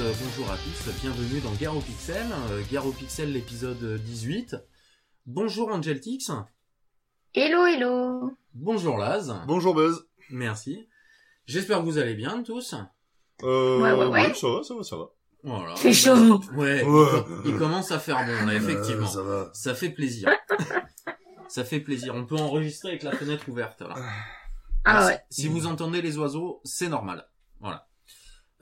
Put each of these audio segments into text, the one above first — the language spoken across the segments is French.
Bonjour à toutes, euh, bonjour à tous, bienvenue dans Garo Pixel, euh, Garo Pixel l'épisode 18. Bonjour Angeltix, Hello, hello. bonjour Laz, Bonjour Buzz. merci. J'espère que vous allez bien tous. Euh, Ouais, ouais, ouais. Ça va, ça va, ça va. Voilà. C'est chaud. Ouais, Ouais. il commence à faire bon là, effectivement. Euh, ça va. Ça fait plaisir. Ça fait plaisir. On peut enregistrer avec la fenêtre ouverte là. Ah ouais. Si vous entendez les oiseaux, c'est normal.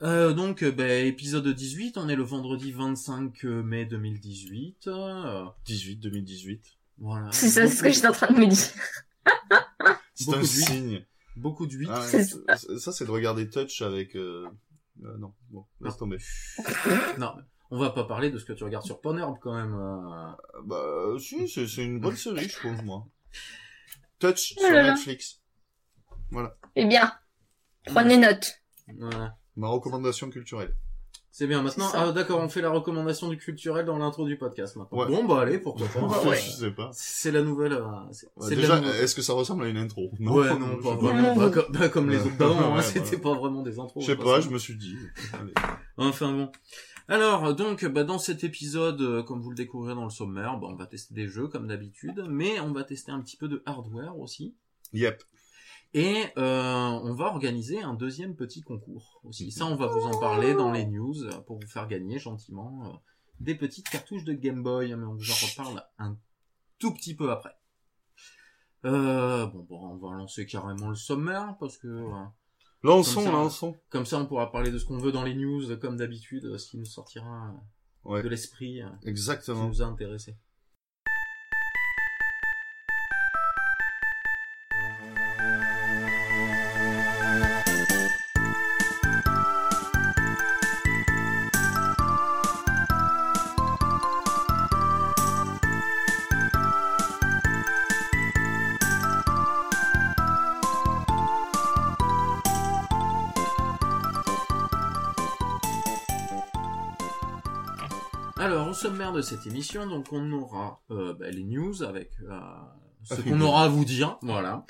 Euh, donc, euh, ben, épisode 18, on est le vendredi 25 mai 2018. euh, 18, 2018. voilà. C'est ça ce que j'étais en train de me dire. C'est Beaucoup un de signe. Beaucoup de 8. Ah, C'est ça, ça, c'est de regarder Touch avec... Euh... euh, non, bon, laisse tomber. Non, on va pas parler de ce que tu regardes sur Pornhub quand même. euh. Euh, Bah, euh, si, c'est c'est une bonne série, je trouve, moi. Touch Oh sur là. Netflix. Voilà. Eh bien, prenez note. Voilà. Ma recommandation culturelle. C'est bien. Maintenant, ah, d'accord, on fait la recommandation du culturel dans l'intro du podcast maintenant. Ouais. Bon, bah allez, pourquoi pas. Ouais, ouais. Je sais pas. C'est la nouvelle. euh, c'est Ouais, c'est de déjà, est-ce que ça ressemble à une intro? Ouais, non, pas sais vraiment. pas. Comme, pas comme les autres d'avant, hein, c'était voilà. pas vraiment des intros. Je sais de toute pas, je me suis dit. Allez. Enfin bon. Alors, donc, bah, dans cet épisode, euh, comme vous le découvrirez dans le sommaire, bah, on va tester des jeux comme d'habitude, mais on va tester un petit peu de hardware aussi. Yep. Et euh, on va organiser un deuxième petit concours aussi. Ça, on va vous en parler dans les news euh, pour vous faire gagner gentiment euh, des petites cartouches de Game Boy, mais on vous en reparle un tout petit peu après. Euh, bon, bon, on va lancer carrément le sommaire parce que euh, Lançons, Comme ça. lançons. comme ça, on pourra parler de ce qu'on veut dans les news comme d'habitude, ce qui nous sortira Ouais, de l'esprit, euh, qui exactement. nous a intéressés. De cette émission, donc on aura euh, bah, les news avec euh, ce qu'on aura à vous dire, voilà,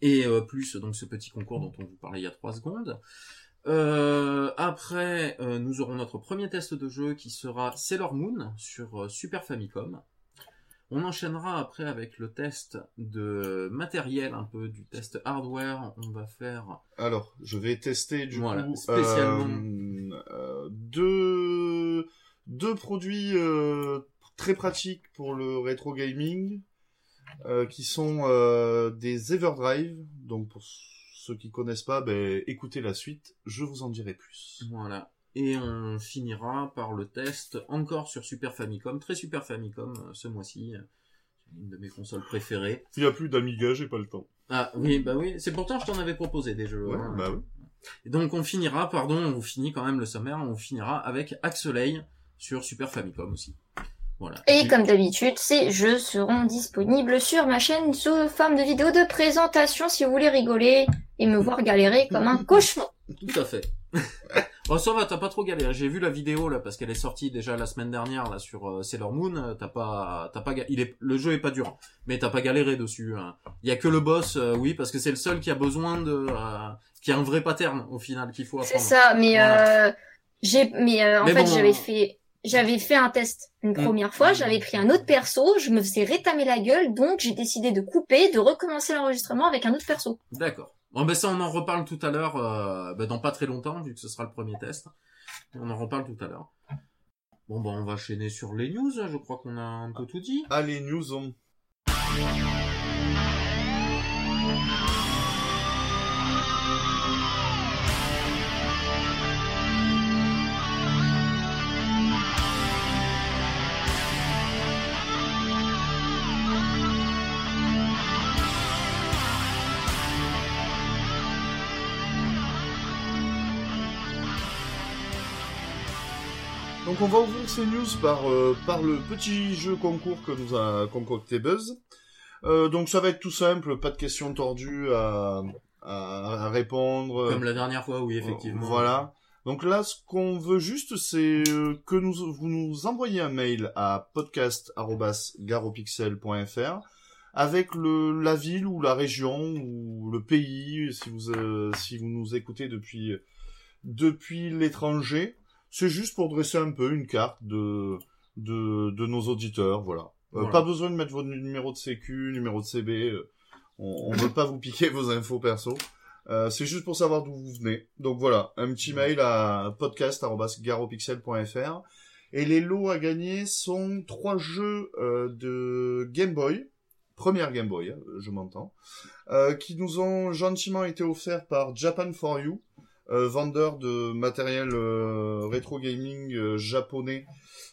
et euh, plus donc ce petit concours dont on vous parlait il y a trois secondes. Après, nous aurons notre premier test de jeu qui sera Sailor Moon sur Super Famicom. On enchaînera après avec le test de matériel, un peu du test hardware. On va faire Alors, je vais tester du Voilà, coup spécialement. deux deux produits euh, très pratiques pour le rétro gaming euh, qui sont euh, des Everdrive. Donc pour ceux qui connaissent pas, ben, écoutez la suite, je vous en dirai plus. Voilà. Et on finira par le test encore sur Super Famicom, très Super Famicom ce mois-ci. C'est une de mes consoles préférées. Il y a plus d'Amiga, j'ai pas le temps. Ah oui, bah oui, c'est pourtant je t'en avais proposé des jeux. Ouais, hein. bah oui. Et donc on finira, pardon, on finit quand même le sommaire, on finira avec Axelay sur Super Famicom aussi. Voilà. Et comme d'habitude, ces jeux seront disponibles sur ma chaîne sous forme de vidéo de présentation si vous voulez rigoler et me voir galérer comme un cochon. Tout à fait. bon, ça va, t'as pas trop galéré. J'ai vu la vidéo là parce qu'elle est sortie déjà la semaine dernière là sur euh, Sailor Moon. Euh, T'as pas, t'as pas, il est, le jeu est pas dur, mais t'as pas galéré dessus. hein. Il y a que le boss, euh, oui, parce que c'est le seul qui a besoin de, euh, qui a un vrai pattern au final qu'il faut C'est apprendre. ça, mais Voilà. euh, j'ai, mais euh, en fait, bon. j'avais fait, j'avais fait un test une Mm. première fois, j'avais pris un autre perso, je me faisais rétamer la gueule, donc j'ai décidé de couper, de recommencer l'enregistrement avec un autre perso. D'accord. Bon ben ça on en reparle tout à l'heure, euh, ben, dans pas très longtemps vu que ce sera le premier test. On en reparle tout à l'heure. Bon ben on va enchaîner sur les news. Je crois qu'on a un peu tout dit. Allez, news on. Donc on va ouvrir ces news par, euh, par le petit jeu concours que nous a concocté Buzz. Euh, donc ça va être tout simple, pas de questions tordues à, répondre. Comme la dernière fois, oui effectivement. Voilà. Donc là, ce qu'on veut juste, c'est euh, que nous, vous nous envoyez un mail à podcast@garopixel.fr avec le la ville ou la région ou le pays, si vous euh, si vous nous écoutez depuis depuis l'étranger, C'est juste pour dresser un peu une carte de de, de nos auditeurs, voilà. Euh, Voilà. Pas besoin de mettre votre numéro de sécu, numéro de CB. euh, on, on veut pas vous piquer vos infos perso. Euh, c'est juste pour savoir d'où vous venez. Donc voilà, un petit mail à podcast@garopixel.fr. Et les lots à gagner sont trois jeux de Game Boy, première Game Boy, hein, je m'entends, qui nous ont gentiment été offerts par Japan for You, vendeur de matériel euh, rétro gaming euh, japonais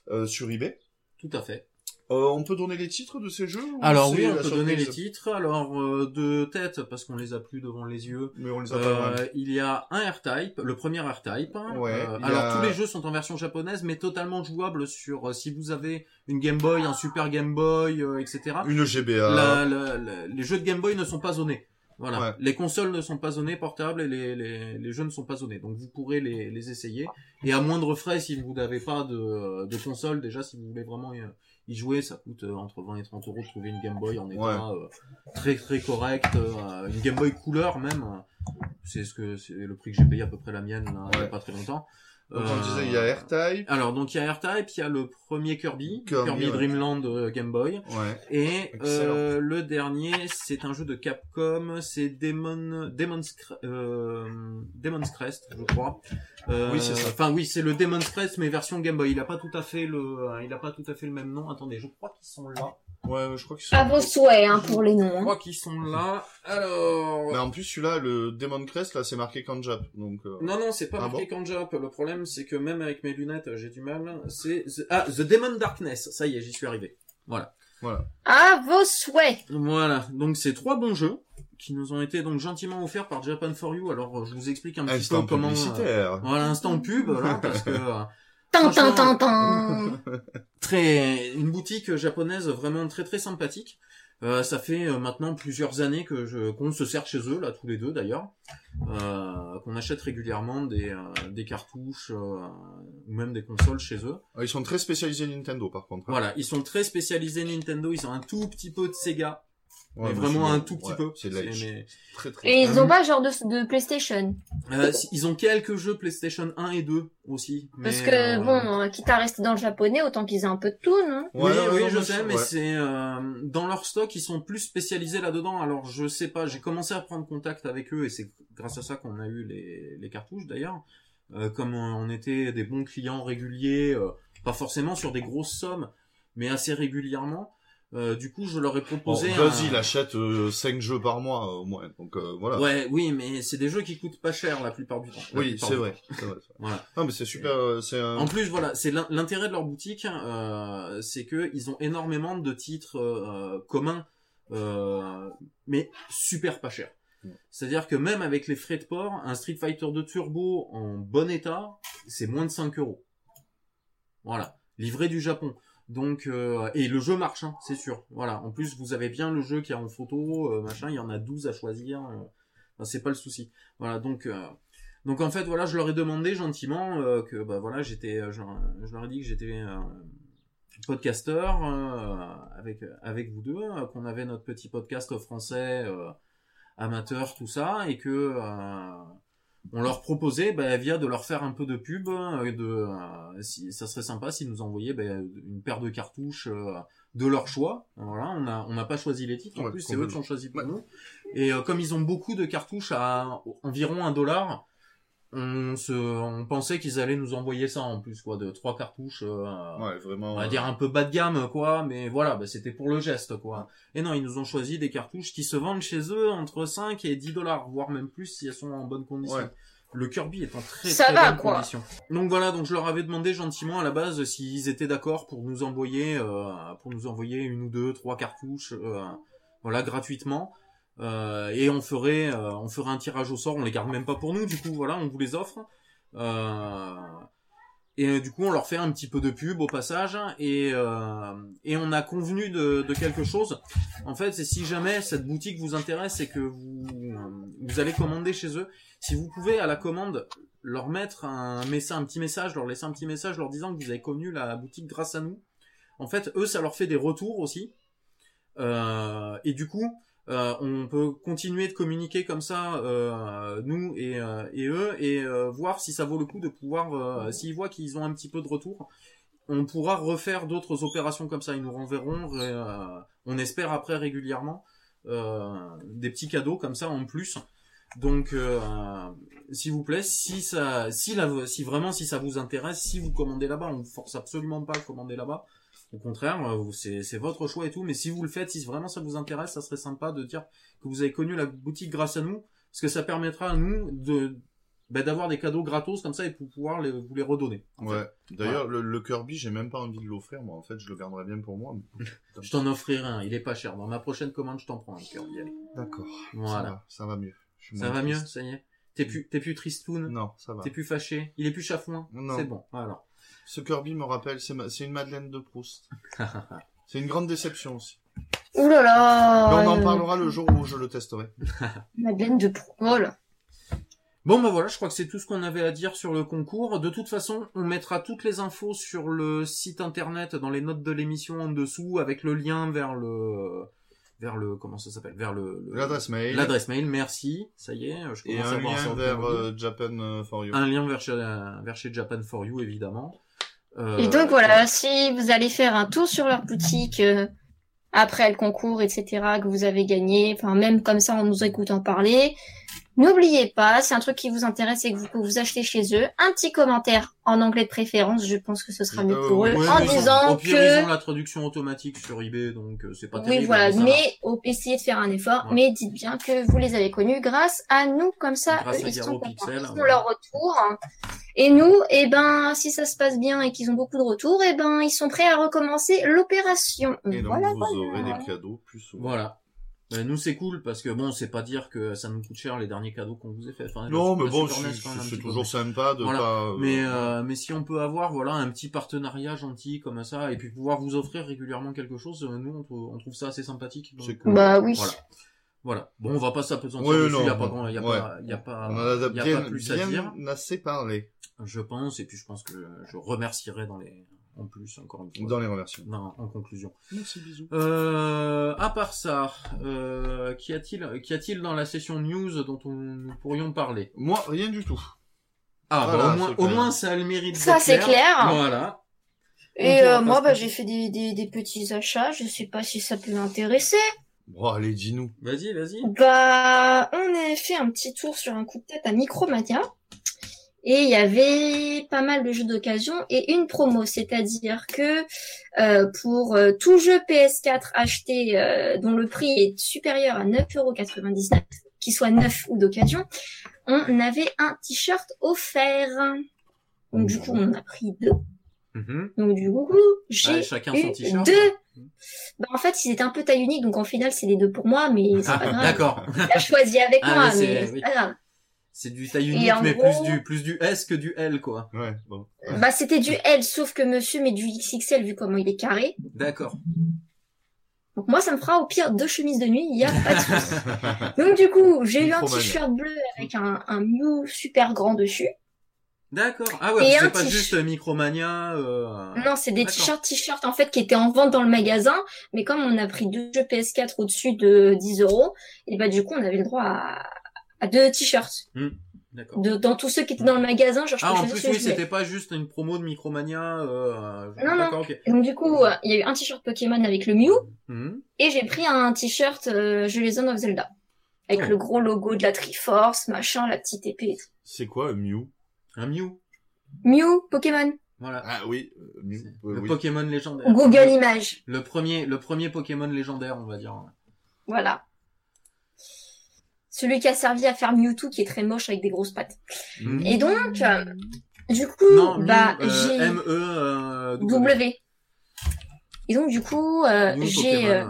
euh, sur eBay. Tout à fait. Euh, on peut donner les titres de ces jeux Alors oui, on peut donner les titres. Alors euh, de tête, parce qu'on les a plus devant les yeux. Mais on les a pas Euh, il y a un R-Type, le premier R-Type. hein. Ouais, Euh, alors a- tous les jeux sont en version japonaise, mais totalement jouables sur euh, si vous avez une Game Boy, un Super Game Boy, euh, etc. Une GBA. La- la- la- les jeux de Game Boy ne sont pas zonés. Voilà. Ouais. Les consoles ne sont pas zonées portables et les, les, les jeux ne sont pas zonés. Donc vous pourrez les, les essayer. Et à moindre frais, si vous n'avez pas de, de console, déjà si vous voulez vraiment y, y jouer, ça coûte euh, entre 20 et 30 euros de trouver une Game Boy en état euh, très très correct. euh, une Game Boy couleur même. euh, C'est ce que c'est le prix que j'ai payé à peu près la mienne là, il y a pas très longtemps. Donc on Euh, disait il y a R-Type. Alors donc il y a R-Type, il y a le premier Kirby, Kirby, Kirby, ouais. Dreamland euh, Game Boy. Ouais. Et euh, le dernier, c'est un jeu de Capcom, c'est Demon, Demon's, euh, Demon's Crest, je crois. Euh, Oui, c'est ça. Enfin oui, c'est le Demon's Crest mais version Game Boy. Il a pas tout à fait le, euh, il a pas tout à fait le même nom. Attendez, je crois qu'ils sont là. Ouais, je crois qu'ils sont. À vos souhaits, hein, pour les Je noms. hein. crois qu'ils sont là. Alors. Mais en plus, celui-là, le Demon Crest, là, c'est marqué Kanjap. Donc, euh, Non, non, c'est pas Ah marqué Kanjap. Le problème, c'est que même avec mes lunettes, j'ai du mal. C'est The... ah The Demon Darkness. Ça y est, j'y suis arrivé. Voilà. À vos souhaits. Voilà, donc c'est trois bons jeux qui nous ont été donc gentiment offerts par Japan for You. Alors je vous explique un petit instant peu comment. euh, publicitaire. voilà, instant pub, là, parce que Tan tan Franchement- tan tan. très une boutique japonaise vraiment très très sympathique. Euh, ça fait euh, maintenant plusieurs années que je qu'on se sert chez eux là tous les deux d'ailleurs, euh, qu'on achète régulièrement des euh, des cartouches euh, ou même des consoles chez eux. Ah, Ils sont très spécialisés Nintendo, par contre. hein. Voilà, ils sont très spécialisés Nintendo, ils ont un tout petit peu de Sega, Ouais, mais vraiment un tout petit ouais, peu. C'est de la mais- Très, très. Et ils ont pas genre de, de PlayStation? Euh, ils ont quelques jeux PlayStation 1 et 2 aussi. Parce que, euh, bon, quitte à rester dans le japonais, autant qu'ils aient un peu de tout, non? Oui, Ouais, oui, non, je sais, mais ouais. c'est euh, dans leur stock, ils sont plus spécialisés là-dedans. Alors je sais pas, j'ai commencé à prendre contact avec eux et c'est grâce à ça qu'on a eu les, les cartouches d'ailleurs. Euh, comme on, on était des bons clients réguliers, euh, pas forcément sur des grosses sommes, mais assez régulièrement. Euh, du coup, je leur ai Bon, proposé. Buzz, un- il achète 5 jeux par mois, euh, au moins. Donc, euh, voilà. Ouais, oui, mais c'est des jeux qui coûtent pas cher la plupart du temps. Oui, c'est vrai. Voilà. Non, mais c'est super, euh, c'est un... En plus, voilà, c'est l'in- l'intérêt de leur boutique, euh, c'est que ils ont énormément de titres euh, communs, euh, mais super pas chers. Ouais. C'est-à-dire que même avec les frais de port, un Street Fighter 2 Turbo en bon état, c'est moins de 5 euros. Voilà, livré du Japon. Donc euh, et le jeu marche, hein, c'est sûr. Voilà. En plus, vous avez bien le jeu qui est en photo, euh, machin. Il y en a 12 à choisir. euh, enfin, c'est pas le souci. Voilà. Donc euh, donc en fait voilà, je leur ai demandé gentiment euh, que bah voilà, j'étais, euh, je, je leur ai dit que j'étais podcasteur avec avec vous deux, qu'on avait notre petit podcast français amateur tout ça et que on leur proposait bah, via de leur faire un peu de pub, euh, de euh, si ça serait sympa s'ils nous envoyaient bah, une paire de cartouches euh, de leur choix. Voilà, on a on n'a pas choisi les titres en Ouais, plus, c'est eux qui ont choisi pour Ouais. nous. Et euh, comme ils ont beaucoup de cartouches à environ un dollar, on se, on pensait qu'ils allaient nous envoyer ça en plus, quoi, de trois cartouches, euh, Ouais, vraiment. on va euh, dire un peu bas de gamme, quoi, mais voilà, bah, c'était pour le geste, quoi. Et non, ils nous ont choisi des cartouches qui se vendent chez eux entre 5 et 10 dollars, voire même plus si elles sont en bonne condition. Ouais. Le Kirby est en très Ça très va, bonne quoi. condition. Donc voilà, donc je leur avais demandé gentiment à la base s'ils étaient d'accord pour nous envoyer, euh, pour nous envoyer une ou deux, trois cartouches, euh, voilà, gratuitement. Euh, et on ferait, euh, on ferait un tirage au sort. On les garde même pas pour nous, du coup, voilà, on vous les offre. Euh, et euh, du coup, on leur fait un petit peu de pub au passage, et euh, et on a convenu de, de quelque chose. En fait, c'est si jamais cette boutique vous intéresse et que vous vous allez commander chez eux, si vous pouvez à la commande leur mettre un message, un petit message, leur laisser un petit message leur disant que vous avez connu la boutique grâce à nous. En fait, eux, ça leur fait des retours aussi. Euh, et du coup, Euh, on peut continuer de communiquer comme ça, euh, nous et, euh, et eux, et euh, voir si ça vaut le coup de pouvoir, euh, s'ils voient qu'ils ont un petit peu de retour, on pourra refaire d'autres opérations comme ça. Ils nous renverront, euh, on espère après régulièrement, euh, des petits cadeaux comme ça en plus. Donc, euh, s'il vous plaît, si ça, si la, si vraiment si ça vous intéresse, si vous commandez là-bas, on vous force absolument pas à commander là-bas. Au contraire, euh, c'est votre choix et tout. Mais si vous le faites, si vraiment ça vous intéresse, ça serait sympa de dire que vous avez connu la boutique grâce à nous, parce que ça permettra à nous de ben, d'avoir des cadeaux gratos comme ça et pour pouvoir les, vous les redonner. Ouais. D'ailleurs, le, le Kirby, j'ai même pas envie de l'offrir, moi. En fait, je le garderai bien pour moi. Je t'en offrirai un, il est pas cher. Dans ma prochaine commande, je t'en prends un Kirby. allez. D'accord. Voilà. Ça va, ça va mieux. Je Ça va mieux, ça y est. T'es plus, t'es plus tristoun. Non, ça va. T'es plus fâché. Il est plus chafouin. Non. C'est bon. Voilà. Ce Kirby me rappelle, c'est ma- une Madeleine de Proust. c'est une grande déception aussi. Ouh là là. Mais on en parlera le jour où je le testerai. Madeleine de Proul. Bon bah voilà, je crois que c'est tout ce qu'on avait à dire sur le concours. De toute façon, on mettra toutes les infos sur le site internet dans les notes de l'émission en dessous avec le lien vers le vers le comment ça s'appelle? Vers le le- L'adresse mail. l'adresse mail. Merci, ça y est, je Et commence à un voir ça lien en vers euh, Japan euh, for You. un lien vers chez, vers chez Japan for You évidemment. Euh, Et donc voilà, si vous allez faire un tour sur leur boutique euh, après le concours, etc., que vous avez gagné, enfin même comme ça en nous écoutant parler, n'oubliez pas, c'est un truc qui vous intéresse et que vous pouvez vous acheter chez eux, un petit commentaire en anglais de préférence, je pense que ce sera mieux Euh, pour eux, ouais, en ont- disant Au pire, ils ont que la traduction automatique sur eBay, donc euh, c'est pas oui terrible. voilà, ça marche. mais au- essayez de faire un effort, Ouais. mais dites bien que vous les avez connus grâce à nous, comme ça Grâce eux, à ils sont contents, Pixel, ils ouais. leur retour. Et nous, eh ben, si ça se passe bien et qu'ils ont beaucoup de retours, eh ben, ils sont prêts à recommencer l'opération. Et donc, Voilà, vous voilà. aurez des cadeaux plus souvent. Voilà. Ben, nous c'est cool parce que bon, c'est pas dire que ça nous coûte cher les derniers cadeaux qu'on vous a fait. Enfin, Non, la- mais la bon, c'est toujours sympa de Voilà. pas... euh, Mais euh, mais si on peut avoir voilà un petit partenariat gentil comme ça et puis pouvoir vous offrir régulièrement quelque chose, euh, nous on trouve, on trouve ça assez sympathique. donc, C'est euh, cool. Bah oui. Voilà. Voilà. Bon, on va pas s'apesantir Ouais, dessus. Il y a pas grand, il y a Ouais. pas, il y a pas, On a y a bien, pas plus à bien dire. assez parlé Je pense et puis je pense que je remercierai dans les, en plus encore une fois. dans les remerciements. Non, en conclusion. Merci, bisous. Euh, à part ça, euh, qu'y a-t-il, qu'y a-t-il dans la session news dont on, nous pourrions parler? Moi, rien du tout. Ah, bah, au moins, au moins ça a le mérite Ça, c'est clair. Voilà. Et euh, moi, bah, j'ai fait des, des, des petits achats. Je sais pas si ça peut l'intéresser. Bon, allez, dis-nous. Vas-y, vas-y. Bah, on a fait un petit tour sur un coup de tête à Micromania. Et il y avait pas mal de jeux d'occasion et une promo, c'est-à-dire que euh, pour euh, tout jeu PS4 acheté euh, dont le prix est supérieur à 9,99€, qu'il soit neuf ou d'occasion, on avait un t-shirt offert. Donc du coup, on a pris deux. Mhm. Donc du coup, j'ai Ouais, chacun son eu t-shirt. deux. Bah, en fait, ils étaient un peu taille unique, donc en final, c'est les deux pour moi, mais c'est Ah, pas grave. d'accord. A choisi avec Ah, moi, mais c'est- mais c'est oui. pas grave. C'est du taille unique, mais gros- plus du, plus du S que du L, quoi. Ouais, bon. Bah, c'était du L, sauf que monsieur met du XXL vu comment il est carré. D'accord. Donc moi, ça me fera au pire deux chemises de nuit, il y a pas de souci. Donc du coup, j'ai eu un t-shirt bleu avec un, un Mew super grand dessus. D'accord. Ah ouais, Et c'est un pas juste Micromania. Euh... Non, c'est des t-shirts t-shirts en fait qui étaient en vente dans le magasin, mais comme on a pris deux jeux PS4 au-dessus de 10 euros, et bah du coup, on avait le droit à, à deux t-shirts. D'accord. De, dans tous ceux qui étaient dans le magasin, genre je Ah, en plus, oui, c'était pas juste une promo de Micromania. Euh... Non, D'accord, ok. Donc du coup, euh, il y a eu un t-shirt Pokémon avec le Mew, Mhm. et j'ai pris un t-shirt euh, Je les of Zelda. Avec Oh. le gros logo de la Triforce, machin, la petite épée. et tout. C'est quoi, un Mew? Un Mew. Mew, Pokémon, Voilà. Ah oui, euh, Mew. Euh, le oui. Pokémon légendaire. Google Images. Le premier, le premier Pokémon légendaire, on va dire. Voilà. Celui qui a servi à faire Mewtwo qui est très moche avec des grosses pattes. Mhm. Et donc, euh, du coup, Non, bah, euh, j'ai M E euh, W. Et donc, du coup, euh, j'ai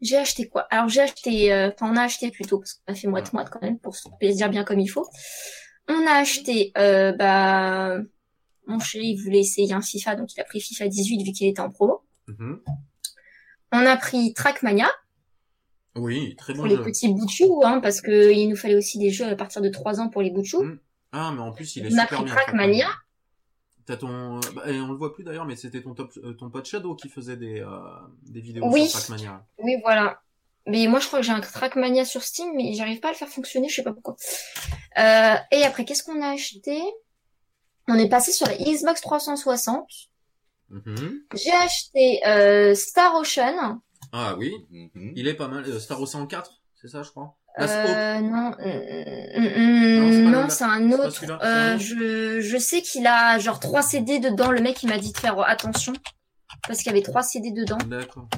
j'ai acheté quoi? Alors, j'ai acheté, enfin, on a acheté plutôt parce qu'on a fait moite-moite quand même pour se plaisir bien comme il faut. On a acheté, bah, mon chéri il voulait essayer un FIFA, donc il a pris FIFA 18 vu qu'il était en promo. mhm. On a pris Trackmania Oui, très pour bon les jeu. petits boutchous, hein, parce que il nous fallait aussi des jeux à partir de 3 ans pour les boutchous. Mm. Ah, mais en plus, il est On a super pris bien. Trackmania. T'as ton, bah, et on le voit plus d'ailleurs, mais c'était ton top, euh, ton pote Shadow qui faisait des, euh, des vidéos Oui. sur Trackmania. Oui, voilà. Mais moi, je crois que j'ai un Trackmania sur Steam, mais j'arrive pas à le faire fonctionner, je sais pas pourquoi. Euh, et après, qu'est-ce qu'on a acheté? On est passé sur la Xbox 360. Mhm. J'ai acheté euh, Star Ocean. Ah oui, Mhm. il est pas mal. Euh, Star Ocean 4, c'est ça, je crois? C'est- oh, Euh, non, euh, Non, c'est non, c'est un autre. Euh, je, je sais qu'il a genre trois CD dedans. Le mec, il m'a dit de faire attention parce qu'il y avait trois CD dedans. D'accord.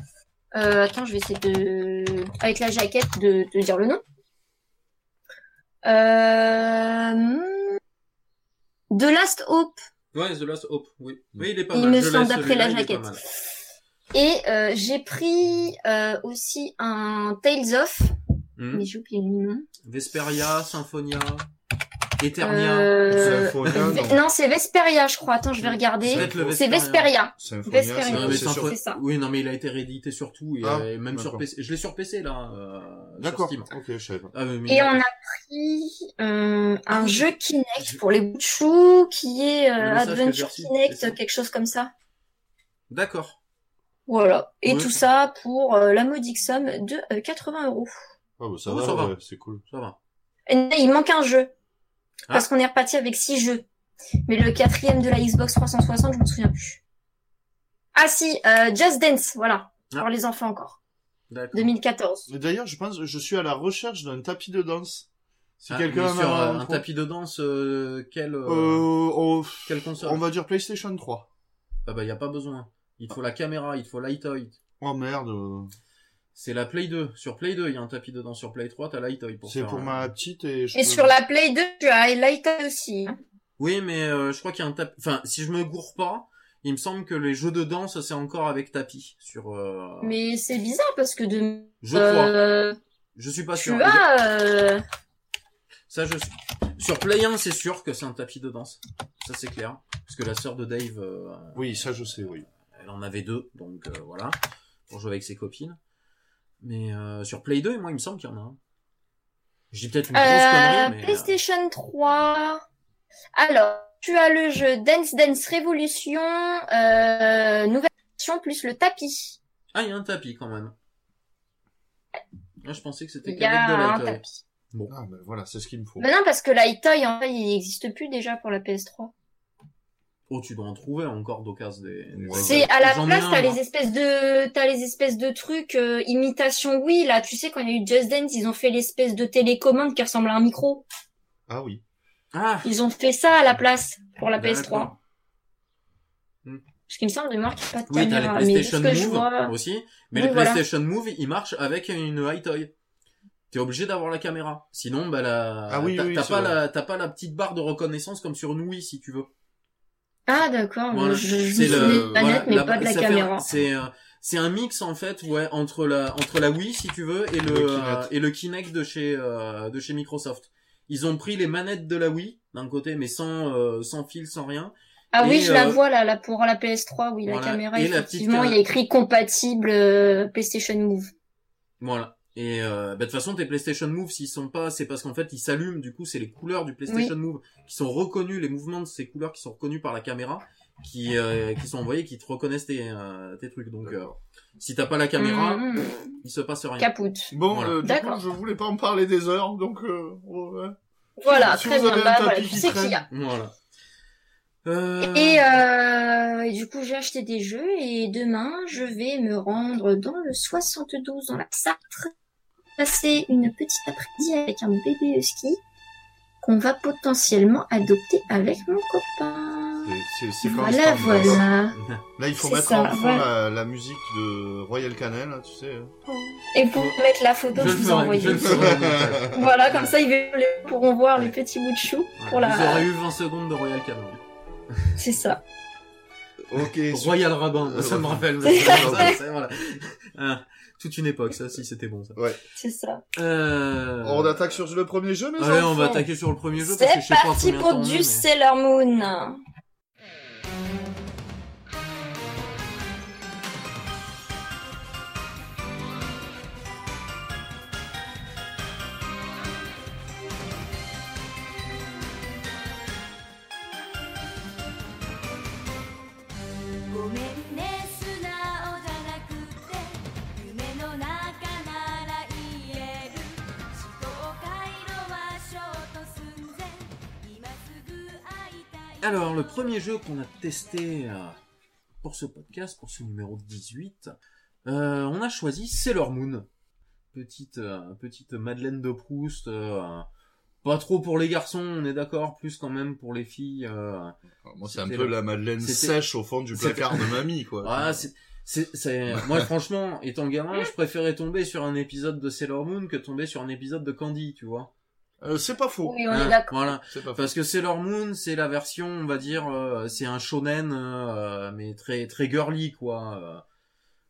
Euh, attends, je vais essayer de, avec la jaquette, de, de dire le nom. Euh... The Last Hope. Ouais, The Last Hope, oui. Oui, il est pas Il mal. me Je semble d'après la il est pas jaquette. Et euh, j'ai pris euh, aussi un Tales of, Mhm. mais j'ai oublié le nom. Vesperia, Symphonia, Eternia. Euh, Symphonia, Ve- non. non, c'est Vesperia, je crois. Attends, je vais regarder. Ça va être le C'est Vesperia. Vesperia. Symphonia, Vesperia. c'est- Non, mais c'est Sympho- sur- c'est ça. Oui, non, mais il a été réédité sur tout, et, Ah, euh, même sur d'accord. PC. Je l'ai sur PC, là, euh, sur D'accord. Steam. Ok, je savais pas. Ah, mais- Et on a pris euh, Ah un oui. jeu Kinect pour les bouts de chou qui est Le euh, message que j'ai Adventure reçu, Kinect, c'est ça. quelque chose comme ça. D'accord. Voilà. Et Ouais. tout ça pour euh, la modique somme de euh, 80 euros. Ah bah ça Oh, va, ça va. ouais, c'est cool. Ça va. Et il manque un jeu. Ah. Parce qu'on est reparti avec six jeux. Mais le quatrième de la Xbox 360, je m'en souviens plus. Ah si, euh, Just Dance, voilà. Ah. Pour les enfants encore. D'accord. 2014. Et D'ailleurs, je pense, je suis à la recherche d'un tapis de danse. Si Ah, quelqu'un a un tapis de danse, euh, quel, euh, Euh, on... quelle console on va dire PlayStation 3. Ah bah, y a pas besoin. Il te faut la caméra, il te faut l'iToy. Oh merde. euh, C'est la Play 2. Sur Play 2, il y a un tapis de danse. Sur Play 3, t'as l'iToy pour C'est pour ma petite et je Et peux- sur la Play 2, tu as Light aussi. hein. Oui, mais euh, je crois qu'il y a un tapis. Enfin, si je me gourre pas, il me semble que les jeux de danse, c'est encore avec tapis. Sur. euh, Mais c'est bizarre parce que de... Je crois. euh, Je suis pas sûr. tu as... euh, Ça, je suis. Sur Play 1, c'est sûr que c'est un tapis de danse. Ça, c'est clair. Parce que la sœur de Dave, euh, Oui, ça je sais, oui. Elle en avait deux, donc euh, voilà, pour jouer avec ses copines. Mais euh, sur Play 2, moi, il me semble qu'il y en a un. Je dis peut-être une grosse Euh, connerie, mais. PlayStation 3. Alors, tu as le jeu Dance Dance Revolution, euh, nouvelle version plus le tapis. Ah, il y a un tapis quand même. Moi, je pensais que c'était Il y a qu'avec de un l'iToy. tapis. Ah ben voilà, c'est ce qu'il me faut. Mais non, parce que l'iToy, en fait, il n'existe plus déjà pour la PS3. Oh, tu dois en trouver encore d'occasion des. des- Ouais. C'est à la place, t'as les espèces de, t'as les espèces de trucs euh, imitation Wii là. Tu sais quand il y a eu Just Dance, ils ont fait l'espèce de télécommande qui ressemble à un micro. Ah oui. Ah Ils ont fait ça à la place pour la PS3. d'accord. Parce qu'il me semble de mémoire qu'il n'y a pas de Oui, t'as caméra. les PlayStation Move vois, aussi. Mais Oui, les voilà. PlayStation Move, ils marchent avec une iToy. T'es obligé d'avoir la caméra. Sinon, bah, la... Ah oui, t'as oui, t'as pas vrai. la, t'as pas la petite barre de reconnaissance comme sur une Wii, si tu veux. Ah d'accord, Voilà. je, je C'est le, de la manette, voilà, mais la- pas de la caméra. C'est, euh, c'est un mix, en fait, ouais, entre la, entre la Wii, si tu veux, et le, Le Kinect. euh, et le Kinect de chez, euh, de chez Microsoft. Ils ont pris les manettes de la Wii, d'un côté, mais sans, euh, sans fil, sans rien. Ah oui, et, je la euh, vois là, là pour la PS3, oui, voilà. la caméra, Et la petite effectivement, il y a écrit compatible euh, PlayStation Move. Voilà. Et euh, bah, de toute façon, tes PlayStation Move, s'ils sont pas, c'est parce qu'en fait, ils s'allument. Du coup, c'est les couleurs du PlayStation Move qui sont reconnues, les mouvements de ces couleurs qui sont reconnus par la caméra, qui euh, qui sont envoyés, qui te reconnaissent tes euh, tes trucs. Donc, euh, si t'as pas la caméra, Mmh, il se passe rien. capoute. Bon, Voilà. euh, du coup, je voulais pas en parler des heures, donc euh, ouais. Voilà, Si très bien. Bah voilà, tu sais qu'il y a. Voilà. Euh... Et, euh, et du coup, j'ai acheté des jeux et demain, je vais me rendre dans le 72 dans la Sarthe, passer une petite après-midi avec un bébé husky qu'on va potentiellement adopter avec mon copain. C'est- c'est- Voilà, voilà. Là, il faut mettre ça, en fond voilà. la, la musique de Royal Canin, là, tu sais. Et pour mettre la photo que je je le vous montage. Voilà, comme ça, ils pourront voir les petits bouts de chou pour Vous la. aurez eu 20 secondes de Royal Canin. C'est ça. Ok, Royal Rabbin, ça me rappelle. C'est ça, ça. ça, ça, voilà. Ah, toute une époque, ça, si c'était bon, ça. C'est ça. Euh... On attaque sur le premier jeu, mais Allez, on va attaquer sur le premier jeu parce que C'est je sais pas parti pour du mais- Sailor Moon.「Alors, le premier jeu qu'on a testé euh, pour ce podcast, pour ce numéro 18, euh, on a choisi Sailor Moon. Petite, euh, petite Madeleine de Proust. euh, pas trop pour les garçons, on est d'accord, plus quand même pour les filles. euh. Moi, c'est un peu la Madeleine sèche au fond du placard de mamie, quoi. Ah, c'est- moi franchement, étant gamin, je préférais tomber sur un épisode de Sailor Moon que tomber sur un épisode de Candy, tu vois. Euh, c'est pas faux. Oui, on Hein, est d'accord. Voilà. C'est pas faux. Parce que Sailor Moon, c'est la version, on va dire, euh, c'est un shonen, euh, mais très très girly quoi, euh,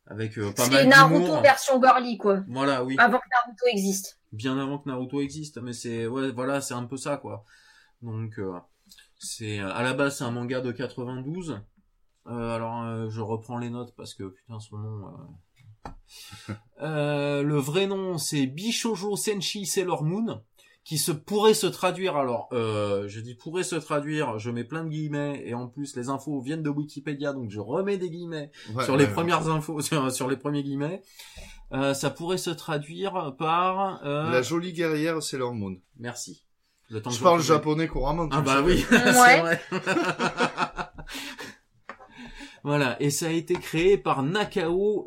avec euh, pas C'est mal Naruto d'humour. version girly, quoi. Voilà, oui, Avant que Naruto existe. bien avant que Naruto existe, mais c'est ouais, voilà, c'est un peu ça quoi. Donc euh, c'est à la base c'est un manga de 92. Euh, alors euh, je reprends les notes parce que putain son nom. euh, euh, le vrai nom c'est Bishojo Senshi Sailor Moon qui se pourrait se traduire. Alors euh, je dis pourrait se traduire je mets plein de guillemets et en plus les infos viennent de Wikipédia donc je remets des guillemets Ouais, sur ouais, les ouais. premières infos sur, sur les premiers guillemets. Euh, ça pourrait se traduire par euh, La jolie guerrière Sailor Moon. merci. Le temps que Je parle japonais couramment. ah bah oui c'est vrai. Voilà et ça a été créé par Nakao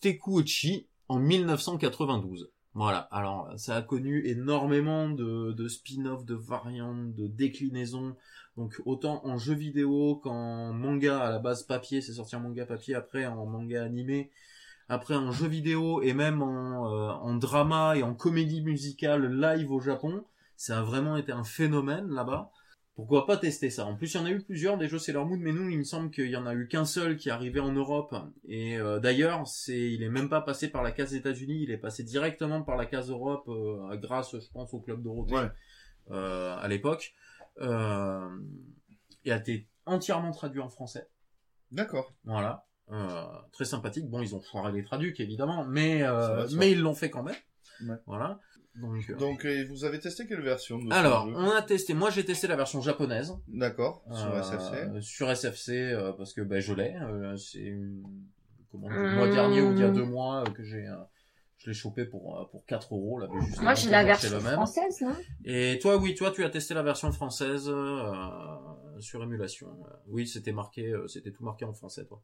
Tekuchi en 1992 voilà alors ça a connu énormément de, spin-off de variantes de déclinaisons. Donc autant en jeu vidéo qu'en manga à la base papier c'est sorti en manga papier après en manga animé. Après en jeu vidéo et même en, euh, en drama et en comédie musicale live au Japon. Ça a vraiment été un phénomène là-bas pourquoi pas tester ça? En plus, il y en a eu plusieurs des jeux Sailor Moon, mais nous, il me semble qu'il y en a eu qu'un seul qui est arrivé en Europe. Et euh, d'ailleurs, c'est, il est même pas passé par la case États-Unis, il est passé directement par la case Europe, euh, grâce, je pense, au club Dorothée Ouais. euh, à l'époque. Euh, et a été entièrement traduit en français. D'accord. Voilà. Euh, très sympathique. Bon, ils ont foiré les traducs, évidemment, mais euh, mais ils l'ont fait quand même. Ouais. Voilà. Donc, euh, Donc, euh, vous avez testé quelle version de alors, jeu on a testé. Moi, j'ai testé la version japonaise. D'accord, sur Euh, SFC. Sur SFC, euh, parce que ben, je l'ai. euh, c'est comment le mois dernier ou il y a deux mois euh, que j'ai. euh, je l'ai chopé pour, pour 4 euros. Là, ben, Moi, j'ai la version française, non? Et toi, oui, toi, tu as testé la version française euh, sur émulation. Oui, c'était marqué, euh, c'était tout marqué en français, toi.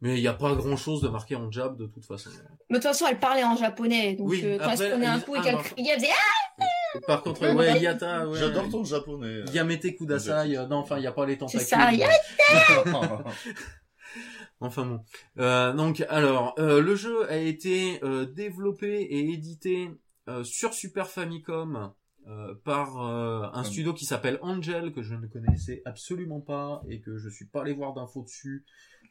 Mais il n'y a pas grand chose de marqué en jab de toute façon. Mais de toute façon, elle parlait en japonais. Donc, Oui, euh, quand elle après, se prenait un coup et ah, qu'elle bah, criait, elle faisait Ah Par contre, ouais, Yata, ouais. J'adore ton japonais. Yamete Kudasai, euh, non, enfin, il n'y a pas les tentacules. ça, mais- Ah, Enfin bon. Euh, donc alors, euh, le jeu a été euh, développé et édité euh, sur Super Famicom euh, par euh, un Ah. studio qui s'appelle Angel que je ne connaissais absolument pas et que je suis pas allé voir d'infos dessus.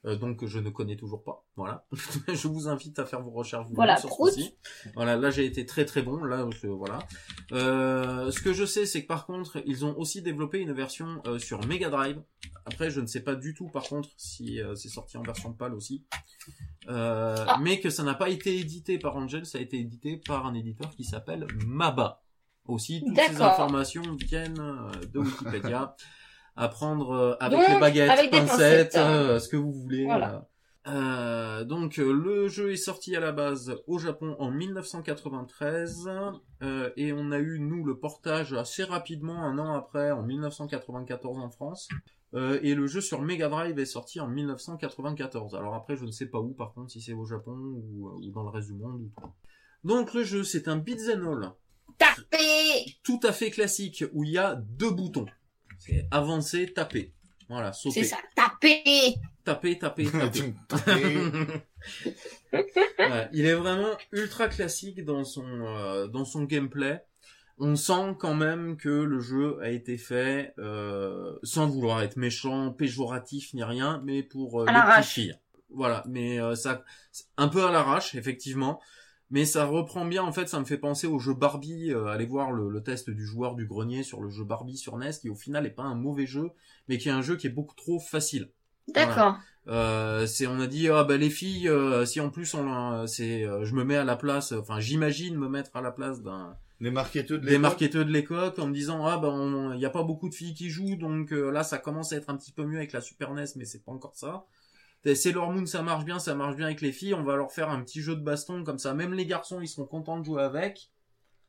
Euh, donc je ne connais toujours pas. Voilà. je vous invite à faire vos recherches vous Voilà, sur ceci. Voilà, là j'ai été très très bon. Là, je- voilà. Euh, ce que je sais, c'est que par contre, ils ont aussi développé une version euh, sur Mega Drive. Après, je ne sais pas du tout, par contre, si euh, c'est sorti en version PAL aussi. Euh, Ah. Mais que ça n'a pas été édité par Angel, ça a été édité par un éditeur qui s'appelle Maba. Aussi, toutes ces informations viennent euh, de Wikipédia. à prendre euh, avec Donc, les baguettes, avec pincettes, pincettes, hein. euh, ce que vous voulez. Voilà. Euh, donc le jeu est sorti à la base au Japon en 1993 euh, et on a eu nous le portage assez rapidement un an après en 1994 en France Euh, et le jeu sur Mega Drive est sorti en 1994. Alors après je ne sais pas où par contre si c'est au Japon ou, ou dans le reste du monde. ou tout. Donc le jeu c'est un beat'em all Tapez tout à fait classique où il y a deux boutons. C'est avancer, taper. Voilà, sauter. C'est ça, tapez Taper, taper, taper. Et- Ouais, il est vraiment ultra classique dans son euh, dans son gameplay. On sent quand même que le jeu a été fait euh, sans vouloir être méchant, péjoratif ni rien, mais pour euh, les petites l'arrache. filles. Voilà, mais euh, ça c'est un peu à l'arrache effectivement, mais ça reprend bien en fait, ça me fait penser au jeu Barbie. euh, allez voir le, le test du joueur du grenier sur le jeu Barbie sur NES, qui au final est pas un mauvais jeu, mais qui est un jeu qui est beaucoup trop facile. D'accord. Euh, c'est on a dit ah bah les filles euh, si en plus on euh, c'est euh, je me mets à la place enfin j'imagine me mettre à la place d'un Les marketeurs de des l'époque. marketeurs de l'époque en me disant ah bah il y a pas beaucoup de filles qui jouent donc euh, là ça commence à être un petit peu mieux avec la Super NES mais c'est pas encore ça Sailor Moon ça marche bien ça marche bien avec les filles on va leur faire un petit jeu de baston comme ça même les garçons ils seront contents de jouer avec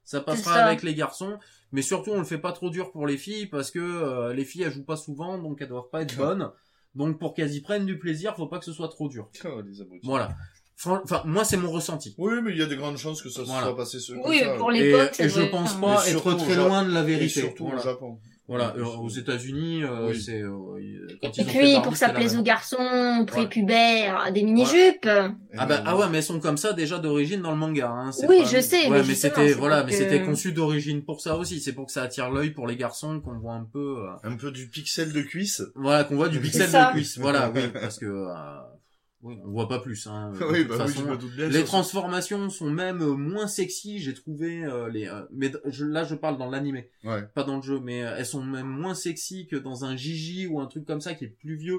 Ça passera ça. avec les garçons, mais surtout on le fait pas trop dur pour les filles parce que euh, les filles elles jouent pas souvent, donc elles doivent pas être bonnes. Donc pour qu'elles y prennent du plaisir, faut pas que ce soit trop dur. Oh, les abrutis. Voilà. Enfin, moi c'est mon ressenti. Oui, mais il y a de grandes chances que ça se Voilà. soit passé ce Oui, comme ça. pour Et, l'époque, ça et je pense pas Et être surtout très loin de la Et vérité. surtout Voilà. au Japon. Voilà, euh, aux États-Unis, euh, Oui. c'est euh, quand Et ont puis, pour que ça plaise aux garçons, prépubères, des mini-jupes. Ah bah ah ouais, mais elles sont comme ça déjà d'origine dans le manga. Hein. Oui, pas- je sais, Ouais, mais c'était voilà, mais que- c'était conçu d'origine pour ça aussi. C'est pour que ça attire l'œil pour les garçons qu'on voit un peu. euh, Un peu du pixel de cuisse. Voilà, qu'on voit du pixel de cuisse. Voilà, oui, parce que euh, oui, on voit pas plus. Hein, oui, bah oui, façon. je me doute bien. Les transformations sont même euh, moins sexy, j'ai trouvé euh, les. euh, mais je, là, je parle dans l'animé, Ouais. pas dans le jeu, mais euh, elles sont même moins sexy que dans un Gigi ou un truc comme ça qui est plus vieux,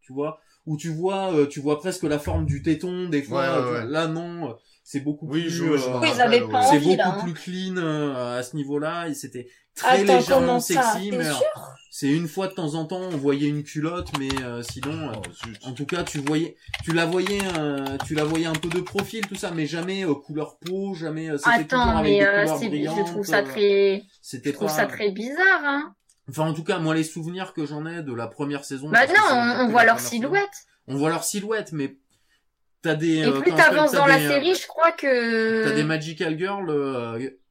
tu vois, où tu vois, euh, tu vois presque la forme du téton des fois. Ouais, ouais, ouais. Là, non, euh, c'est beaucoup Oui, plus. je- je euh, ouais. c'est beaucoup là. hein. plus clean euh, à ce niveau-là. Et c'était très Attends, légèrement sexy, mais sûr? c'est une fois de temps en temps on voyait une culotte, mais euh, sinon. euh, Oh, en tout cas, tu voyais, tu la voyais, euh, tu la voyais un peu de profil, tout ça, mais jamais euh, couleur peau, jamais. euh, Attends, avec mais des euh, couleurs c'est- brillantes. je trouve ça euh, très, je trouve pas- ça très bizarre, hein. Enfin, en tout cas, moi, les souvenirs que j'en ai de la première saison. Bah non, on, voit leur saison. silhouette. On voit leur silhouette, mais t'as des. Et euh, plus t'avances t'as dans la des, euh, série, je crois que... T'as des magical girls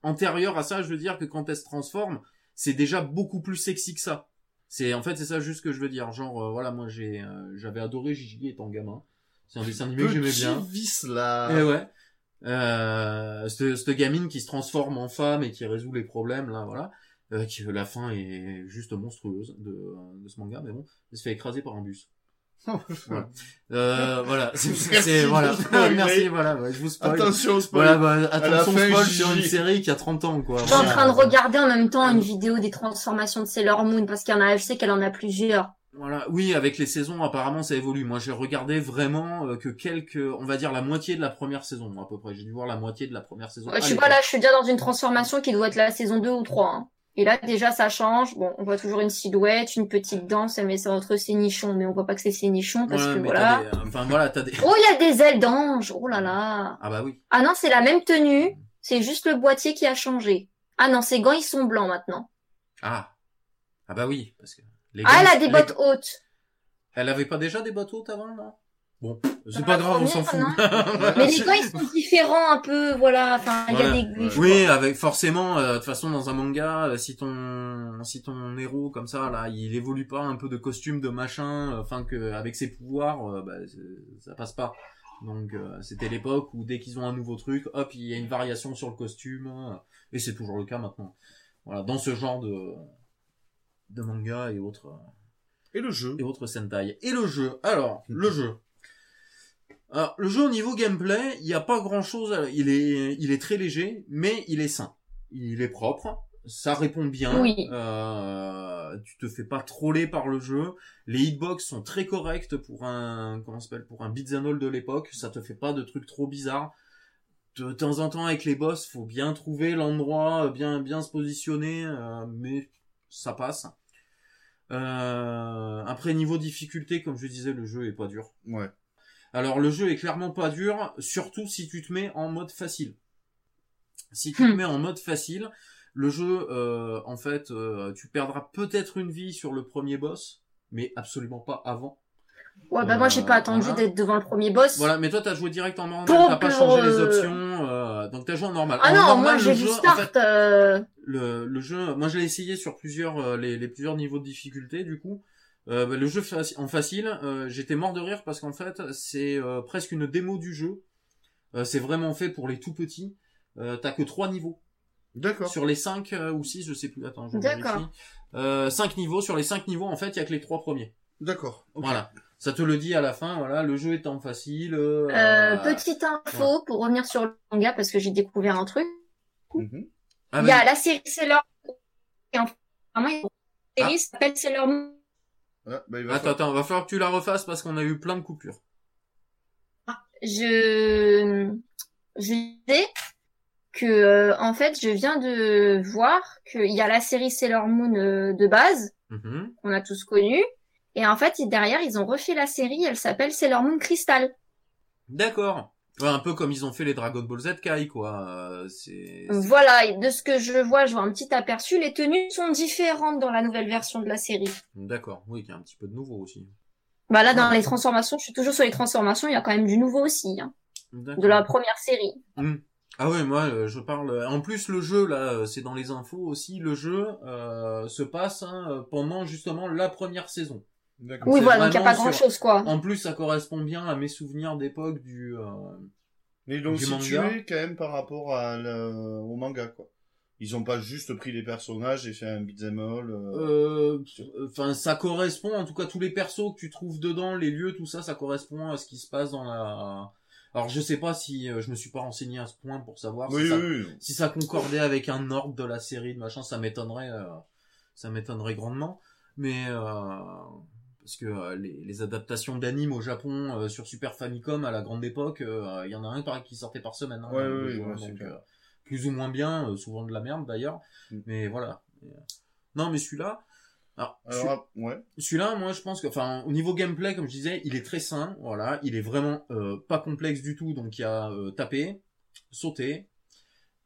euh, antérieures à ça, je veux dire que quand elles se transforment, c'est déjà beaucoup plus sexy que ça. C'est en fait c'est ça juste que je veux dire. Genre euh, voilà, moi j'ai euh, j'avais adoré Gigi étant gamin. C'est un dessin animé que j'aimais bien. vice là. Et ouais. Euh, cette, cette gamine qui se transforme en femme et qui résout les problèmes là, voilà. Euh, qui la fin est juste monstrueuse de, de ce manga, mais bon, elle se fait écraser par un bus. Voilà. Euh, voilà. C'est, voilà. spoiler. Merci, voilà. ouais, je vous spoil. Attention, spoil. Voilà, bah, attention fin, spoil sur une série qui a 30 ans, quoi. Je suis en train de regarder en même temps une vidéo des transformations de Sailor Moon parce qu'il y en a, je sais qu'elle en a plusieurs. Voilà, oui, avec les saisons, apparemment, ça évolue. Moi, j'ai regardé vraiment euh, que quelques, on va dire la moitié de la première saison, à peu près. J'ai dû voir la moitié de la première saison. Ouais, je à suis pas là, je suis déjà dans une transformation qui doit être la saison 2 ou 3. hein. Et là, déjà, ça change. Bon, on voit toujours une silhouette, une petite danse, elle met ça entre ses nichons, mais on voit pas que c'est ses nichons parce Ouais, que voilà. des- Enfin, voilà, t'as des. Oh, il y a des ailes d'ange. Oh là là. Ah bah oui. Ah non, c'est la même tenue. C'est juste le boîtier qui a changé. Ah non, ses gants, ils sont blancs maintenant. Ah. Ah bah oui, parce que. Les Ah, elle a des les- bottes hautes. Elle avait pas déjà des bottes hautes avant, non? Bon, c'est Dans pas grave, on s'en fout. Mais les gants, ils sont différents un peu, voilà. Enfin, il y a des... Oui, avec forcément, euh, de toute façon, dans un manga, euh, si ton si ton héros comme ça là, il évolue pas un peu de costume, de machin, euh, enfin que avec ses pouvoirs, euh, bah, ça passe pas. Donc euh, c'était l'époque où dès qu'ils ont un nouveau truc, hop, il y a une variation sur le costume, euh, et c'est toujours le cas maintenant. Voilà, dans ce genre de de manga et autres Et le jeu. et autres Sentai. Et le jeu. Alors, le jeu. Alors, le jeu au niveau gameplay, il n'y a pas grand chose. Il est, il est très léger, mais il est sain. Il est propre. Ça répond bien. Oui. Euh, tu te fais pas troller par le jeu. Les hitbox sont très corrects pour un, comment ça s'appelle, pour un beat'em all de l'époque. Ça te fait pas de trucs trop bizarres. De temps en temps avec les boss, faut bien trouver l'endroit, bien, bien se positionner, euh, mais ça passe. Euh, après niveau difficulté, comme je disais, le jeu est pas dur. Ouais. Alors le jeu est clairement pas dur, surtout si tu te mets en mode facile. Si tu te Hmm. mets en mode facile, le jeu, euh, en fait, euh, tu perdras peut-être une vie sur le premier boss, mais absolument pas avant. Ouais, bah moi, j'ai pas Euh, attendu voilà. d'être devant le premier boss. Voilà, mais toi t'as joué direct en normal, t'as pas changé les euh, options, euh, donc t'as joué en normal. Ah En non, normal, moi, j'ai en Start. fait, euh, le, le jeu, moi je l'ai essayé sur plusieurs euh, les, les plusieurs niveaux de difficulté du coup. Euh, bah, le jeu faci- en facile, euh, j'étais mort de rire parce qu'en fait c'est euh, presque une démo du jeu. Euh, c'est vraiment fait pour les tout petits. Euh, T'as que trois niveaux D'accord. sur les cinq euh, ou six, je sais plus. Attends, je D'accord. vérifie. Euh, cinq niveaux sur les cinq niveaux en fait il y a que les trois premiers. D'accord. Voilà, ça te le dit à la fin. Voilà, le jeu est en facile. euh, euh, petite info pour revenir sur le manga parce que j'ai découvert un truc. Ah, Il y a la série Sailor et en vraiment, il y a une série qui s'appelle Sailor Moon. Ah, bah, il va Attends, falloir- attends, va falloir que tu la refasses parce qu'on a eu plein de coupures. Je, je disais que, euh, en fait, je viens de voir qu'il y a la série Sailor Moon euh, de base, Mhm. qu'on a tous connue. Et en fait, derrière, ils ont refait la série, elle s'appelle Sailor Moon Crystal. D'accord. Ouais, un peu comme ils ont fait les Dragon Ball Z Kai, quoi. Euh, c'est. c'est- Voilà, de ce que je vois, je vois un petit aperçu. Les tenues sont différentes dans la nouvelle version de la série. D'accord. Oui, il y a un petit peu de nouveau aussi. Bah là, dans les transformations, je suis toujours sur les transformations, il y a quand même du nouveau aussi, hein, de la première série. Ah ouais, moi euh, je parle. En plus, le jeu là, euh, c'est dans les infos aussi. Le jeu euh, se passe hein, euh, pendant justement la première saison. D'accord. Oui, voilà, donc il n'y a pas grand sur- chose, quoi. En plus, ça correspond bien à mes souvenirs d'époque du. euh, Mais l'ont Du situé manga. quand même par rapport à le- au manga, quoi. Ils ont pas juste pris les personnages et fait un beat'em all. euh. euh, Enfin, ça correspond. En tout cas, tous les persos que tu trouves dedans, les lieux, tout ça, ça correspond à ce qui se passe dans la. Alors, je sais pas si euh, je me suis pas renseigné à ce point pour savoir Oui, si, ça, oui, oui. si ça concordait avec un ordre de la série, de machin, ça m'étonnerait, euh, ça m'étonnerait grandement. Mais euh, parce que euh, les, les adaptations d'animes au Japon euh, sur Super Famicom à la grande époque, euh, il y en a un pareil qui sortait par semaine. hein, Ouais, ouais, jeux, ouais, hein, donc, euh, plus ou moins bien, euh, souvent de la merde d'ailleurs. Mm. Mais voilà. Non, mais celui-là. Alors, Alors, ah, ouais. celui-là, moi, je pense que, enfin, au niveau gameplay, comme je disais, il est très sain. Voilà, il est vraiment euh, pas complexe du tout. Donc, il y a euh, taper, sauter,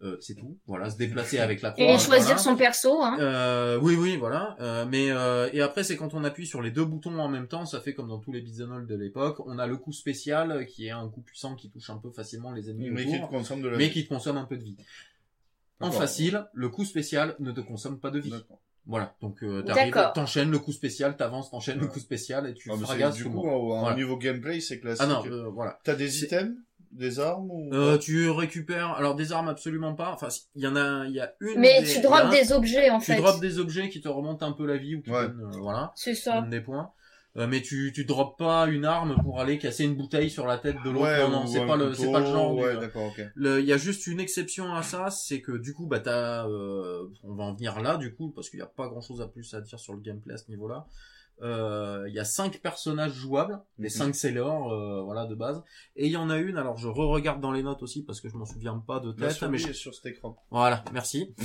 euh, c'est tout. Voilà, se déplacer avec la croix. Et choisir voilà. son perso, hein. Euh, oui, oui, voilà. Euh, mais euh, et après, c'est quand on appuie sur les deux boutons en même temps, ça fait comme dans tous les beat'em all de l'époque. On a le coup spécial euh, qui est un coup puissant qui touche un peu facilement les ennemis Mais qui te consomme de la mais vie. qui te consomme un peu de vie. En facile, le coup spécial ne te consomme pas de vie. Voilà, donc euh, t'arrives, t'enchaînes le coup spécial, t'avances, t'enchaînes le coup spécial et tu Ah, mais c'est- fragasses du coup, au, Voilà. niveau gameplay, c'est classique. Ah non, euh, voilà. T'as des items, des armes ou Euh, tu récupères, alors des armes absolument pas. Enfin, il y en a, il y a une. Mais des- tu y drops un- des objets, en Tu fait. drops des objets qui te remontent un peu la vie ou qui Ouais. donnent, euh, voilà, C'est ça. donnent des points. Euh, mais tu tu drops pas une arme pour aller casser une bouteille sur la tête de l'autre. Ouais, non, non, ou c'est pas le, c'est pas le genre. du- Ouais, d'accord, ok. Le- Il y a juste une exception à ça, c'est que du coup, bah t'as, euh, on va en venir là du coup, parce qu'il n'y a pas grand chose à plus à dire sur le gameplay à ce niveau-là. Euh, Il y a cinq personnages jouables, les cinq sailors, euh, voilà de base. Et il y en a une, alors je re-regarde dans les notes aussi parce que je m'en souviens pas de tête, mais je- sur cet écran. voilà, merci.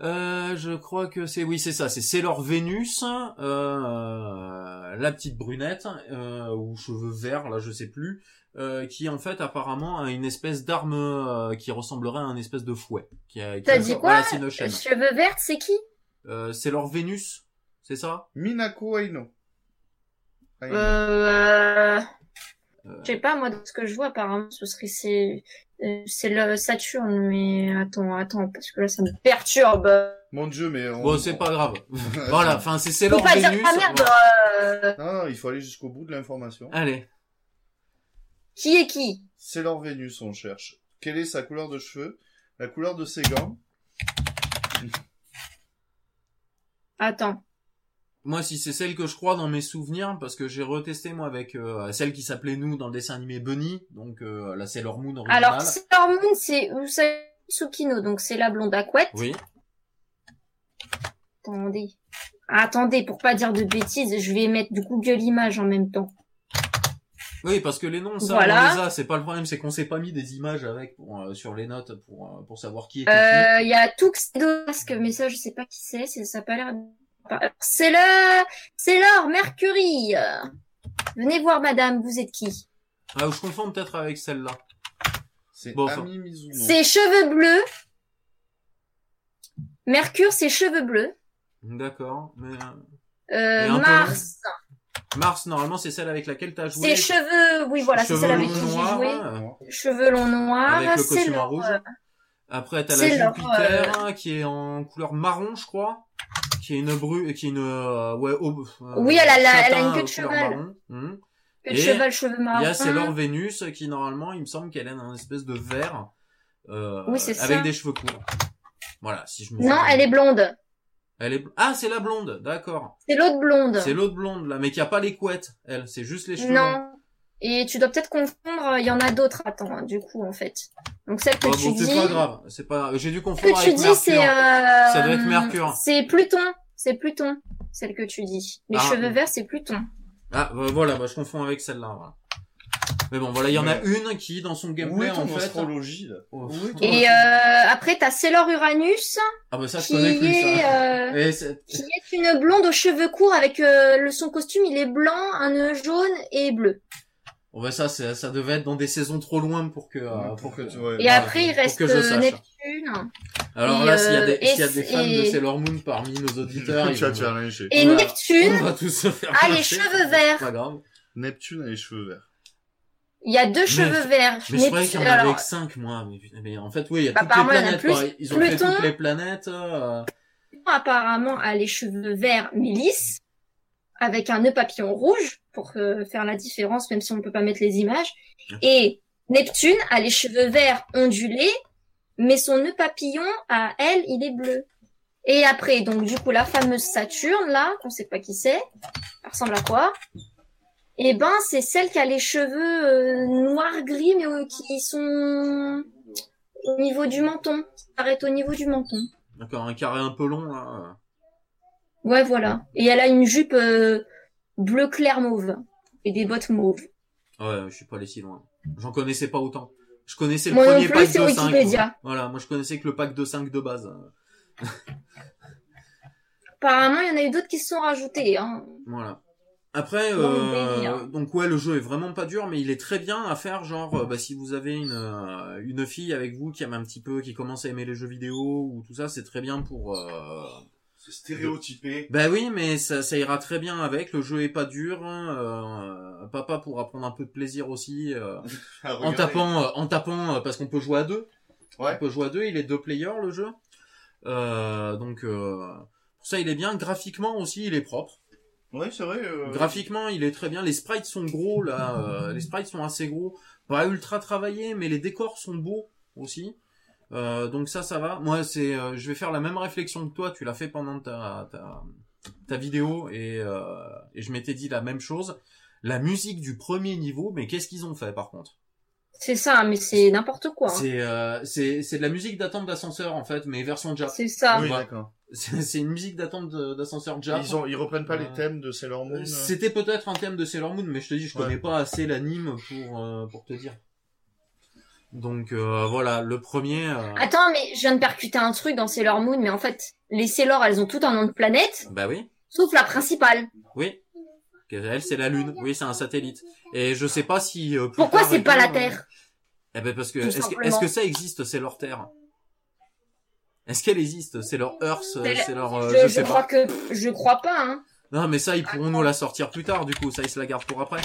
Euh, je crois que c'est oui c'est ça c'est Sailor Vénus euh, la petite brunette euh, ou cheveux verts là je sais plus euh, qui en fait apparemment a une espèce d'arme euh, qui ressemblerait à un espèce de fouet qui a qui T'as a- dit quoi Cheveux verts, c'est qui? Euh, Sailor Vénus c'est ça? Minako Aino. Aino. Euh... Euh. Je sais pas, moi, de ce que je vois, apparemment, ce serait c'est euh, c'est le Saturne, mais attends, attends, parce que là, ça me perturbe. Mon dieu, mais on... bon c'est pas grave voilà enfin c'est Faut Sailor pas dire ah merde. euh, Non, non, il faut aller jusqu'au bout de l'information. allez Qui est qui? C'est leur Vénus, on cherche. Quelle est sa couleur de cheveux? La couleur de ses gants? Attends. Moi, si c'est celle que je crois dans mes souvenirs, parce que j'ai retesté moi avec euh, celle qui s'appelait nous dans le dessin animé Bunny, donc euh, la Sailor Moon originale. Alors, Sailor Moon, c'est Usagi Tsukino, donc c'est la blonde à couette. oui. Attendez. Attendez, pour pas dire de bêtises, je vais mettre du Google Images en même temps. Oui, parce que les noms, ça, Voilà. on les a. C'est pas le problème, c'est qu'on s'est pas mis des images avec pour, euh, sur les notes pour euh, pour savoir qui est. Euh, il y a Tuxedo mais ça, je sais pas qui c'est, ça a pas l'air... C'est le... C'est l'or, Mercury Venez voir, madame, vous êtes qui? Ah, je confonds peut-être avec celle-là. C'est Bon. Ami Mizuno. C'est cheveux bleus. Mercure, c'est cheveux bleus. D'accord. Mais Euh, Mars, Mars, normalement, c'est celle avec laquelle t'as joué. c'est cheveux... Oui, voilà, c'est celle avec qui j'ai joué. euh, Cheveux longs noirs. Avec le c'est costume rouge. euh, Après, t'as C'est la leur, Jupiter qui est en couleur marron, je crois. Qui est une bru, qui est une euh, ouais, euh, Oui, elle a la- elle a une queue de cheval. Mhm. queue de cheval, cheveux Il y a marrons. Sailor Vénus qui normalement, il me semble qu'elle a un espèce de vert euh, Oui, avec ça. des cheveux courts. Voilà, si je me Non, elle est blonde. Elle est Ah, c'est la blonde, d'accord. C'est l'autre blonde. C'est l'autre blonde là, mais qui a pas les couettes, elle, c'est juste les cheveux. longs. Non. Et tu dois peut-être confondre, il y en a d'autres, attends, hein, du coup, en fait. Donc celle que Bon, tu bon, dis, c'est pas grave, c'est pas j'ai dû que confondre tu avec dis, Mercure. c'est, euh, Ça doit être Mercure. C'est Pluton, c'est Pluton, celle que tu dis. Les Ah. cheveux verts, c'est Pluton. Ah, bah, voilà, bah, je confonds avec celle-là, voilà. Mais bon, voilà, il y en a une qui, dans son gameplay, est en fait... astrologie, là Oh, Et euh, après, t'as Sailor Uranus, Ah bah ça, je qui connais plus, est, ça. euh, qui est une blonde aux cheveux courts avec euh, le, son costume, il est blanc, un nœud jaune et bleu. Bon, bah, ça, c'est- ça devait être dans des saisons trop loin pour que, euh, pour que tu- ouais. Et après, il reste que je euh. Neptune. Alors Et, là, s'il y a euh, des, s'il y a des fans de Sailor Moon parmi nos auditeurs, ils tu vas vont- lyncher. Et Voilà. Neptune, on va tous se faire a les cheveux verts. C'est pas grave. Neptune a les cheveux verts. il y a deux cheveux verts. Mais je croyais qu'il y en avait alors, que 5, moi. Mais, mais en fait, oui, il y a Bah, toutes les apparemment, il y en a planètes. plus. quoi. Ils ont fait Pluton. toutes les planètes. euh, apparemment, a les cheveux verts, mais lisses, avec un nœud papillon rouge, pour euh, faire la différence, même si on ne peut pas mettre les images. Et Neptune a les cheveux verts ondulés, mais son nœud papillon, à elle, il est bleu. Et après, donc du coup, la fameuse Saturne, là, qu'on sait pas qui c'est, elle ressemble à quoi? Eh ben, c'est celle qui a les cheveux euh, noirs-gris, mais euh, qui sont au niveau du menton. Qui s'arrêtent au niveau du menton. D'accord, un carré un peu long, là. Ouais, voilà. Et elle a une jupe euh, bleu clair mauve et des bottes mauves. Ouais, je suis pas allé si loin. J'en connaissais pas autant. Je connaissais le Moi non premier plus, pack de 5. Wikipédia. Voilà, moi je connaissais que le pack de 5 de base. Apparemment, il y en a eu d'autres qui se sont rajoutés. Hein. Voilà. Après, euh, donc ouais, le jeu est vraiment pas dur, mais il est très bien à faire. Genre, euh, bah, si vous avez une euh, une fille avec vous qui aime un petit peu, qui commence à aimer les jeux vidéo ou tout ça, c'est très bien pour. Euh... C'est stéréotypé. Bah oui, mais ça, ça ira très bien avec. Le jeu est pas dur. hein, euh, papa pourra prendre un peu de plaisir aussi euh, en tapant, euh, en tapant, euh, parce qu'on peut jouer à deux. Ouais. On peut jouer à deux. Il est deux players le jeu. Euh, donc euh, pour ça, il est bien. Graphiquement aussi, il est propre. Ouais, c'est vrai. Graphiquement, il est très bien. Les sprites sont gros là. euh, les sprites sont assez gros. Pas ultra travaillés, mais les décors sont beaux aussi. Euh, donc ça, ça va. Moi, c'est, euh, je vais faire la même réflexion que toi. Tu l'as fait pendant ta ta, ta vidéo et euh, et je m'étais dit la même chose. La musique du premier niveau, mais qu'est-ce qu'ils ont fait par contre? C'est ça, mais c'est n'importe quoi. hein. C'est euh, c'est c'est de la musique d'attente d'ascenseur en fait, mais version jap. C'est ça. Oui, Ouais. d'accord. C'est c'est une musique d'attente de- d'ascenseur jap. Ils ont, ils reprennent pas Euh, les thèmes de Sailor Moon. euh C'était peut-être un thème de Sailor Moon, mais je te dis, je Ouais. connais pas assez l'anime pour euh, pour te dire. Donc euh, voilà, le premier. euh, Attends, mais je viens de percuter un truc dans Sailor Moon, mais en fait, les Sailor, elles ont tout un nom de planète, Bah oui, sauf la principale. oui. Elle, c'est la Lune. Oui, c'est un satellite. Et je sais pas si. euh, plus Pourquoi c'est pas la euh, Terre? Eh ben parce que est-ce que, est-ce que ça existe C'est leur Terre? Est-ce qu'elle existe C'est leur Earth, euh, leur. euh, Je, je je sais crois pas. que je crois pas. Hein. Non, mais ça, ils pourront nous la sortir plus tard. Du coup, ça, ils se la gardent pour après.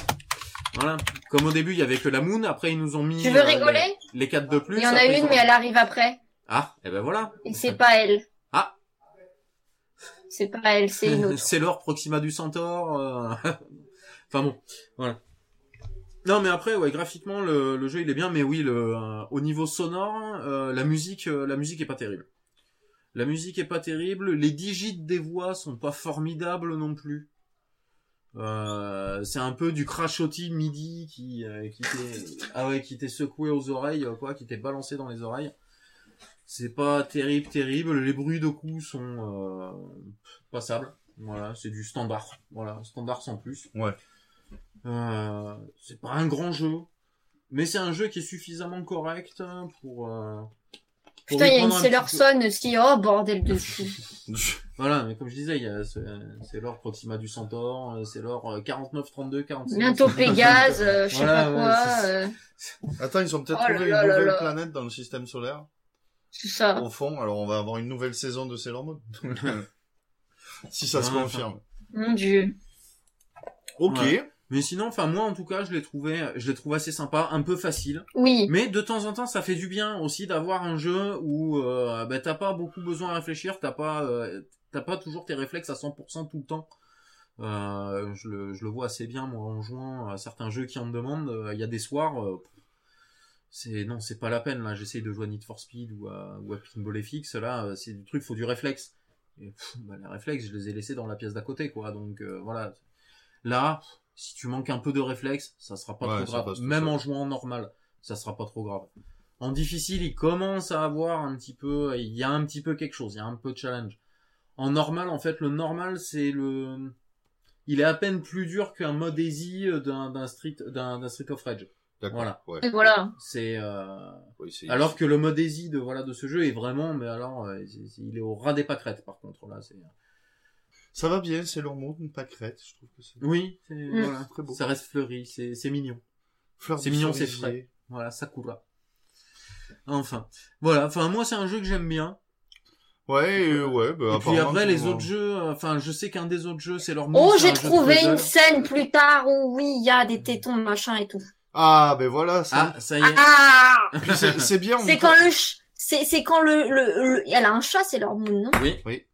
Voilà. Comme au début, il y avait que la Moon. Après, ils nous ont mis. Tu veux euh, rigoler les, les quatre de plus. Il y en a après, une, ont- mais elle arrive après. Ah, et ben voilà. Et c'est pas elle. Ah. C'est pas elle, c'est une autre. c'est l'or Proxima du Centaure. euh. enfin bon, voilà. Non mais après ouais graphiquement le, le jeu il est bien mais oui le euh, au niveau sonore euh, la musique la musique est pas terrible. La musique est pas terrible, les digits des voix sont pas formidables non plus. Euh, c'est un peu du crachotis midi qui euh, qui t'est ah ouais qui t'est secoué aux oreilles euh, quoi, qui t'est balancé dans les oreilles. C'est pas terrible terrible, les bruits de coups sont euh, passables. Voilà, c'est du standard. Voilà, standard sans plus. Ouais. Euh, c'est pas un grand jeu, mais c'est un jeu qui est suffisamment correct pour. Putain, il y a une Sailor Sun aussi. Oh, bordel de fou. Voilà, mais comme je disais, il y a ce- c'est l'or Proxima du Centaure, c'est l'or euh, 49 32 46. Bientôt Pégase, euh, je sais Voilà, pas quoi. euh, Attends, ils ont peut-être Oh trouvé là une là nouvelle là. planète dans le système solaire. c'est ça. Au fond, alors on va avoir une nouvelle saison de Sailor Moon. si ça se confirme. Mon dieu. Ok. Ouais. Mais sinon, enfin moi en tout cas, je l'ai trouvé, je l'ai trouvé assez sympa, un peu facile. Oui. Mais de temps en temps, ça fait du bien aussi d'avoir un jeu où euh, bah, t'as pas beaucoup besoin de réfléchir, t'as pas, euh, t'as pas toujours tes réflexes à 100% tout le temps. Euh, je, le, je le vois assez bien moi en jouant à certains jeux qui en demandent. Euh, Il y a des soirs, c'est non, c'est pas la peine là. J'essaye de jouer à Need for Speed ou à, ou à Pinball FX. Là, c'est du truc, faut du réflexe. Et pff, bah, les réflexes, je les ai laissés dans la pièce d'à côté, quoi. Donc voilà. Là, si tu manques un peu de réflexe, ça sera pas Ouais, trop grave. Même en jouant en normal, ça sera pas trop grave. En difficile, il commence à avoir un petit peu, il y a un petit peu quelque chose, il y a un peu de challenge. En normal, en fait, le normal, c'est le, il est à peine plus dur qu'un mode easy d'un street, d'un Street of Rage. D'accord. Voilà. Ouais. Et voilà. C'est, euh, Oui, alors que le mode easy de voilà de ce jeu est vraiment, mais alors, euh, il est au ras des pâquerettes par contre là. C'est, Ça va bien, Sailor Moon, pas crête, je trouve que c'est oui, c'est, Mm. voilà. très beau. Ça reste fleuri, c'est c'est mignon. Fleur C'est mignon, c'est frais. Voilà, Sakura. Enfin, voilà. Enfin, moi, c'est un jeu que j'aime bien. Ouais, euh, ouais. Bah, Et puis après, les autres jeux, euh, enfin, je sais qu'un des autres jeux, c'est leur Oh, c'est j'ai un trouvé une scène plus tard où oui, il y a des tétons, machin et tout. Ah, ben voilà. ça- Ah, ça y est. Ah Puis c'est c'est bien. on C'est quand le ch- c'est c'est quand le, le, le- elle a un chat, c'est leur moon, non? Oui.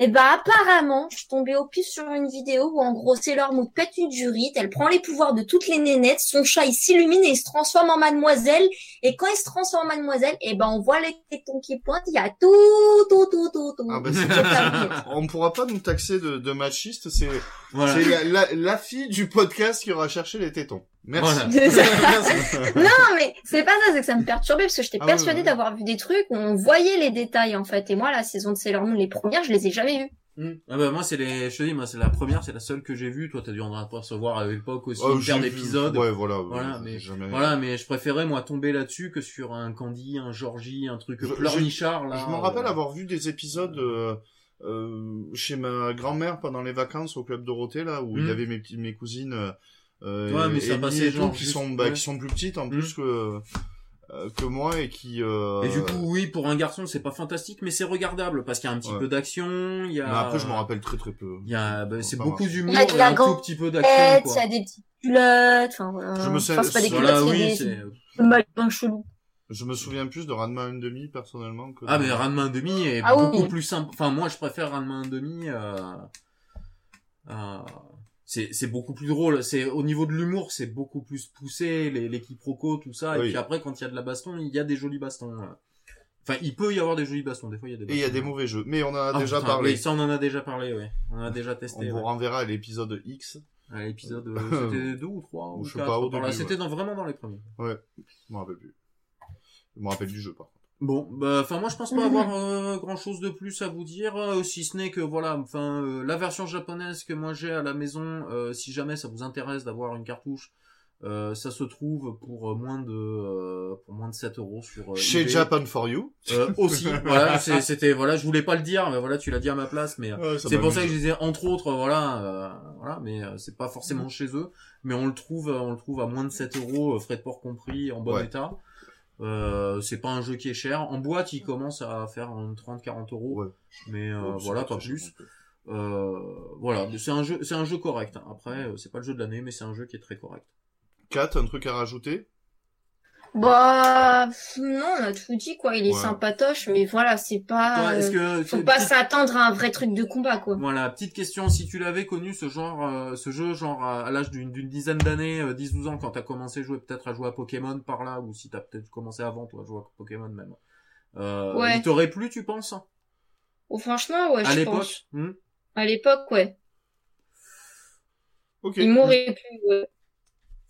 Et bah apparemment, je suis tombée au pif sur une vidéo où en gros Sailor Moon pète une durite, elle prend les pouvoirs de toutes les nénettes, son chat il s'illumine et il se transforme en mademoiselle, et quand il se transforme en mademoiselle, et ben on voit les tétons qui pointent, il y a tout, tout, tout, tout, tout. Ah, bah. On pourra pas nous taxer de, de machiste. C'est Voilà. la, la, la fille du podcast qui aura cherché les tétons. Merci. Voilà. Non mais c'est pas ça, c'est que ça me perturbait parce que j'étais Ah oui, persuadée oui. d'avoir vu des trucs où on voyait les détails en fait, et moi la saison de Sailor Moon, les premières, je les ai jamais vues. Hmm. Ah bah moi c'est les, je te dis moi c'est la première, c'est la seule que j'ai vue. Toi t'as dû en apercevoir à l'époque aussi Oh, une paire d'épisodes. Ouais, voilà. Voilà, mais- jamais- Voilà, mais je préférais moi tomber là-dessus que sur un Candy, un Georgie, un truc Je- pleurnichard là. Je me rappelle euh, avoir vu des épisodes euh, euh, chez ma grand-mère pendant les vacances au club Dorothée là où il y Mm. avait mes petites mes cousines euh, Ouais, mais ça passait et tout, genre qui juste- sont bah, ouais. qui sont plus petites en Mm. plus que euh, que moi et qui euh, Et du coup, oui, pour un garçon, c'est pas fantastique, mais c'est regardable parce qu'il y a un petit Ouais. peu d'action. Il y a. mais après je me rappelle très très peu. Il y a, bah, c'est ça beaucoup d'humour Il y a un tout petit peu d'action. Quoi. il y a des petites culottes, enfin voilà. Je me sais- Enfin, c'est pas des Voilà, culottes, oui, c'est des chelous. Je me souviens plus de Ranma 1 demi personnellement que Ah mais Ranma 1,5 est Ah oui. beaucoup plus simple. Enfin moi je préfère Ranma 1,5 euh... euh... c'est beaucoup plus drôle, c'est au niveau de l'humour, c'est beaucoup plus poussé, les les quiproquos tout ça Oui. et puis après quand il y a de la baston, il y a des jolis bastons. Enfin, il peut y avoir des jolis bastons, des fois il y a des et il y a bastons. des mauvais jeux. Mais on en a Ah, déjà putain, parlé. Oui, ça on en a déjà parlé, oui. On en a déjà On testé. vous ouais. renverra à l'épisode X. À l'épisode euh, c'était deux ou trois ou Je sais quatre. pas, au là. début, C'était ouais. dans- vraiment dans les premiers. Je me rappelle plus. Je me rappelle du jeu par Bon, bah, enfin, moi, je pense pas avoir euh, grand chose de plus à vous dire, euh, si ce n'est que, voilà, enfin, euh, la version japonaise que moi j'ai à la maison, euh, si jamais ça vous intéresse d'avoir une cartouche, euh, ça se trouve pour moins de, euh, pour moins de 7 euros sur euh, Chez eBay. Japan for You. Euh, aussi, voilà, c'est- c'était, voilà, je voulais pas le dire, mais voilà, tu l'as dit à ma place, mais c'est pour ça que je disais entre autres, voilà, euh, voilà, mais euh, c'est pas forcément chez eux, mais on le trouve, on le trouve à moins de 7 euros, frais de port compris, en bon Ouais. état. Euh, c'est pas un jeu qui est cher. En boîte, il commence à faire 30-40 euros, Ouais. mais euh, Ouais, voilà, pas plus. Euh, voilà, c'est un jeu, c'est un jeu correct. Après, c'est pas le jeu de l'année, mais c'est un jeu qui est très correct. Kat, un truc à rajouter? Bah, non, on a tout dit, quoi. Il est Ouais. sympatoche, mais voilà, c'est pas, Toi, euh, que faut pas s'attendre à un vrai truc de combat, quoi. Voilà, petite question, si tu l'avais connu ce genre, euh, ce jeu genre à, à l'âge d'une d'une dizaine d'années, euh, 10-12 ans, quand t'as commencé à jouer peut-être à jouer à Pokémon par là, ou si t'as peut-être commencé avant toi à jouer à Pokémon même, euh, Ouais. il t'aurait plu, tu penses, Oh, franchement, ouais, à je l'époque? pense. hmm? À l'époque, ouais. Ok. Il m'aurait plu, ouais.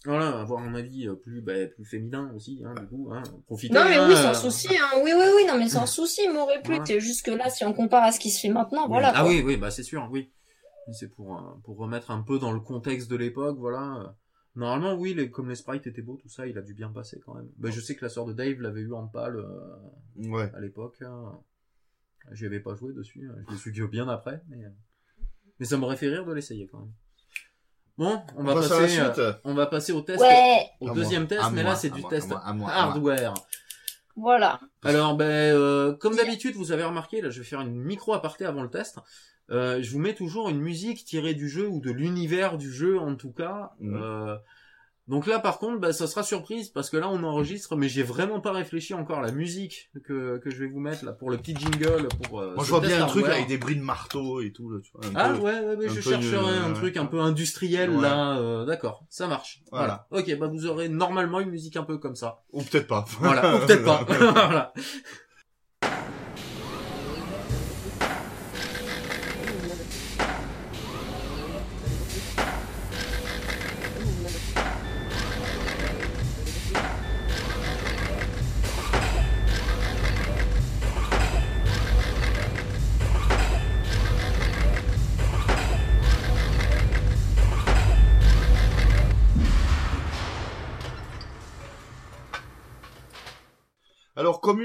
Voilà, avoir un avis euh, plus bah, plus féminin aussi, hein, du coup, hein, profiter. Non, mais hein, oui, euh, sans souci, hein. Oui, oui, oui, non, mais sans souci, il m'aurait plu. Voilà. C'est juste que là, si on compare à ce qui se fait maintenant, oui. voilà. Ah quoi. oui, oui, bah c'est sûr, oui. C'est pour euh, pour remettre un peu dans le contexte de l'époque, voilà. euh. Normalement, oui, les, comme les sprites étaient beaux, tout ça, il a dû bien passer quand même. Bah, je sais que la sœur de Dave l'avait eu en pâle. euh, Ouais. à l'époque. hein. J'y avais pas joué dessus, hein. je l'ai su que bien après, mais, euh, mais ça m'aurait fait rire de l'essayer quand même. Bon, on va, passe à la passer, euh, suite. on va passer au test, Ouais, au À deuxième moi, test, à mais moi, là c'est du moi, test à moi, à moi, à moi. hardware. voilà. Alors, ben, euh, comme d'habitude, vous avez remarqué, là, je vais faire une micro aparté avant le test. Euh, je vous mets toujours une musique tirée du jeu ou de l'univers du jeu, en tout cas. Mhm. Euh, donc là, par contre, bah, ça sera surprise parce que là, on enregistre, mais j'ai vraiment pas réfléchi encore à la musique que, que je vais vous mettre là pour le petit jingle. Pour, euh, Moi, je vois bien un truc avec des bruits de marteau et tout, là, tu vois. un Ah peu- ouais, ouais, je chercherai un truc un peu industriel Ouais. là. euh, D'accord, ça marche. Voilà. Voilà. Ok, bah vous aurez normalement une musique un peu comme ça. Ou peut-être pas. Voilà, ou peut-être pas. voilà.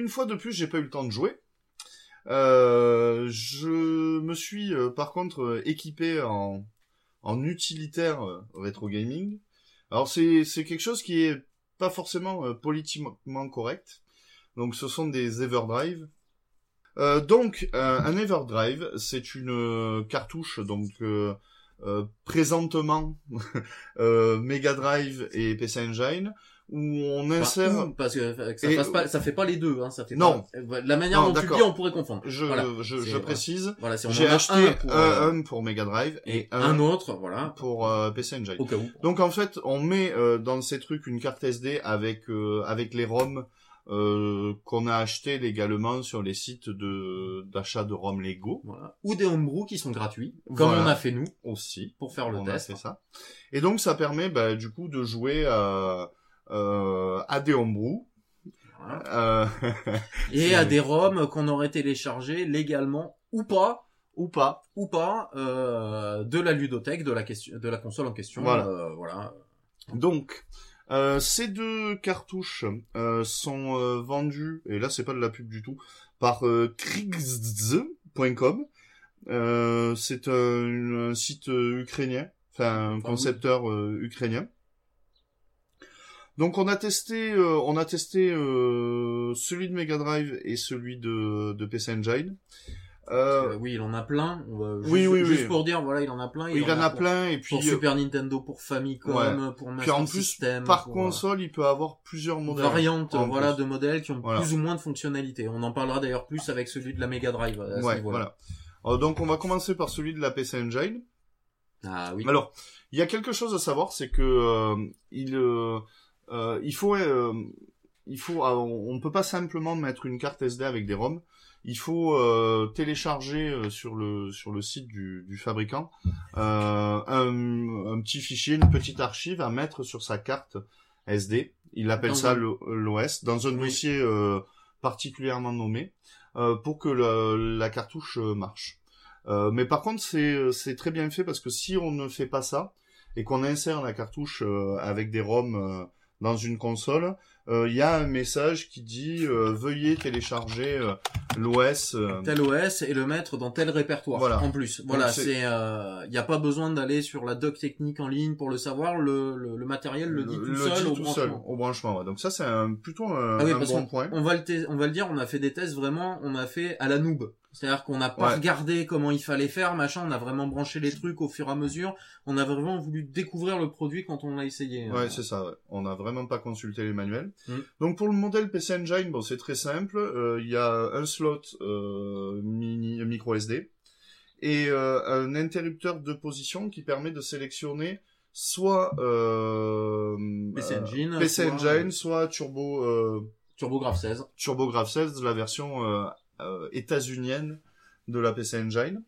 Une fois de plus, j'ai pas eu le temps de jouer. Euh, je me suis, euh, par contre, euh, équipé en, utilitaire rétro gaming Alors c'est quelque chose qui est pas forcément politiquement correct. Donc ce sont des Everdrive. Donc un Everdrive, c'est une cartouche donc présentement Mega Drive et PC Engine où on insère. parce que, euh, que ça, Et- fasse pas, ça fait pas les deux, hein, ça fait Non. pas- euh, la manière Non, dont tu le dis, on pourrait confondre. Je Voilà. je, je précise. Voilà, J'ai acheté un pour, euh, un pour Mega Drive et et un un autre, voilà, pour euh, PC Engine. au cas où. Donc en fait, on met euh, dans ces trucs une carte SD avec euh, avec les ROM euh, qu'on a acheté légalement sur les sites de d'achat de ROM Lego Voilà. Ou des homebrew qui sont gratuits, comme on a fait nous, aussi. pour faire le on a test. fait ça. Et donc ça permet bah, du coup de jouer à, euh, à des homebrew. Voilà. Euh, Et à des ROM qu'on aurait téléchargés légalement ou pas, ou pas. ou pas, euh, de la ludothèque, de la question, de la console en question. Voilà. euh, voilà. Donc, euh, ces deux cartouches euh, sont euh, vendues, et là c'est pas de la pub du tout, par Krigz.com. Euh, c'est un, un site ukrainien, enfin un oui. concepteur ukrainien. Donc on a testé, euh, on a testé euh, celui de Mega Drive et celui de, de PC Engine. Euh, Euh, oui, il en a plein. Juste, oui, oui, juste oui. pour dire, voilà, il en a plein. il en a pour- plein et puis Pour euh, Super Nintendo, pour Famicom, Ouais. pour puis Master en plus System. par pour, console il peut avoir plusieurs euh, modèles. variantes, voilà, plus. de modèles qui ont Voilà. plus ou moins de fonctionnalités. On en parlera d'ailleurs plus avec celui de la Mega Drive. À ce Ouais, niveau-là. voilà. Euh, donc on va commencer par celui de la PC Engine. Ah oui. Alors, il y a quelque chose à savoir, c'est que euh, il euh, il faut euh, il faut euh, on ne peut pas simplement mettre une carte SD avec des ROM. Il faut euh, télécharger sur le sur le site du, du fabricant euh, un, un petit fichier, une petite archive à mettre sur sa carte SD. Il appelle Dans ça un- l'OS dans un Oui. dossier euh, particulièrement nommé euh, pour que le- la cartouche marche. Euh, mais par contre, c'est c'est très bien fait parce que si on ne fait pas ça et qu'on insère la cartouche euh, avec des ROM euh, dans une console, euh, il y a un message qui dit euh, veuillez télécharger euh, l'OS. tel OS et le mettre dans tel répertoire Voilà. en plus. Voilà, c'est- il n'y a pas besoin d'aller sur la doc technique en ligne pour le savoir, le, le, le matériel le, dit tout seul au tout branchement. seul au branchement. ouais. Donc ça c'est un, plutôt un, Ah oui, un bon qu'on- point. On va le on va le dire, on a fait des tests vraiment, on a fait à la noob. C'est-à-dire qu'on n'a pas Ouais. regardé comment il fallait faire, machin, on a vraiment branché les trucs au fur et à mesure. On a vraiment voulu découvrir le produit quand on l'a essayé. Ouais, Euh, c'est ça. ouais. On n'a vraiment pas consulté les manuels. Mm. Donc pour le modèle PC Engine, bon, c'est très simple. Euh, Il y a un slot euh, mini micro SD et euh, un interrupteur de position qui permet de sélectionner soit euh, PC euh, Engine, PC soit- Engine, soit Turbo euh, TurboGrafx 16. TurboGrafx 16, la version euh, états-unienne de la PC Engine.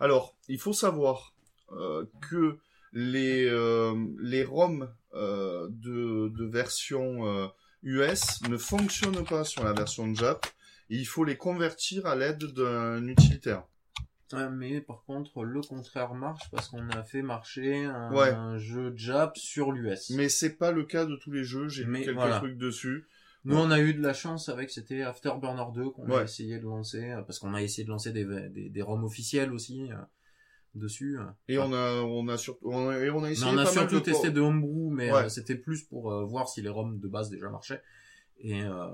Alors, il faut savoir euh, que les, euh, les ROM euh, de, de version US ne fonctionnent pas sur la version Jap. Et il faut les convertir à l'aide d'un utilitaire. Ouais, mais par contre, le contraire marche parce qu'on a fait marcher un, Ouais. un jeu Jap sur l'US. Mais c'est pas le cas de tous les jeux. J'ai mis quelques voilà. trucs dessus. Nous, on a eu de la chance avec, c'était Afterburner 2 qu'on a essayé de lancer, euh, parce qu'on a essayé de lancer des, des, des ROM officiels aussi euh, dessus. euh. Et on a, on a surtout, on a, on a Mais essayé on a pas mal surtout de testé de homebrew, mais Ouais. euh, c'était plus pour euh, voir si les ROM de base déjà marchaient. Et euh,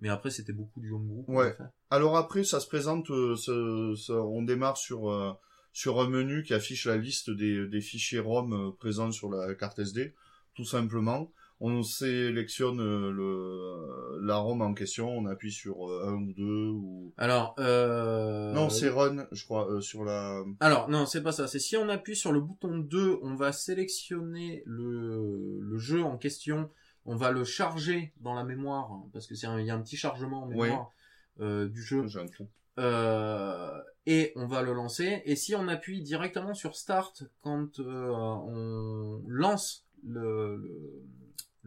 mais après, c'était beaucoup du homebrew. Ouais. Alors après, ça se présente, on démarre sur euh, sur un menu qui affiche la liste des, des fichiers ROM présents sur la carte SD, tout simplement. On sélectionne euh, le la ROM en question, on appuie sur euh, un ou deux ou Alors, euh... non, c'est Run, je crois, euh, sur la Alors, non, c'est pas ça. C'est si on appuie sur le bouton 2, on va sélectionner le, le jeu en question. On va le charger dans la mémoire, hein, parce que c'est un- il y a un petit chargement en mémoire euh, du jeu. j'ai un trou. Euh, et on va le lancer. Et si on appuie directement sur Start quand euh, on lance le, le,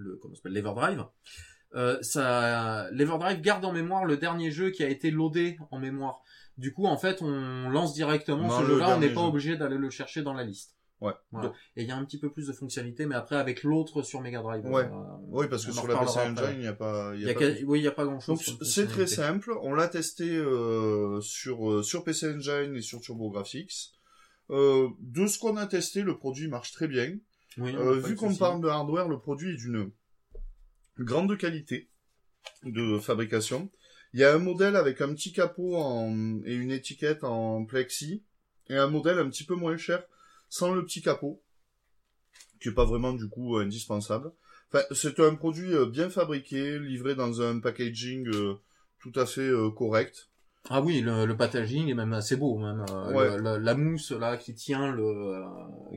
le comment ça s'appelle l'Everdrive, euh, ça, l'Everdrive garde en mémoire le dernier jeu qui a été loadé en mémoire. Du coup, en fait, on lance directement ce jeu-là. On n'est pas jeu. obligé d'aller le chercher dans la liste. Ouais. Voilà. Et il y a un petit peu plus de fonctionnalité, mais après avec l'autre sur Mega Drive. Ouais. euh, Oui, parce que sur la PC. Engine, il n'y a pas, y y a pas oui, il n'y a pas grand-chose. Donc comme c'est très simple, on l'a testé euh, sur euh, sur PC Engine et sur TurboGrafx. Euh, de ce qu'on a testé, le produit marche très bien. Oui, Euh, vu qu'on parle de hardware, le produit est d'une grande qualité de fabrication. Il y a un modèle avec un petit capot en... et une étiquette en plexi, et un modèle un petit peu moins cher, sans le petit capot, qui est pas vraiment du coup indispensable. Enfin, c'est un produit bien fabriqué, livré dans un packaging euh, tout à fait euh, correct. Ah oui, le, le packaging est même assez beau, même euh, Ouais. le- la, la mousse là qui tient le euh,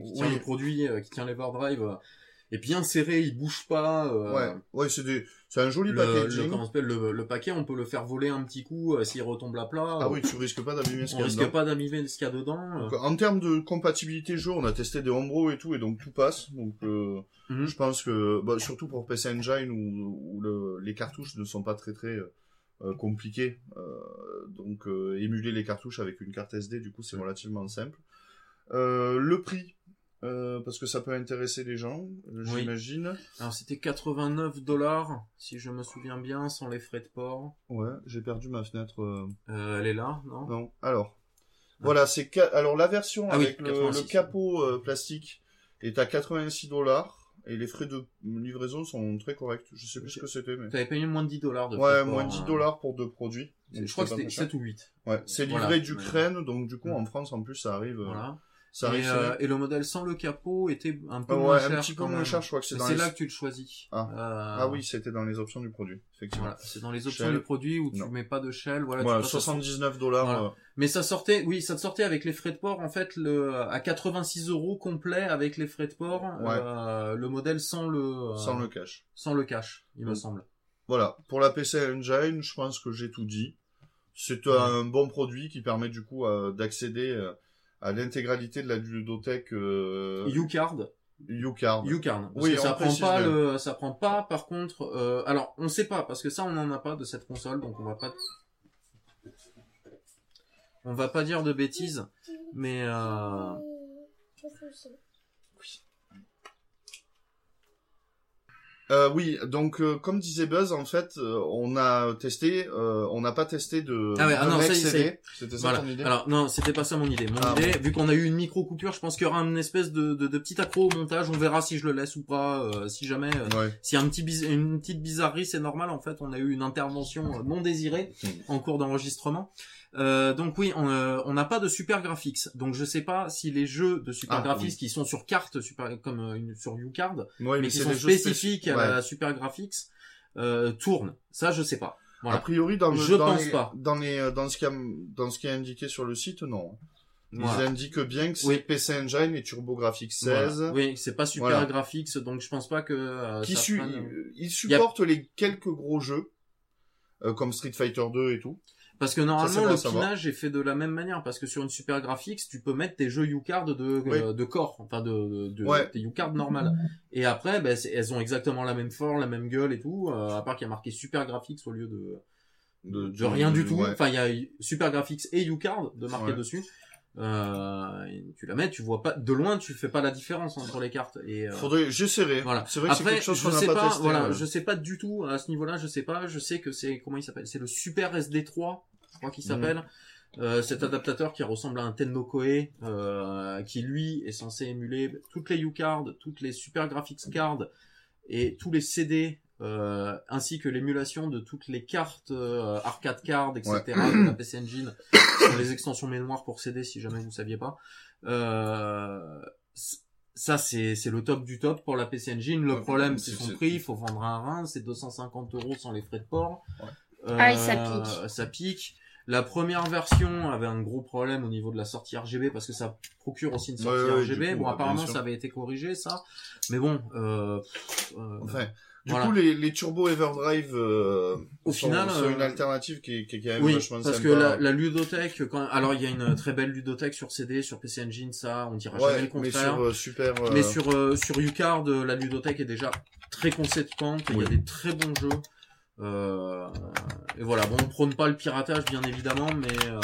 qui tient Oui. le produit, euh, qui tient l'Everdrive, euh, est bien serré, il bouge pas. euh, ouais, ouais, c'est des... c'est un joli Le, le, packaging. le, le paquet, on peut le faire voler un petit coup euh, s'il retombe à plat. Ah euh, oui, tu risques pas d'abîmer ce qu'il y a risque dedans. pas d'abîmer ce qu'il y a dedans. Donc, euh. en termes de compatibilité jeu, on a testé des Hombro et tout, et donc tout passe. Donc, euh, Mhm. je pense que, bah, surtout pour PC Engine où, où le- les cartouches ne sont pas très très euh, compliquées. Euh, donc, euh, émuler les cartouches avec une carte SD, du coup, c'est relativement simple. Le prix, euh, parce que ça peut intéresser les gens, Oui. j'imagine. Alors c'était 89 dollars, si je me souviens bien, sans les frais de port. Ouais, j'ai perdu ma fenêtre. euh, Euh, elle est là, non? Non. Alors, voilà, c'est ca- alors la version Ah avec le, 86. le capot plastique est à 86 dollars et les frais de livraison sont très corrects. Je sais plus ce que c'était, mais T'avais payé moins de 10 dollars de ouais, moins de 10 hein. dollars pour deux produits. Je crois que c'était très cher. 7 ou 8. Ouais, c'est livré Voilà. d'Ukraine, donc du coup Mm. en France en plus ça arrive. euh, Voilà. Ça et, arrive. euh, et le modèle sans le capot était un peu Ah moins ouais, cher. un petit peu quand moins même. cher, je crois que c'est C'est dans les. là que tu le choisis. Ah. Euh, Ah oui, c'était dans les options du produit, effectivement. Voilà, c'est dans les options Shell. du produit où tu Non. mets pas de shell. Voilà, tu Voilà, passes à- 79 dollars. Voilà. euh, Mais ça sortait, oui, ça te sortait avec les frais de port en fait le à 86 euros complet avec les frais de port. Ouais. euh, le modèle sans le euh, sans le cash. sans le cache, il me semble. Voilà, pour la PC Engine, je pense que j'ai tout dit. C'est un bon produit qui permet du coup euh, d'accéder euh, à l'intégralité de la ludothèque euh, Ucard, Ucard. Ucard. Parce Oui, que ça prend pas le, ça prend pas. Par contre, euh, alors on sait pas parce que ça on n'en a pas de cette console, donc on va pas. On va pas dire de bêtises, mais euh, Euh, oui, donc euh, comme disait Buzz, en fait, euh, on a testé, euh, on n'a pas testé de. Ah ouais, ah non, ça. C'était ça Voilà. ton idée? Alors non, c'était pas ça mon idée. Mon Ah, idée, vu qu'on a eu une micro coupure, je pense qu'il y aura une espèce de, de, de petit accro au montage. On verra si je le laisse ou pas. euh, si jamais, Ouais. a un petit une petite bizarrerie, c'est normal. En fait, on a eu une intervention non désirée Mm. en cours d'enregistrement. Euh, donc oui, on euh, on n'a pas de super graphics. Donc je sais pas si les jeux de super Ah, graphics oui. qui sont sur carte, super comme euh, une, sur Ucard, Ouais, mais qui sont spécifiques. à Ouais. la super graphics, euh, tournent. Ça, je sais pas. Voilà. A priori, dans, le, Je dans pense les- pas. Dans, les, dans, ce qui a- dans ce qui est indiqué sur le site, non. Ils Voilà. indiquent bien que c'est Oui. PC Engine et TurboGrafx 16. Voilà. Oui, c'est pas super graphics, donc je pense pas que qui su- prenne- ils supportent les quelques gros jeux, euh, comme Street Fighter 2 et tout. Parce que normalement le pinage est fait de la même manière parce que sur une super graphics tu peux mettre tes jeux Ucard de Oui. euh, de corps enfin de de, Ouais. tes Ucard normales et après ben, c'est- elles ont exactement la même forme la même gueule et tout euh, à part qu'il y a marqué super graphics au lieu de de, de rien du tout Ouais. enfin il y a super graphics et Ucard de marqué Ouais. dessus euh, tu la mets tu vois pas de loin tu fais pas la différence entre les cartes et euh, Faudrait, j'essaierai. voilà. C'est vrai que c'est quelque chose je qu'on n'a pas, pas, testé. voilà, ouais. je sais pas du tout à ce niveau-là, je sais pas. Je sais que c'est comment il s'appelle, c'est le Super SD3, je crois qu'il Mhm. s'appelle. Euh, cet adaptateur qui ressemble à un Tenno Koei, euh, qui lui est censé émuler toutes les U-cards, toutes les Super Graphics cards et tous les CD, euh, ainsi que l'émulation de toutes les cartes euh, arcade card, etc. de la PC Engine, sur les extensions mémoire pour CD, si jamais vous saviez pas. Euh, ça c'est c'est le top du top pour la PC Engine. Le Ouais, problème c'est- son prix, il faut vendre un rein, c'est 250 euros sans les frais de port. Ouais. Euh, Ah, et ça pique. Ça pique. La première version avait un gros problème au niveau de la sortie RGB parce que ça procure aussi une sortie Ouais, RGB. coup, bon, apparemment ça avait été corrigé ça, mais bon. Euh, pff, euh, Enfin, du Voilà. coup, les, les Turbo Everdrive, euh, Au sont, final, sont euh, une alternative qui, est- qui est quand même oui, vachement parce sympa. que la, la ludothèque, quand... alors il y a une très belle ludothèque sur CD, sur PC Engine, ça, on dira jamais ouais, le mais contraire. sur euh, Super. euh, Mais sur euh, sur Ucard, euh, la ludothèque est déjà très conséquente. Il y a des très bons jeux. Euh, et voilà, bon, on prône pas le piratage, bien évidemment, mais euh,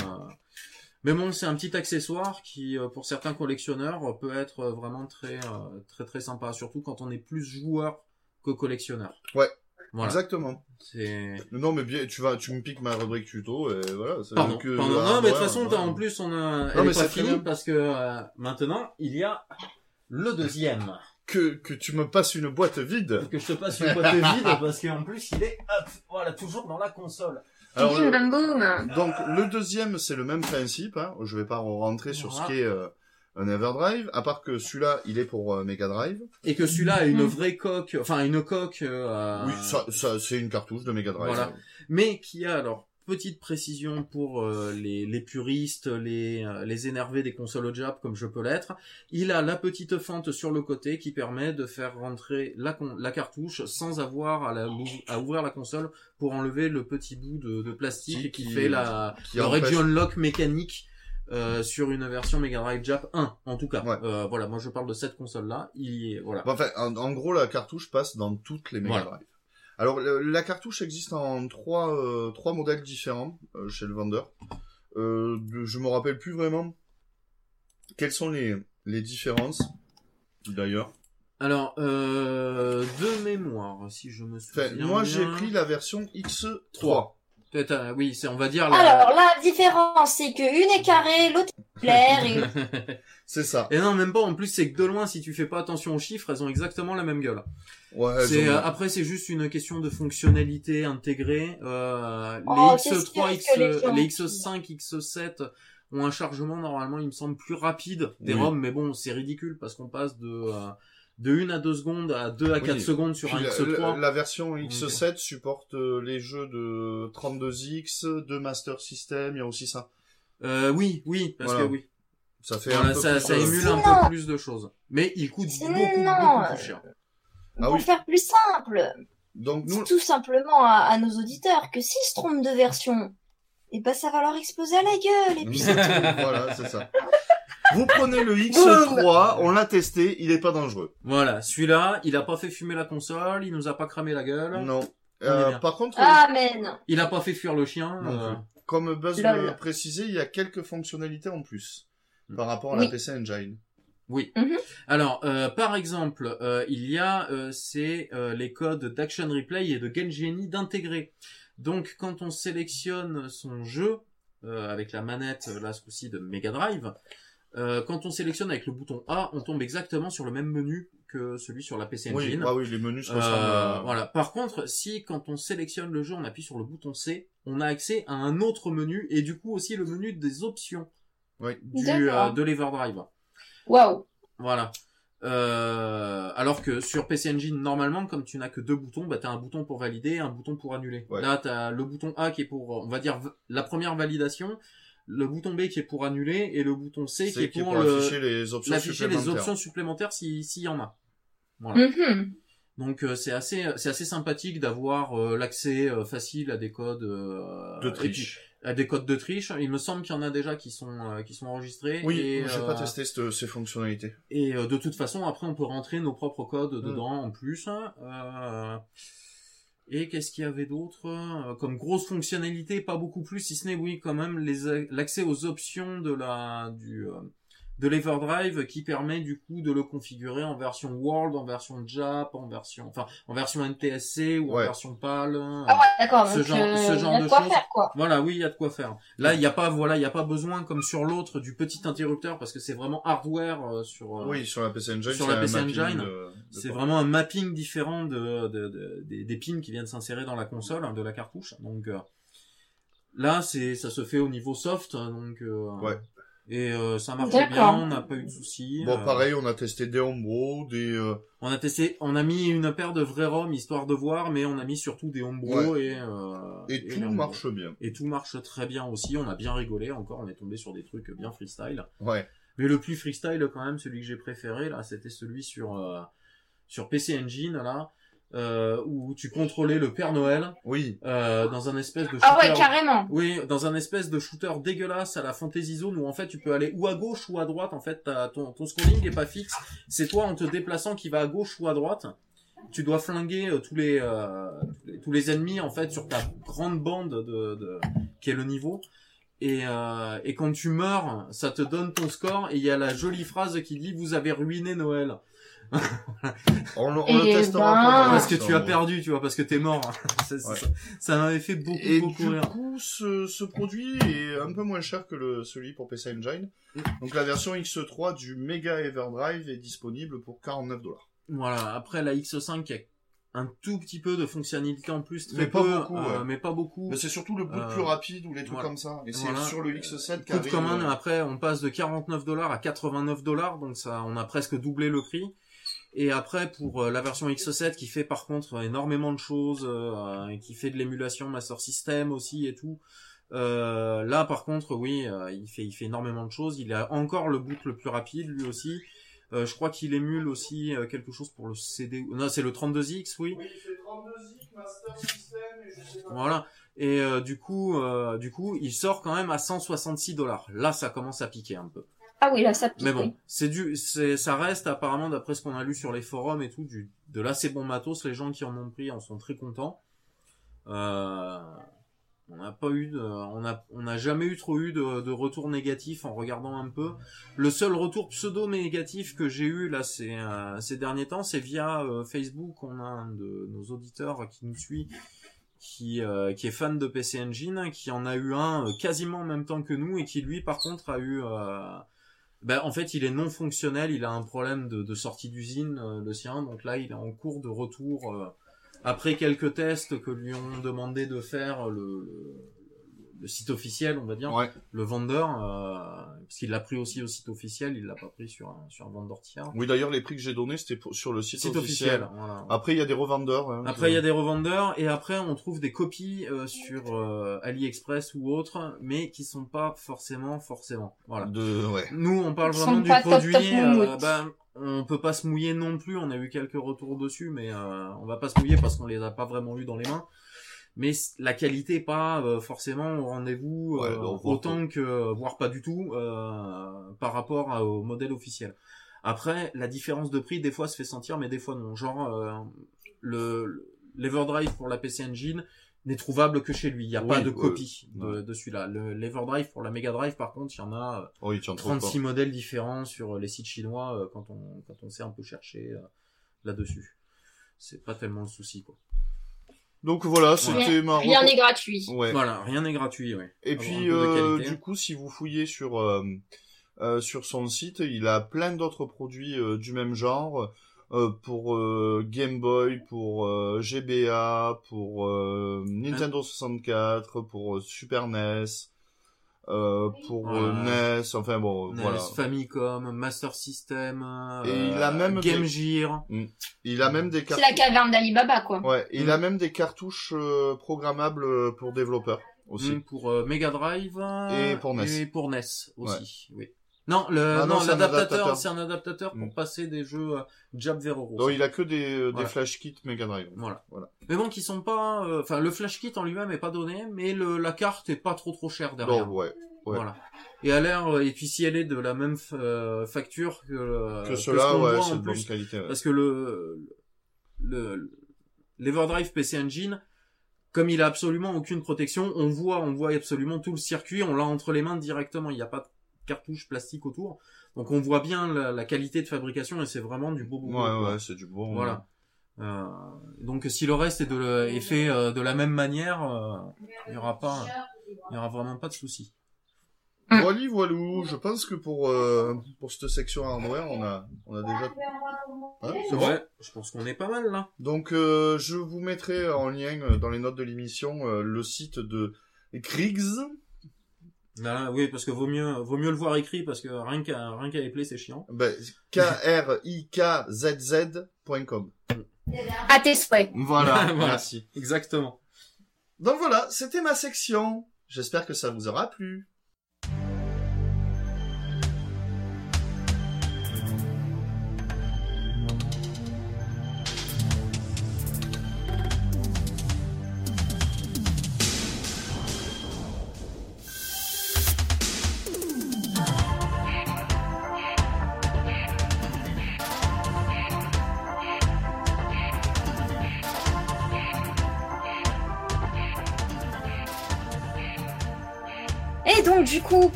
mais bon, c'est un petit accessoire qui, euh, pour certains collectionneurs, euh, peut être euh, vraiment très euh, très très sympa, surtout quand on est plus joueur que collectionneur. Ouais. Voilà. Exactement. C'est Non, mais bien, tu vas, tu me piques ma rubrique tuto et voilà. ça Pardon, veut que- pardon. ah, non, mais de ouais, toute façon, ouais. en plus, on a, Non, elle mais est pas c'est bien. parce que euh, maintenant, il y a le deuxième. que, que tu me passes une boîte vide. Que je te passe une boîte vide parce qu'en plus il est hop, voilà toujours dans la console. Alors, le- donc, le deuxième, c'est le même principe. Hein. Je vais pas rentrer sur ce qu'est euh, un Everdrive, à part que celui-là, il est pour euh, Mega Drive. Et que celui-là a une Mhm. vraie coque, enfin une coque, euh, Oui, ça, ça c'est une cartouche de Mega Drive. Voilà. mais qui a alors petite précision pour euh, les, les puristes, les, euh, les énervés des consoles au Jap comme je peux l'être. Il a la petite fente sur le côté qui permet de faire rentrer la, con- la cartouche sans avoir à, la, à ouvrir la console pour enlever le petit bout de, de plastique qui, Qui- fait la, Qui le empêche- region lock mécanique euh, sur une version Mega Drive Jap 1 en tout cas. Ouais. Euh, voilà, moi je parle de cette console là. Il y est, voilà. Bon, Enfin, en, en gros, la cartouche passe dans toutes les Mega Voilà. Drive. Alors, le- la cartouche existe en trois, euh, trois modèles différents chez le vendeur. De- je me rappelle plus vraiment quelles sont les, les différences, d'ailleurs. Alors, de mémoire, si je me souviens. Enfin, moi, j'ai pris la version X3. Euh, oui, c'est, on va dire la... Alors, la différence, c'est que une est carrée, l'autre est claire, et C'est ça. Et non, même pas. En plus, c'est que de loin, si tu fais pas attention aux chiffres, elles ont exactement la même gueule. Ouais, C'est ont- euh, après, c'est juste une question de fonctionnalité intégrée. Euh, Oh, les qu'est-ce X3, que X, les gens les X5, X7 ont un chargement normalement, il me semble, plus rapide des Oui. ROM, mais bon, c'est ridicule parce qu'on passe de euh, de 1 à 2 secondes à 2 à Oui. 4 secondes sur Puis un la, X3. la- la version X7 supporte euh, les jeux de 32X, de Master System, il y a aussi ça. Euh, oui, oui, parce Voilà. que oui. Ça fait Voilà, un peu ça, plus ça émule un peu plus de choses. Mais il coûte beaucoup, beaucoup plus cher. Ah pour oui. faire plus simple, Donc nous, tout simplement à, à nos auditeurs que s'ils se trompent de version, eh ben ça va leur exploser à la gueule, et puis c'est tout. voilà, c'est ça. Vous prenez le X3, on l'a testé, il est pas dangereux. Voilà, celui-là, il a pas fait fumer la console, il nous a pas cramé la gueule, Non. Euh, par contre, Amen. il a pas fait fuir le chien. Non euh, comme Buzz Lol. le précisait, il y a quelques fonctionnalités en plus Mm. par rapport à Oui. la PC Engine. Oui. Mhm. Alors, euh, par exemple, euh, il y a euh, c'est euh, les codes d'Action Replay et de Game Genie d'intégrer. Donc, quand on sélectionne son jeu euh, avec la manette, euh, là ce coup-ci de Mega Drive, euh, quand on sélectionne avec le bouton A, on tombe exactement sur le même menu que celui sur la PC Oui, Engine. ah oui, les menus se Euh, ressemblent. à- Voilà. Par contre, si quand on sélectionne le jeu, on appuie sur le bouton C, on a accès à un autre menu et du coup aussi le menu des options Oui. du, euh, de l'Everdrive. Waouh. Voilà. Euh, alors que sur PC Engine, normalement, comme tu n'as que deux boutons, bah, tu as un bouton pour valider et un bouton pour annuler. Ouais. Là, tu as le bouton A qui est pour, on va dire, la première validation, le bouton B qui est pour annuler et le bouton C qui est qui pour, pour le- afficher les options l'afficher les supplémentaires. options supplémentaires si- s'il y en a. Voilà. Mhm. Donc euh, c'est assez c'est assez sympathique d'avoir euh, l'accès euh, facile à des codes euh, De puis, triche. à des codes de triche. Il me semble qu'il y en a déjà qui sont euh, qui sont enregistrés. Oui, j'ai euh, pas testé cette- ces fonctionnalités. Et euh, de toute façon après on peut rentrer nos propres codes Mm. dedans en plus. Et qu'est-ce qu'il y avait d'autre Euh, comme grosse fonctionnalité Pas beaucoup plus, si ce n'est oui quand même l'accès aux options de la du euh, de l'Everdrive qui permet du coup de le configurer en version World, en version JAP, en version enfin en version NTSC ou en Ouais. version PAL. Ah ouais, d'accord. Ce Donc, genre- euh, ce genre y a de quoi choses. faire, quoi. Voilà, oui, il y a de quoi faire. Là, il n'y a pas, voilà, il y a pas besoin comme sur l'autre du petit interrupteur parce que c'est vraiment hardware euh, sur. euh, Oui, sur la PC Engine, sur c'est la un PC mapping Engine, C'est vraiment un mapping différent de, de- de- des, des pins qui viennent s'insérer dans la console, hein, de la cartouche. Donc euh, là, c'est, ça se fait au niveau soft, hein, donc. euh, Ouais. Et euh, ça marche D'accord. bien, on n'a pas eu de soucis. Bon, euh, pareil, on a testé des Hombro, des... euh, On a testé, on a mis une paire de vrais ROM histoire de voir, mais on a mis surtout des Hombro et. euh, Et les tout marche bien. Et tout marche très bien aussi. On a bien rigolé. Encore, on est tombé sur des trucs bien freestyle. Ouais. Mais le plus freestyle, quand même, celui que j'ai préféré, là, c'était celui sur, euh, sur PC Engine, là, euh, où tu contrôlais le Père Noël, Oui. euh, dans un espèce de shooter. Ah ouais, carrément. Oui, dans un espèce de shooter dégueulasse à la Fantasy Zone où en fait tu peux aller ou à gauche ou à droite. En fait, t'as- ton, ton scrolling est pas fixe. C'est toi en te déplaçant qui va à gauche ou à droite. Tu dois flinguer euh, tous les, euh, tous les tous les ennemis en fait sur ta grande bande de, de qui est le niveau. Et, euh, et quand tu meurs, ça te donne ton score et il y a la jolie phrase qui dit vous avez ruiné Noël On, le- on Et le testera ben- parce que tu as perdu, tu vois, parce que t'es mort. Ouais. ça ça m'avait fait beaucoup Et beaucoup du rire. coup, ce, ce produit est un peu moins cher que le, celui pour PC Engine. Mm. Donc la version X3 du Mega Everdrive est disponible pour 49 dollars. Voilà. Après la X5 qui a un tout petit peu de fonctionnalité en plus, très Mais pas peu, beaucoup, euh, ouais. mais pas beaucoup. Mais c'est surtout le boot Euh, plus rapide ou les trucs voilà. comme ça. Et c'est Voilà. sur le X7 qui Coup de arrive, commande, euh, après on passe de 49 dollars à 89 dollars, donc ça, on a presque doublé le prix. Et après pour euh, la version X7 qui fait par contre énormément de choses, euh, qui fait de l'émulation Master System aussi et tout. euh, là par contre oui, euh, il fait il fait énormément de choses. Il a encore le boot le plus rapide lui aussi. Euh, je crois qu'il émule aussi euh, quelque chose pour le CD. Non, c'est le 32X, oui. Oui, il fait 32 zik Master System et je sais pas. Voilà. Et euh, du coup, euh, du coup, il sort quand même à 166 dollars. Là, ça commence à piquer un peu. Ah oui, là, ça pique. Mais bon, oui. c'est du, c'est, ça reste apparemment d'après ce qu'on a lu sur les forums et tout, du, de l'assez bon matos. Les gens qui en ont pris en sont très contents. Euh, on n'a pas eu, de, on a, on n'a jamais eu trop eu de, de retour négatif en regardant un peu. Le seul retour pseudo négatif que j'ai eu là, ces, euh, ces derniers temps, c'est via euh, Facebook. On a un de nos auditeurs qui nous suit. Qui, euh, qui est fan de PC Engine, qui en a eu un euh, quasiment en même temps que nous et qui lui par contre a eu euh, ben, en fait, il est non fonctionnel, il a un problème de, sortie d'usine, euh, le sien, donc là, il est en cours de retour. euh, après quelques tests que lui ont demandé de faire le, le, site officiel, on va dire, Ouais. le vendeur, euh, parce qu'il l'a pris aussi au site officiel, il l'a pas pris sur un, sur un vendeur tiers. Oui, d'ailleurs, les prix que j'ai donnés, c'était pour- sur le site, Site officiel. officiel, voilà. Après, il y a des revendeurs. hein, Après, il y a des revendeurs et après, on trouve des copies euh, sur euh, AliExpress ou autres, mais qui sont pas forcément, forcément. Voilà. De, ouais. Nous, on parle Ils vraiment du produit. euh, bah, on peut pas se mouiller non plus. On a eu quelques retours dessus, mais euh, on va pas se mouiller parce qu'on les a pas vraiment eu dans les mains. Mais la qualité est pas euh, forcément au rendez-vous Ouais, euh, autant que, voire pas du tout, euh, par rapport à- au modèle officiel. Après, la différence de prix des fois se fait sentir, mais des fois non. Genre euh, le l'Everdrive pour la PC Engine n'est trouvable que chez lui. Il n'y a Oui, pas de copie de, ouais. de celui-là. Le- L'Everdrive pour la Mega Drive, par contre, il y en a. euh, Oui, tu en trouves 36 modèles différents sur les sites chinois euh, quand on quand on sait un peu chercher euh, là-dessus. C'est pas tellement le souci quoi. Donc voilà, c'était Rien ma rien n'est gratuit. Ouais. Voilà, rien n'est gratuit, ouais. Et Avoir puis, euh, du coup, si vous fouillez sur euh, euh, sur son site, il a plein d'autres produits euh, du même genre euh, pour euh, Game Boy, pour euh, GBA, pour euh, Nintendo 64, pour euh, Super NES, euh, pour euh, Ouais. NES. Enfin bon, NES, voilà. Famicom, Master System, euh, Et il a même Game des- Gear. Il a même des C'est cartes. la caverne d'Alibaba, quoi. Ouais, il Mm. a même des cartouches programmables pour développeurs aussi. Mm, pour euh, Mega Drive Et pour NES. et pour NES aussi. Oui. Non, le Ah non, non, l'adaptateur, adaptateur. c'est un adaptateur pour Mm. passer des jeux euh, Jab vers Euro. Donc il a que des, euh, des flash kits Mega Drive. Voilà. Voilà. Mais bon, qui sont pas, euh, enfin, le flash kit en lui-même est pas donné, mais le, la carte est pas trop trop chère derrière. Donc ouais. ouais. Voilà. Et à l'air, euh, et puis si elle est de la même euh, facture que, Que ce cela, ouais, c'est de bonne qualité. ouais. parce que le, le, l'Everdrive PC Engine, comme il a absolument aucune protection, on voit, on voit absolument tout le circuit, on l'a entre les mains directement, il n'y a pas de cartouche plastique autour, donc on voit bien la, la qualité de fabrication et c'est vraiment du beau beau. Ouais, boulot, quoi. ouais, c'est du bon. Voilà. Euh, donc si le reste est, de le- est fait euh, de la même manière, euh, il y aura pas, il y aura vraiment pas de souci. Voilà, voilou. Je pense que pour euh, pour cette section hardware, on a on a déjà. Hein, c'est Ouais, je pense qu'on est pas mal là. Donc euh, je vous mettrai en lien dans les notes de l'émission euh, le site de Kriegs. Là, oui, parce que vaut mieux, vaut mieux le voir écrit parce que rien qu'à, rien qu'à les play, c'est chiant. Ben, K R I K Z Z.com. À tes souhaits. Voilà, Voilà. merci. Exactement. Donc voilà, c'était ma section. J'espère que ça vous aura plu.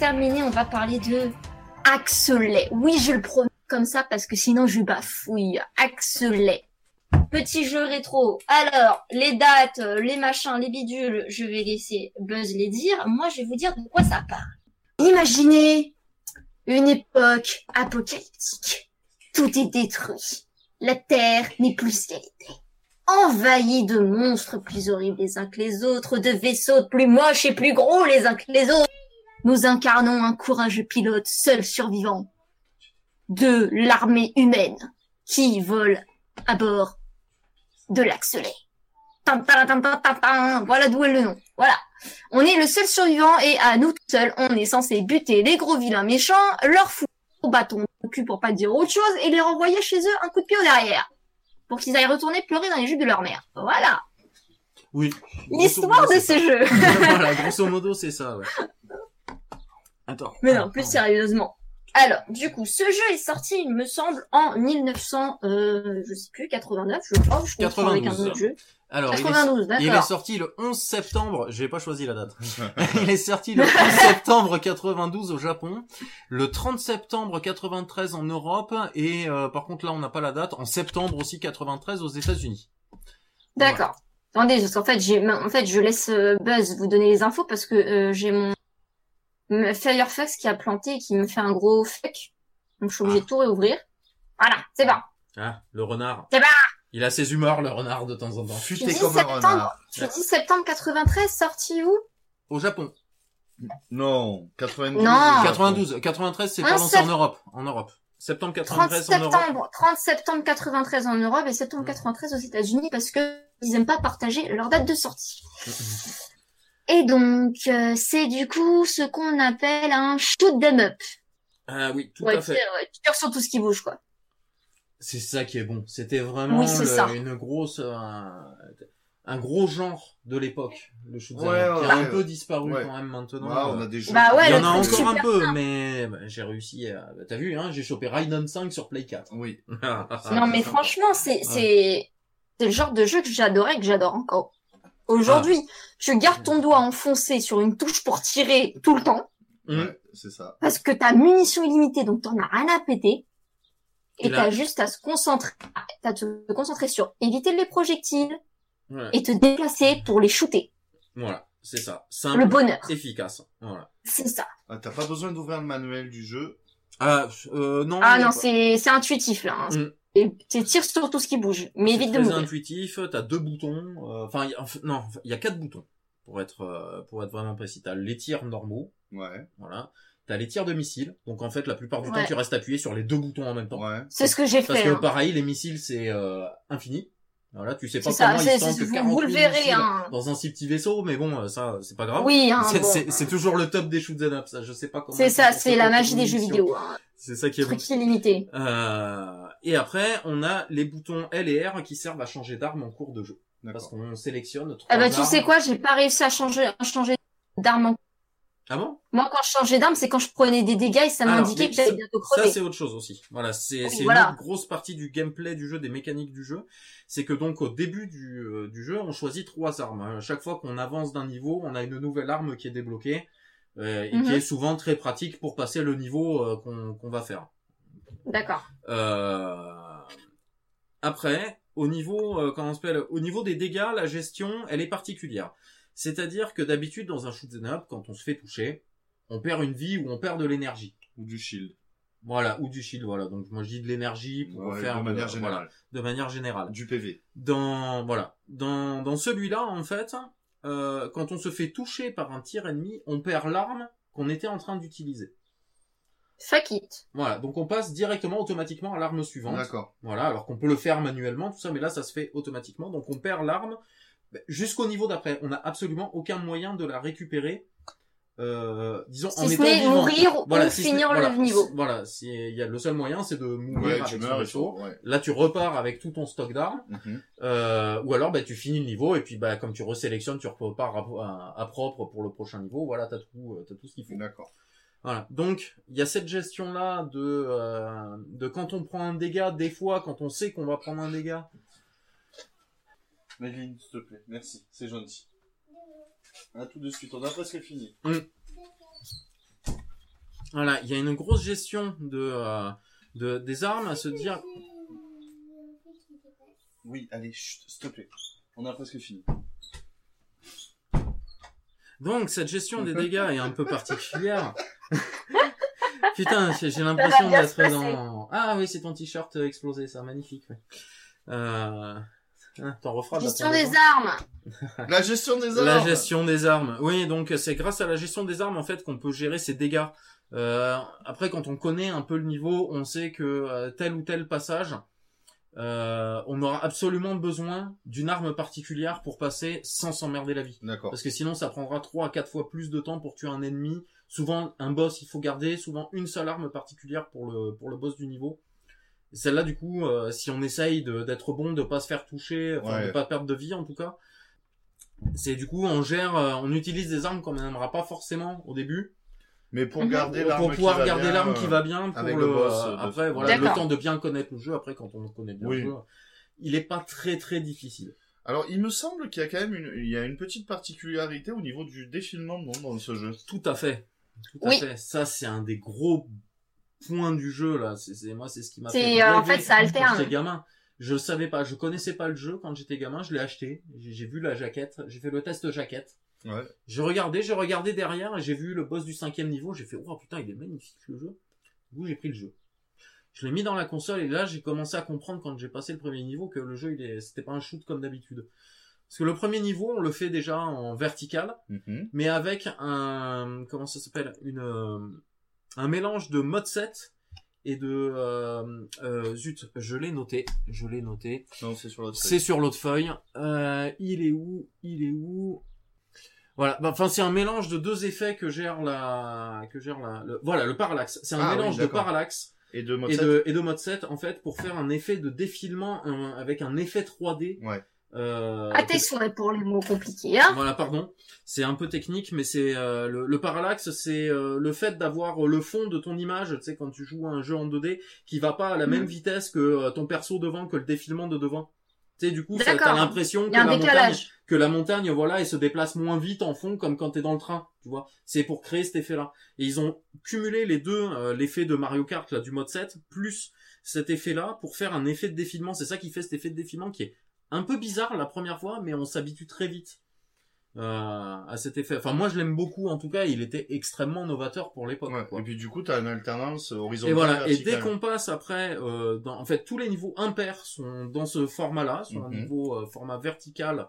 Terminer, on va parler de Axelet. Oui, je le prononce comme ça parce que sinon je bafouille. Axelet. Petit jeu rétro. Alors, les dates, les machins, les bidules, je vais laisser Buzz les dire. Moi, je vais vous dire de quoi ça parle. Imaginez une époque apocalyptique. Tout est détruit. la Terre n'est plus ce qu'elle était. Envahie de monstres plus horribles les uns que les autres, de vaisseaux plus moches et plus gros les uns que les autres. Nous incarnons un courageux pilote, seul survivant de l'armée humaine qui vole à bord de l'Axelay. Voilà d'où est le nom. Voilà. On est le seul survivant et à nous tout seuls, on est censé buter les gros vilains méchants, leur foutre au bâton au cul pour pas dire autre chose et les renvoyer chez eux un coup de pied au derrière. Pour qu'ils aillent retourner pleurer dans les jupes de leur mère. Voilà. Oui. L'histoire de ce jeu. voilà, grosso modo, c'est ça, ouais. Attends. Mais non, plus sérieusement. Alors, du coup, ce jeu est sorti, il me semble, en 1900, euh, je sais plus, 89, je crois, je confonds avec un 92. autre jeu. Alors, il est, 92, il est sorti le 11 septembre, j'ai pas choisi la date. il est sorti le 11 septembre 92 au Japon, le 30 septembre 93 en Europe, et euh, par contre là on n'a pas la date, en septembre aussi 93 aux États-Unis. D'accord. Attendez, parce qu'en fait, j'ai, en fait, je laisse euh, Buzz vous donner les infos parce que euh, j'ai mon Firefox qui a planté et qui me fait un gros fuck. Donc, je suis obligée de tout réouvrir. Voilà, c'est bon. Ah, le renard. C'est bon. Il a ses humeurs, le renard, de temps en temps. Tu dis comme un septembre, renard. tu dis septembre 93, sorti où? Au Japon. Non, 92. Non. 92, 93 c'est Un pas lancé en Europe. En Europe. Septembre 30 93 en Europe. septembre, 30 septembre 93 en Europe et septembre 93 aux États-Unis parce que ils aiment pas partager leur date de sortie. Et donc, euh, c'est du coup ce qu'on appelle un shoot 'em up. Ah oui, tout Ouais, à tu fait. tires sur tout ce qui bouge, quoi. C'est ça qui est bon. C'était vraiment Oui, le- une grosse, un, un gros genre de l'époque, le shoot 'em Ouais, up, qui ouais, a un ouais. peu disparu Ouais. quand même maintenant. Ouais, on Euh, a des jeux. Bah ouais, Il y en a encore un peu, mais bah, j'ai réussi à... bah, T'as vu, hein, j'ai chopé Raiden 5 sur Play 4. Oui. Non, mais franchement, c'est, c'est, c'est le genre de jeu que j'adorais et que j'adore encore. Aujourd'hui, tu gardes ton doigt enfoncé sur une touche pour tirer tout le temps. Ouais, c'est ça. parce que t'as munition illimitée, donc t'en as rien à péter. Et t'as juste à se concentrer, à te concentrer sur éviter les projectiles Ouais. et te déplacer pour les shooter. Voilà, c'est ça. Le Simple, bonheur. efficace. Voilà. C'est ça. Ah, T'as pas besoin d'ouvrir le manuel du jeu? Ah, euh, non. Ah non, c'est, c'est intuitif, là. hein. Mm. Et tu tires sur tout ce qui bouge, mais C'est évite de mourir. intuitif. T'as deux boutons. euh, Enfin, non, il y a quatre boutons pour être euh, pour être vraiment précis. T'as les tirs normaux, Ouais, voilà. T'as les tirs de missiles. Donc en fait, la plupart du Ouais. temps, tu restes appuyé sur les deux boutons en même temps. ouais. C'est ce que j'ai Parce fait. que hein. pareil, les missiles c'est euh, infini. Voilà, tu sais pas C'est ça, comment c'est, ils c'est- sentent que vous, 40 vous 000 le verrez, hein. dans un si petit vaisseau, mais bon, euh, ça c'est pas grave. Oui, hein, C'est bon. c'est- c'est toujours le top des shoot 'em up, ça. Je sais pas comment. C'est ça, c'est la magie des jeux vidéo. Hein. C'est ça qui est bon. Truc illimité. Euh, et après, on a les boutons L et R qui servent à changer d'arme en cours de jeu. Parce qu'on sélectionne trois Ah bah tu armes. sais quoi, j'ai pas réussi à changer, à changer d'arme. en- Ah bon? Moi, quand je changeais d'arme, c'est quand je prenais des dégâts et ça m'indiquait que j'allais ça- bientôt Ça, crever. c'est autre chose aussi. Voilà, c'est Oui, c'est voilà. une autre grosse partie du gameplay du jeu, des mécaniques du jeu. C'est que donc au début du, euh, du jeu, on choisit trois armes. À chaque fois qu'on avance d'un niveau, on a une nouvelle arme qui est débloquée euh, et qui Mhm. est souvent très pratique pour passer le niveau euh, qu'on qu'on va faire. D'accord. Euh, Après, au niveau, euh, comment on s'appelle, au niveau des dégâts, la gestion, elle est particulière. C'est-à-dire que d'habitude, dans un shoot 'em up, quand on se fait toucher, on perd une vie ou on perd de l'énergie. Ou du shield. Voilà, ou du shield, voilà. Donc moi je dis de l'énergie pour Ouais, faire de manière voilà, générale. de manière générale. Du PV. Dans voilà, dans dans celui-là en fait, euh, quand on se fait toucher par un tir ennemi, on perd l'arme qu'on était en train d'utiliser. Fuck it. Voilà, donc on passe directement automatiquement à l'arme suivante. D'accord. Voilà, alors qu'on peut le faire manuellement, tout ça, mais là, ça se fait automatiquement. Donc, on perd l'arme ben, jusqu'au niveau d'après. On n'a absolument aucun moyen de la récupérer. Euh, disons, en Si ce étant n'est vivant. mourir ou si ce finir le voilà, niveau. Voilà, si- il y a le seul moyen, c'est de mourir Ouais, avec tu son meurs et vaisseau. Ouais. Là, tu repars avec tout ton stock d'armes. Mhm. Euh, ou alors, bah, tu finis le niveau et puis, bah, comme tu resélectionnes, tu repars à, à- à propre pour le prochain niveau. Voilà, t'as tout, euh, t'as tout ce qu'il faut. D'accord. Voilà. Donc, il y a cette gestion-là de, euh, de quand on prend un dégât, des fois, quand on sait qu'on va prendre un dégât. Madeline, s'il te plaît. Merci. C'est gentil. À tout de suite. On a presque fini. Voilà, il y a une grosse gestion de, euh, de des armes à se dire. Oui, allez, chut, s'il te plaît. On a presque fini. Donc, cette gestion des dégâts est un peu particulière. Putain, j'ai l'impression d'être dans... Ah oui, c'est ton t-shirt euh, explosé, ça, magnifique. ouais. Euh... hein, T'en referas. Gestion des armes. La gestion des armes. La gestion des armes. Oui, donc c'est grâce à la gestion des armes en fait qu'on peut gérer ses dégâts. Euh, après, quand on connaît un peu le niveau, on sait que euh, tel ou tel passage, euh, on aura absolument besoin d'une arme particulière pour passer sans s'emmerder la vie. D'accord. Parce que sinon, ça prendra trois à quatre fois plus de temps pour tuer un ennemi. Souvent, un boss, il faut garder souvent une seule arme particulière pour le pour le boss du niveau. Celle-là, du coup, euh, si on essaye de- d'être bon, de pas se faire toucher, enfin, Ouais. de pas perdre de vie en tout cas, c'est du coup, on gère, euh, on utilise des armes qu'on n'aimera pas forcément au début, Mais pour Mhm. garder pour, l'arme pour qui pouvoir va garder bien, l'arme qui va bien pour le, le boss, euh, euh, de- après voilà le temps de bien connaître le jeu. Après, quand on connaît bien Oui. le jeu, il est pas très très difficile. Alors, il me semble qu'il y a quand même une, il y a une petite particularité au niveau du défilement non, dans ce jeu. Tout à fait. Tout à Oui. fait. Ça, c'est un des gros points du jeu, là. C'est, moi, c'est ce qui m'a fait euh, en fait, ça quand alterne. j'étais gamin. Je savais pas. Je connaissais pas le jeu quand j'étais gamin. Je l'ai acheté. J'ai, vu la jaquette. J'ai fait le test jaquette. Ouais. J'ai regardé, j'ai regardé derrière et j'ai vu le boss du cinquième niveau. J'ai fait, oh putain, il est magnifique, le jeu. Du coup, j'ai pris le jeu. Je l'ai mis dans la console et là, j'ai commencé à comprendre quand j'ai passé le premier niveau que le jeu, il est, c'était pas un shoot comme d'habitude. Parce que le premier niveau, on le fait déjà en vertical Mhm. mais avec un comment ça s'appelle une euh, un mélange de mode 7 et de euh, euh, zut je l'ai noté je l'ai noté. Non, c'est sur l'autre c'est sur l'autre feuille. Euh, il est où il est où? Voilà. Bah, enfin c'est un mélange de deux effets que gère la que gère la le- voilà le parallaxe. C'est un Ah oui, mélange de parallaxe Et de mode et 7. de et de mode 7 en fait pour faire un effet de défilement un- avec un effet 3D Ouais. Euh, À tes que- souhaits pour les mots compliqués, hein. voilà, pardon. C'est un peu technique, mais c'est euh, le, le parallaxe, c'est euh, le fait d'avoir le fond de ton image, tu sais, quand tu joues à un jeu en 2D, qui va pas à la même vitesse que euh, ton perso devant, que le défilement de devant. Tu sais, du coup, ça- t'as l'impression que la montagne, que la montagne, voilà, elle se déplace moins vite en fond, comme quand t'es dans le train, tu vois. C'est pour créer cet effet-là. Et ils ont cumulé les deux, euh, l'effet de Mario Kart, là, du mode 7, plus cet effet-là, pour faire un effet de défilement. C'est ça qui fait cet effet de défilement qui est un peu bizarre la première fois, mais on s'habitue très vite euh, à cet effet. Enfin, moi, je l'aime beaucoup. En tout cas, il était extrêmement novateur pour l'époque. Ouais. Et puis du coup, t'as une alternance horizontale. Et voilà. Et dès qu'on passe après, euh, dans, en fait, tous les niveaux impairs sont dans ce format-là, sur un Mhm. niveau euh, format vertical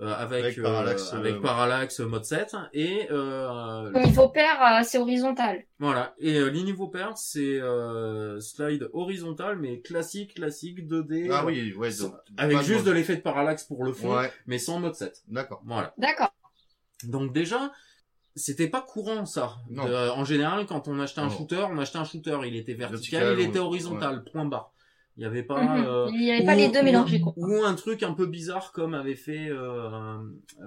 euh, avec Avec euh, parallaxe, avec euh, parallaxe mode 7 et euh, Au niveau pair, euh, c'est horizontal. voilà. Et euh, les niveaux pairs, c'est euh, slide horizontal, mais classique, classique 2D. Ah euh, oui, ouais. sans- avec juste de mode. l'effet de parallaxe pour le fond, Ouais, mais sans mode 7. d'accord. Voilà. D'accord. Donc déjà, c'était pas courant ça. Non. De- en général, quand on achetait un Non. shooter, on achetait un shooter, il était vertical, Vertical, il était ouais. horizontal, point barre. Il y avait pas. Mhm. euh, Il n'y avait pas ou- les deux mélangés, quoi. Ou un truc un peu bizarre comme avait fait. Euh, euh,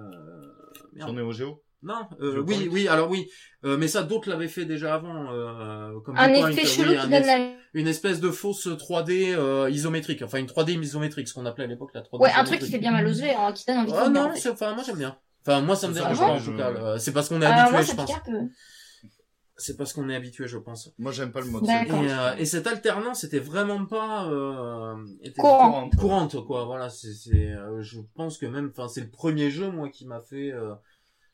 merde. Sur Neo Geo? Non, euh, oui, point. oui, alors oui, euh, mais ça d'autres l'avaient fait déjà avant, euh, comme Un point, effet oui, chelou un qui donne es- la... une espèce de fausse 3D euh, isométrique, enfin une 3D isométrique, ce qu'on appelait à l'époque la 3D. Ouais, un truc qui fait bien mal aux yeux, hein, qui donne envie de Ah non, en fait. enfin moi j'aime bien. Enfin moi ça me dérange pas en je- tout cas. euh, C'est parce qu'on est habitué, je pense. C'est parce qu'on est habitué, je pense. Moi, j'aime pas le. Et, 7. euh, et cette alternance était vraiment pas euh, était Courant. courante quoi. Voilà, c'est c'est euh, je pense que même enfin c'est le premier jeu moi qui m'a fait euh,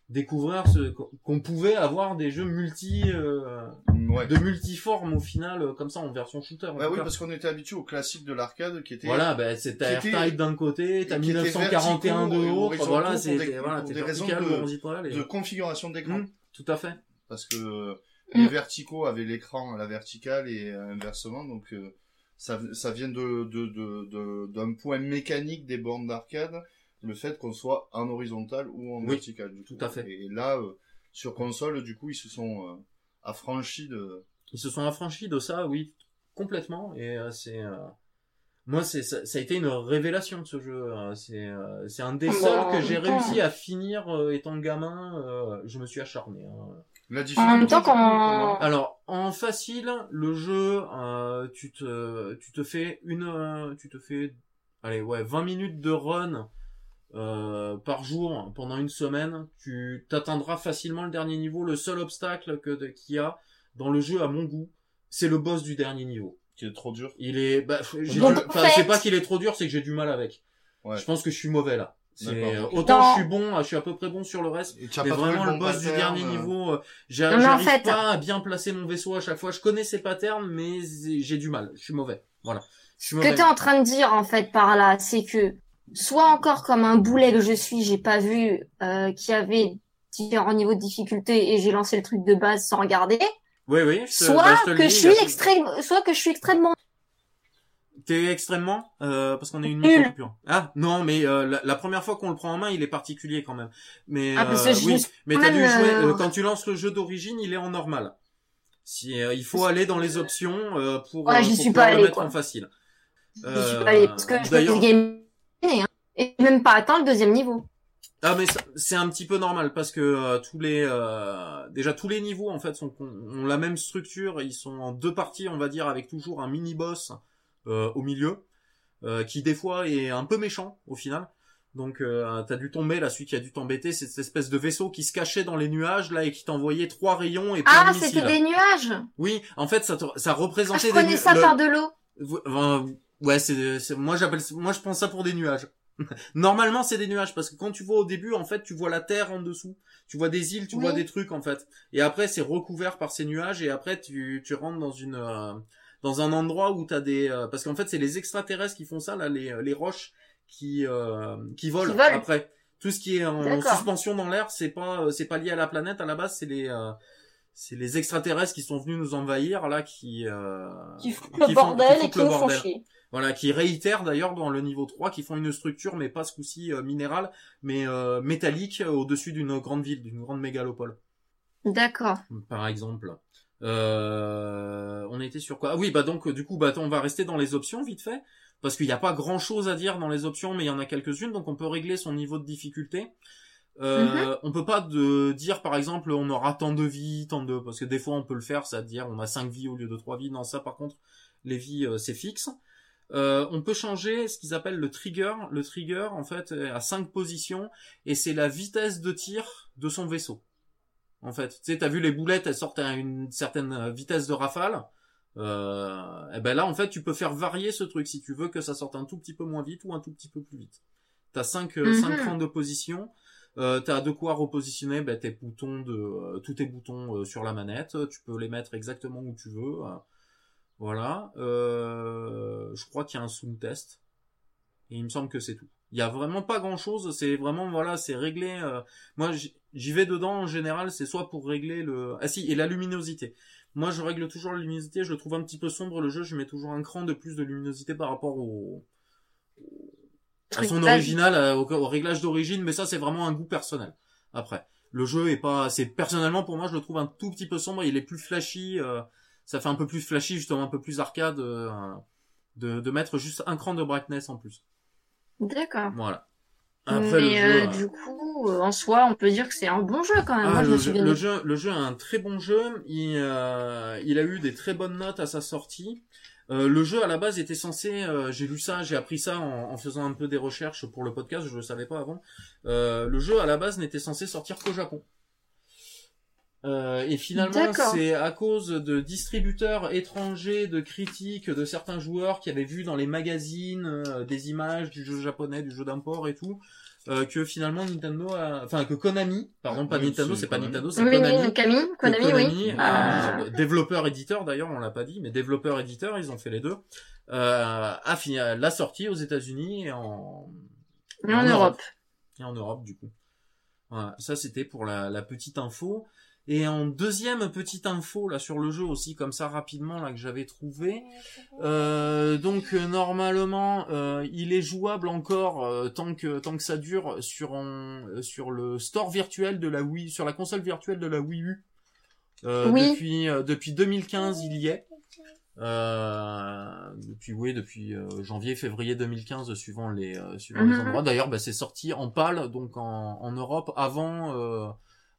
découvrir ce qu'on pouvait avoir des jeux multi euh, Ouais. de multiforme au final comme ça en version shooter. en tout oui, cas. parce qu'on était habitué au classique de l'arcade qui était. Voilà, ben c'est ta R-Type d'un côté, t'as qui était 1941 de l'autre, voilà, c'est des- voilà, des raisons de- de configuration d'écran. Hmm, tout à fait. Parce que euh, Mm. les verticaux avaient l'écran à la verticale et euh, inversement, donc euh, ça, ça vient de de- de- de- d'un point mécanique des bornes d'arcade, le fait qu'on soit en horizontal ou en Oui, vertical. Du tout coup. à fait. Et là, euh, sur console, du coup, ils se sont euh, affranchis de. Ils se sont affranchis de ça, oui, complètement. Et euh, c'est euh, moi, c'est ça, ça a été une révélation de ce jeu. C'est euh, c'est un des Bah, seuls que j'ai réussi à finir euh, étant gamin. euh, je me suis acharné. hein. La En même temps, quand... Alors en facile, le jeu, euh, tu te tu te fais une, euh, tu te fais, allez ouais, 20 minutes de run. euh, par jour pendant une semaine, tu t'atteindras facilement le dernier niveau. Le seul obstacle que qu'il y a dans le jeu, à mon goût, c'est le boss du dernier niveau. Qui est trop dur. Il est, bah, j'ai du- en enfin, fait- c'est pas qu'il est trop dur, c'est que j'ai du mal avec. Ouais. Je pense que je suis mauvais là. Euh, autant je suis bon, je suis à peu près bon sur le reste. Et tu as Mais vraiment le bon boss du dernier euh, niveau, euh, en j'arrive fait- pas à bien placer mon vaisseau à chaque fois. Je connais ses patterns, mais j'ai du mal. Je suis mauvais. Voilà. Je suis Ce que t'es en train de dire en fait par là, c'est que soit encore comme un boulet que je suis, j'ai pas vu euh, qu'il y avait différents niveaux de difficulté et j'ai lancé le truc de base sans regarder, Oui, oui. je te- soit bah, je te le que dis, je suis extrême, soit que je suis extrêmement T'es extrêmement euh, parce qu'on est une micro-coupure. Ah non, mais euh, la, la première fois qu'on le prend en main, il est particulier quand même. Mais Ah, parce euh, que oui, mais quand t'as dû jouer euh, euh, quand tu lances le jeu d'origine, il est en normal. Si euh, il faut aller dans les options euh, pour, Ouais, euh, pour suis le mettre quoi. en facile. je suis pas allée parce que je game hein, et même pas atteint le deuxième niveau. Ah mais c'est un petit peu normal parce que euh, tous les euh, déjà tous les niveaux en fait sont ont la même structure, ils sont en deux parties on va dire avec toujours un mini boss euh, au milieu euh, qui des fois est un peu méchant au final. Donc euh, t'as dû tomber là celui qui a dû t'embêter c'est cette espèce de vaisseau qui se cachait dans les nuages là et qui t'envoyait trois rayons et plein Ah, de c'était des nuages. Oui, en fait ça te- ça Ah, représentait je des connais nu- ça le- par de l'eau. Ouais, c'est, c'est- moi j'appelle, moi je pense ça pour des nuages. Normalement c'est des nuages parce que quand tu vois au début en fait tu vois la terre en dessous, tu vois des îles, tu Oui. vois des trucs en fait, et après c'est recouvert par ces nuages et après tu tu rentres dans une euh, dans un endroit où t'as des euh, parce qu'en fait c'est les extraterrestres qui font ça là les les roches qui euh, qui volent Qui volent. après tout ce qui est en suspension dans l'air c'est pas euh, c'est pas lié à la planète à la base c'est les euh, c'est les extraterrestres qui sont venus nous envahir là qui euh, Qui foutent qui le font- bordel qui et qui nous font chier. Voilà, qui réitèrent d'ailleurs dans le niveau 3, qui font une structure, mais pas ce coup-ci euh, minérale, mais euh, métallique euh, au-dessus d'une grande ville, d'une grande mégalopole, D'accord. par exemple. Euh, on était sur quoi? Ah oui, bah donc du coup, bah on va rester dans les options vite fait, parce qu'il n'y a pas grand-chose à dire dans les options, mais il y en a quelques-unes, donc on peut régler son niveau de difficulté. Euh, On peut pas de dire par exemple on aura tant de vies, tant de parce que des fois on peut le faire, c'est-à-dire on a 5 vies au lieu de 3 vies. Non, ça par contre les vies euh, c'est fixe. Euh, on peut changer ce qu'ils appellent le trigger. Le trigger en fait est à 5 positions et c'est la vitesse de tir de son vaisseau. En fait, tu sais, t'as vu les boulettes, elles sortent à une certaine euh, vitesse de rafale. Euh, et ben là, en fait, tu peux faire varier ce truc si tu veux que ça sorte un tout petit peu moins vite ou un tout petit peu plus vite. T'as cinq, euh, Mhm. cinq points de position. Euh, t'as de quoi repositionner ben, tes boutons de euh, tous tes boutons euh, sur la manette. Tu peux les mettre exactement où tu veux. Voilà. Euh, je crois qu'il y a un sound test. Et il me semble que c'est tout. Il y a vraiment pas grand chose. C'est vraiment voilà, c'est réglé. euh, moi, j'y vais dedans en général. C'est soit pour régler le ah si et la luminosité. Moi, je règle toujours la luminosité. Je le trouve un petit peu sombre le jeu. Je mets toujours un cran de plus de luminosité par rapport au à son original, au, au réglage d'origine, mais ça c'est vraiment un goût personnel. Après, le jeu est pas, c'est personnellement pour moi je le trouve un tout petit peu sombre, il est plus flashy, euh, ça fait un peu plus flashy justement, un peu plus arcade, euh, de, de mettre juste un cran de brightness en plus. D'accord. Voilà. Après le Mais jeu, euh, euh, du coup, euh, en soi, on peut dire que c'est un bon jeu quand même. ah, Moi, je le, jeu, le jeu, le jeu a un très bon jeu. Il, euh, il a eu des très bonnes notes à sa sortie. Euh, le jeu à la base était censé, euh, j'ai lu ça, j'ai appris ça en, en faisant un peu des recherches pour le podcast, je le savais pas avant. Euh, le jeu à la base n'était censé sortir qu'au Japon. Euh, et finalement, c'est à cause de distributeurs étrangers, de critiques de certains joueurs qui avaient vu dans les magazines euh, des images du jeu japonais, du jeu d'import et tout, euh, que finalement Nintendo, a... enfin que Konami, pardon, pas Oui, Nintendo, c'est pas Konami. Nintendo, c'est Oui, Konami. oui, Konami, oui. Konami, Ah. euh, développeur éditeur d'ailleurs, on l'a pas dit, mais développeur éditeur, ils ont fait les deux. Euh, a fini la sortie aux États-Unis et en Mais en Europe. et en Europe du coup. Voilà, ça c'était pour la, la petite info. Et en deuxième petite info là sur le jeu aussi comme ça rapidement là que j'avais trouvé. Euh, donc euh, normalement euh, il est jouable encore euh, tant que tant que ça dure sur un- euh, sur le store virtuel de la Wii sur la console virtuelle de la Wii U. Euh, Oui. Depuis euh, depuis 2015 il y est. Euh, depuis oui depuis euh, janvier février 2015 suivant les euh, suivant les Mhm. endroits. D'ailleurs bah, c'est sorti en pâle donc en, en Europe avant euh,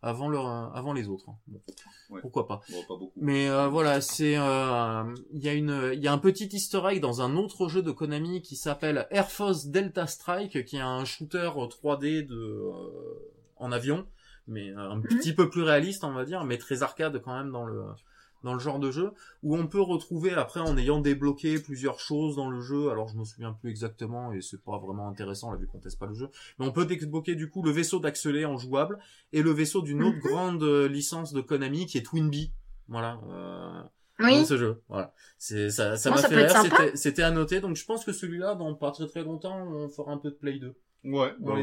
avant le avant les autres. Bon, Ouais. Pourquoi pas. Bon, pas beaucoup. Mais euh, voilà, c'est euh, il y a une il y a un petit easter egg dans un autre jeu de Konami qui s'appelle Air Force Delta Strike qui est un shooter 3D de euh, en avion mais euh, un petit peu plus réaliste on va dire mais très arcade quand même dans le dans le genre de jeu où on peut retrouver après en ayant débloqué plusieurs choses dans le jeu. Alors je me souviens plus exactement et c'est pas vraiment intéressant là vu qu'on teste pas le jeu. Mais on peut débloquer du coup le vaisseau d'Axelé en jouable et le vaisseau d'une autre Mhm. grande euh, licence de Konami qui est Twinbee. Voilà. Euh, Oui. dans ce jeu. Voilà. C'est ça, ça m'a fait rire. C'était, c'était à noter. Donc je pense que celui-là, dans pas très très longtemps, on fera un peu de Play 2. Ouais, On ouais, ouais.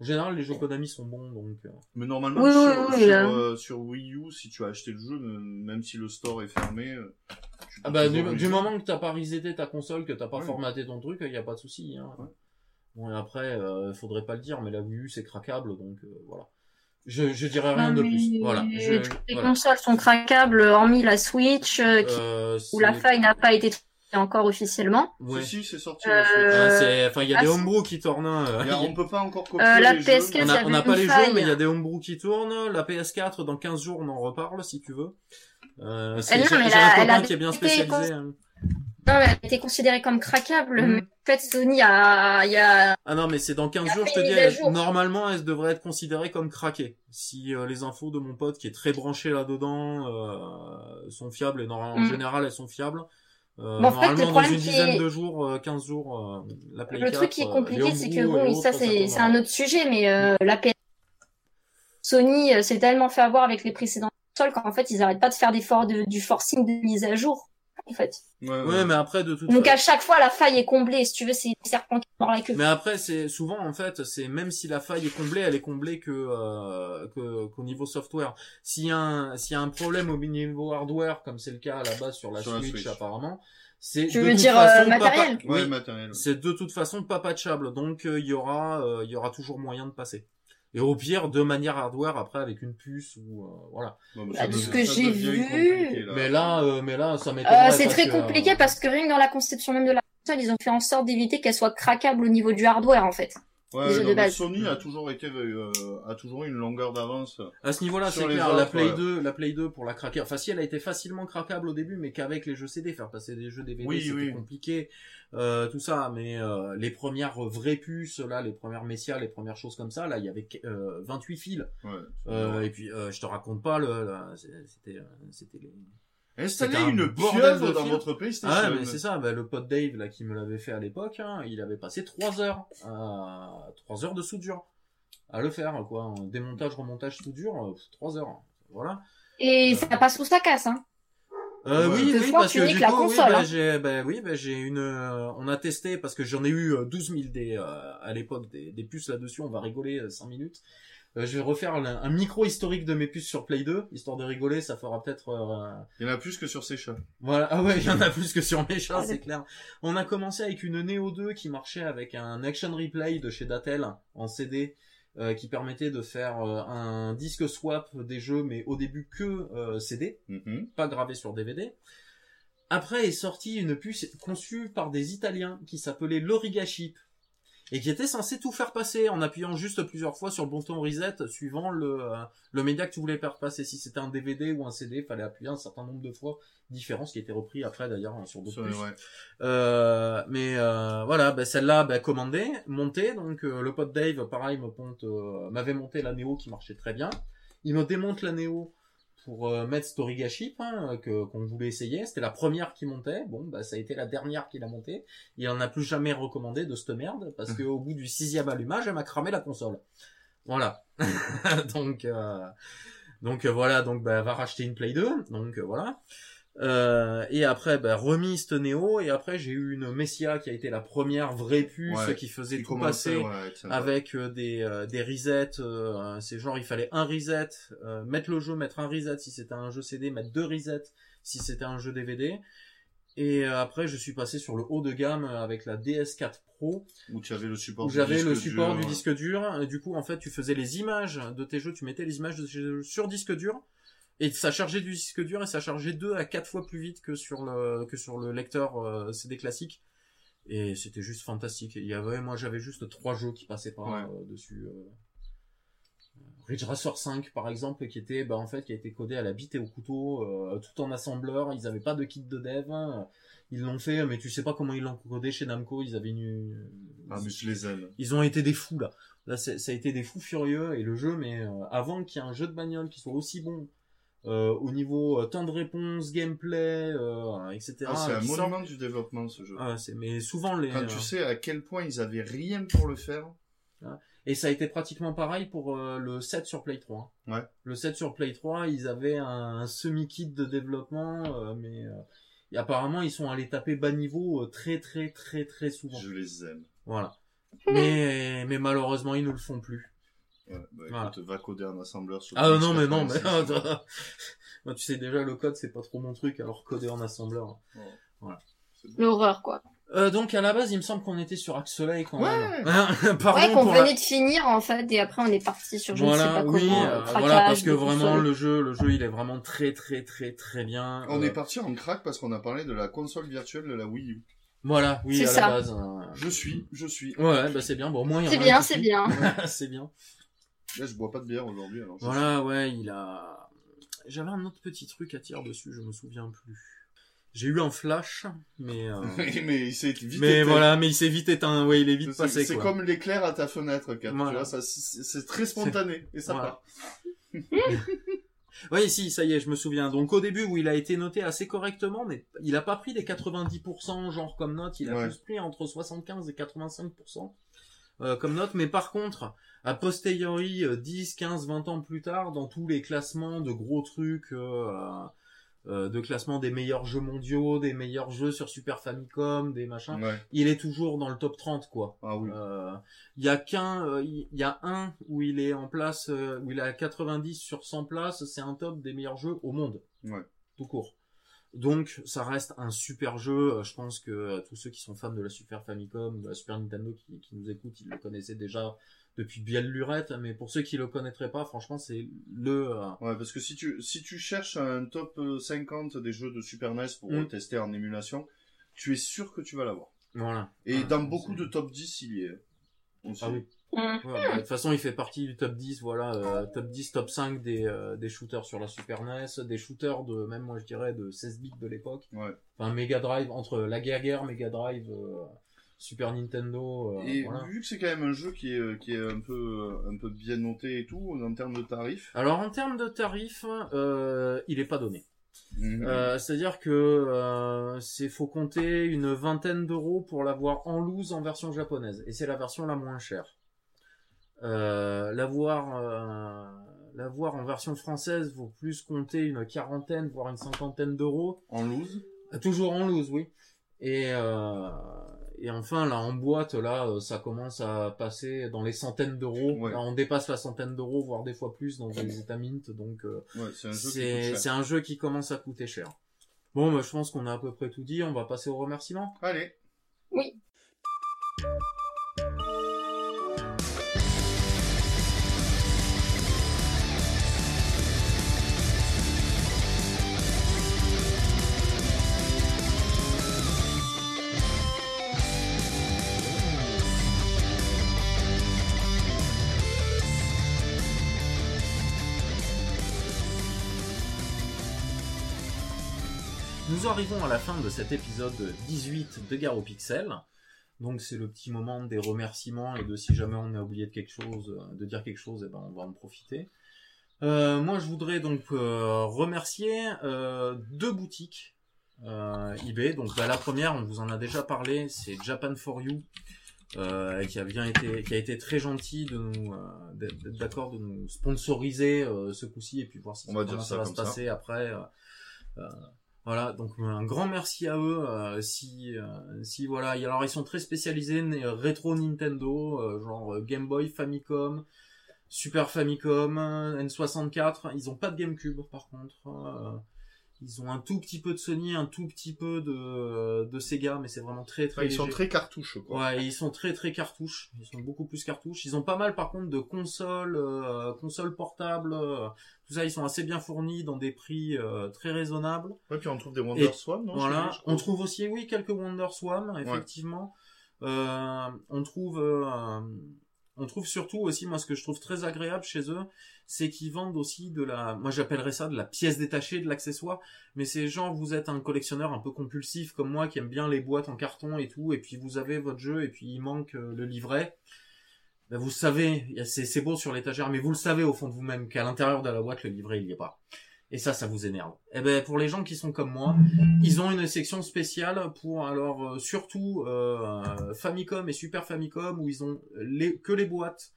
En général, les jeux Konami sont bons, donc. euh, Mais normalement, Oui, sur, oui, oui, sur, là. euh, sur Wii U, si tu as acheté le jeu, même si le store est fermé, euh, tu Ah bah du, moment que t'as pas reseté ta console, que t'as pas Ouais. formaté ton truc, il y a pas de souci. Hein. Ouais. Bon et après, euh, faudrait pas le dire, mais la Wii U c'est craquable, donc euh, voilà. Je, je dirais rien de plus. Voilà. Je, les voilà. consoles sont craquables, hormis la Switch, euh, qui- Euh, où la faille n'a pas été encore officiellement. Ouais. Si, si, c'est sorti. Euh. Ah, c'est- Enfin, il y a ah, des homebrew qui tournent. hein, euh, y a- on peut pas encore copier Euh, la les PS4, jeux. On n'a pas les faille. jeux, mais il y a des homebrew qui tournent. La PS4, dans 15 jours, on en reparle, si tu veux. Euh, c'est- non, j'ai mais un copain qui est bien été spécialisé. hein. Non, mais elle a été considérée comme craquable, Mhm. mais en fait, Sony a, il y a, Ah non, mais c'est dans 15 Il a jours, je te dis, normalement, elle devrait être considérée comme craquée. Si euh, les infos de mon pote, qui est très branché là-dedans, euh, sont fiables, et normalement, en Mhm. général, elles sont fiables. Euh, Bon, en fait, le dans problème une dizaine est- de jours, euh, 15 jours, euh, la Play le 4, truc qui est compliqué, c'est que bon, ça, c'est, un autre sujet, mais, euh, la PS, Sony s'est tellement fait avoir avec les précédentes consoles qu'en fait, ils arrêtent pas de faire des for- de- du forcing de mise à jour, en fait. Ouais, ouais. Ouais, mais après, de toute Donc, façon. à chaque fois, la faille est comblée. Si tu veux, c'est le serpent qui mord la queue. Mais après, c'est souvent en fait, c'est même si la faille est comblée, elle est comblée que euh, que- qu'au niveau software. S'il y a un s'il y a un problème au niveau hardware, comme c'est le cas à la base sur la, Sur la Switch, Switch. apparemment, c'est Tu de veux toute dire, façon euh, pas- matériel Ouais, Oui, matériel. c'est de toute façon pas patchable, donc euh, il y aura euh, il y aura toujours moyen de passer. Et au pire, de manière hardware après avec une puce ou euh, voilà. Bah, Bah, de ce que j'ai vu- compliqué, là. Mais là, euh, mais là, ça m'étonnerait. Euh, c'est très que, euh, compliqué parce que rien que dans la conception même de la console, ils ont fait en sorte d'éviter qu'elle soit craquable au niveau du hardware, en fait. Ouais, les jeux non, de mais base. Sony a toujours été, euh, a toujours eu une longueur d'avance. À ce niveau-là, c'est clair. autres, la Play ouais. 2, la Play 2 pour la craquer. Enfin, si elle a été facilement craquable au début, mais qu'avec les jeux CD, faire passer des jeux DVD, Oui, c'était oui. compliqué. Euh, tout ça, mais euh, les premières vraies puces, là, les premières Messia, les premières choses comme ça, là, il y avait euh, 28 fils. Ouais. Euh, et puis, euh, je te raconte pas, le, c'était, euh, c'était les... Installez c'était un une pieuvre dans votre PlayStation. Ah, mais c'est ça, bah, le pote Dave, là, qui me l'avait fait à l'époque, hein, il avait passé 3 heures, à 3 heures de soudure à le faire, quoi. Démontage, remontage, soudure, 3 heures. Voilà. Et ça passe ou ça casse, hein. Euh, Ouais. oui, oui, parce que du coup, console, oui, bah, hein. j'ai, bah, oui, bah, j'ai une, euh, on a testé parce que j'en ai eu euh, 12 000 des, euh, à l'époque des, des puces là-dessus. On va rigoler 5 minutes. Euh, je vais refaire un, un micro historique de mes puces sur Play 2, histoire de rigoler. Ça fera peut-être, euh, Il y en a plus que sur ces chats. voilà. Ah ouais, il y en a plus que sur mes chats, c'est clair. On a commencé avec une Neo 2 qui marchait avec un Action Replay de chez Datel en CD. euh, qui permettait de faire euh, un disque swap des jeux, mais au début que euh, CD Mhm. pas gravé sur DVD. Après est sortie une puce conçue par des Italiens qui s'appelait l'Origa Chip et qui était censé tout faire passer en appuyant juste plusieurs fois sur le bouton reset suivant le, euh, le média que tu voulais faire passer. Si c'était un DVD ou un CD, fallait appuyer un certain nombre de fois différent, ce qui était repris après d'ailleurs hein, sur d'autres ouais. Euh, mais euh, voilà, bah, celle-là, bah, commandée, montée. Donc euh, le pote Dave, pareil, me ponte, euh, m'avait monté la Neo qui marchait très bien. Il me démonte la Neo pour euh, mettre Storiga Chip hein, que qu'on voulait essayer. C'était la première qui montait. Bon, bah ça a été la dernière qui l'a montée. Il en a plus jamais recommandé de cette merde parce que au bout du sixième allumage, elle m'a cramé la console. Voilà. donc euh, donc voilà, donc bah, va racheter une Play 2. Donc euh, voilà. Euh, et après, bah, remis cette Neo, et après j'ai eu une Messia qui a été la première vraie puce Ouais, qui faisait Qui tout passer ouais, avec euh, des, euh, des resets. C'est genre il fallait un reset, mettre le jeu, mettre un reset si c'était un jeu CD, mettre deux resets si c'était un jeu DVD. Et après je suis passé sur le haut de gamme avec la DS4 Pro Où tu avais le support où du j'avais le disque support dur. du disque dur. Et du coup, en fait, tu faisais les images de tes jeux, tu mettais les images de tes jeux sur disque dur. Et ça chargeait du disque dur et ça chargeait deux à quatre fois plus vite que sur le, que sur le lecteur euh, CD classique. Et c'était juste fantastique. Il y avait, moi, j'avais juste trois jeux qui passaient par Ouais. euh, dessus. euh. Ridge Racer 5, par exemple, qui était, bah, en fait, qui a été codé à la bite et au couteau, euh, tout en assembleur. Ils avaient pas de kit de dev. hein. Ils l'ont fait, mais tu sais pas comment ils l'ont codé chez Namco. Ils avaient une, Ah, mais je les aime. ils ont été des fous là. Là, ça a été des fous furieux et le jeu, mais avant qu'il y ait un jeu de bagnole qui soit aussi bon euh, au niveau euh, temps de réponse, gameplay, euh, etc. Ah, c'est un monument du développement ce jeu. Ah, c'est- mais souvent les Quand euh, tu sais à quel point ils avaient rien pour le faire. et ça a été pratiquement pareil pour euh, le 7 sur Play 3. Ouais. Le 7 sur Play 3, ils avaient un, un semi-kit de développement, euh, mais euh, apparemment ils sont allés taper bas niveau euh, très très très très souvent. Je les aime. Voilà. Mais mais malheureusement ils ne le font plus. Ouais, bah, Voilà. écoute, va coder un assembleur sur Ah non mais non mais X86. Moi, tu sais déjà le code c'est pas trop mon truc alors coder en assembleur. L'horreur, quoi. Euh, donc à la base il me semble qu'on était sur Axelay quand Ouais. même. Pardon ouais, qu'on pour la- venait de finir, en fait, et après on est parti sur je ne sais Voilà, pas oui, comment. euh, euh, voilà, parce que vraiment le jeu, le jeu, il est vraiment très, très, très, très bien. On Euh, est parti en crack parce qu'on a parlé de la console virtuelle de la Wii U. Voilà, oui, C'est à ça. la base. euh, Je suis, je suis. Ouais, bah c'est bien. Bon, au moins il y en C'est a un bien, c'est bien. c'est bien. Là, je bois pas de bière aujourd'hui, alors. Voilà, ouais, il a. J'avais un autre petit truc à tirer dessus, je me souviens plus. J'ai eu un flash, mais. euh, mais il s'est vite mais éteint. voilà, mais il s'est vite éteint. Ouais, il est vite passé. C'est comme l'éclair à ta fenêtre, Kat, tu Voilà. vois, c'est très spontané, et ça Voilà. part. Oui, si, ça y est, je me souviens. Donc au début où il a été noté assez correctement, mais il a pas pris les 90% genre comme note, il a Ouais. plus pris entre 75 et 85% euh, comme note. Mais par contre, a posteriori, euh, 10, 15, 20 ans plus tard, dans tous les classements de gros trucs, euh, euh, de classement des meilleurs jeux mondiaux, des meilleurs jeux sur Super Famicom, des machins, Ouais. il est toujours dans le top 30 quoi. Ah oui. Euh, Il y a qu'un, il y a un où il est en place, où il a 90 sur 100 places, c'est un top des meilleurs jeux au monde. Ouais. Tout court. Donc, ça reste un super jeu. Euh, Je pense que euh, tous ceux qui sont fans de la Super Famicom, de la Super Nintendo qui, qui nous écoutent, ils le connaissaient déjà depuis bien lurette. Mais pour ceux qui le connaîtraient pas, franchement, c'est le, euh, Ouais, parce que si tu, si tu cherches un top euh, 50 des jeux de Super NES pour Mm. tester en émulation, tu es sûr que tu vas l'avoir. voilà. Et Ouais, dans beaucoup de top 10, il y est. aussi. Ah oui. Ouais, bah, de toute façon, il fait partie du top 10, voilà, euh, top 10, top 5 des, euh, des shooters sur la Super NES, des shooters de, même moi je dirais, de 16 bits de l'époque. Ouais. Enfin, Mega Drive, entre la guerre guerre, Mega Drive, euh, Super Nintendo, euh, Et voilà. vu que c'est quand même un jeu qui est, qui est un peu, un peu bien noté et tout, en termes de tarifs. Alors, en termes de tarifs, euh, il est pas donné. Euh, C'est-à-dire que euh, c'est faut compter une vingtaine d'euros pour l'avoir en loose en version japonaise, et c'est la version la moins chère. Euh, l'avoir euh, l'avoir en version française vaut plus compter une quarantaine voire une cinquantaine d'euros En loose? toujours en loose oui et euh, et enfin là en boîte là euh, ça commence à passer dans les centaines d'euros Ouais. Là, on dépasse la centaine d'euros voire des fois plus dans les états mint donc euh, Ouais, c'est un jeu qui coûte c'est cher. c'est un jeu qui commence à coûter cher bon bah, je pense qu'on a à peu près tout dit on va passer aux remerciements Allez. Oui. Nous arrivons à la fin de cet épisode 18 de Gare aux Pixels. Donc c'est le petit moment des remerciements et de si jamais on a oublié de quelque chose, euh, de dire quelque chose, et ben on va en profiter. Euh, moi je voudrais donc euh, remercier euh, deux boutiques eBay. Donc bah, la première, on vous en a déjà parlé, c'est Japan for You. qui a bien été qui a été très gentil de nous d'être d'accord de nous sponsoriser ce coup-ci et puis voir si On va comment dire ça, ça va se ça. passer après voilà, donc un grand merci à eux. euh, si, euh, si voilà, alors ils sont très spécialisés rétro Nintendo, euh, genre Game Boy, Famicom, Super Famicom, euh, N64. Ils ont pas de GameCube par contre. Euh, ils ont un tout petit peu de Sony, un tout petit peu de, de Sega, mais c'est vraiment très très. Enfin, ils sont très cartouches, quoi. Ouais, ils sont très très cartouches. Ils sont beaucoup plus cartouches. Ils ont pas mal par contre de consoles, euh, consoles portables. euh, tout ça, ils sont assez bien fournis dans des prix euh, très raisonnables. Ouais, puis on trouve des Wonder Et Swan, non Voilà, on trouve aussi, oui, quelques Wonder Swan, effectivement. Euh, on trouve, euh, on trouve surtout aussi, moi, ce que je trouve très agréable chez eux, c'est qu'ils vendent aussi de la, moi, j'appellerais ça de la pièce détachée, de l'accessoire. Mais c'est genre, vous êtes un collectionneur un peu compulsif comme moi, qui aime bien les boîtes en carton et tout, et puis vous avez votre jeu, et puis il manque euh, le livret. Ben, vous savez, c'est beau sur l'étagère, mais vous le savez au fond de vous-même qu'à l'intérieur de la boîte, le livret, il y est pas. Et ça, ça vous énerve. Eh ben, pour les gens qui sont comme moi, ils ont une section spéciale pour alors euh, surtout euh, Famicom et Super Famicom où ils ont les, que les boîtes,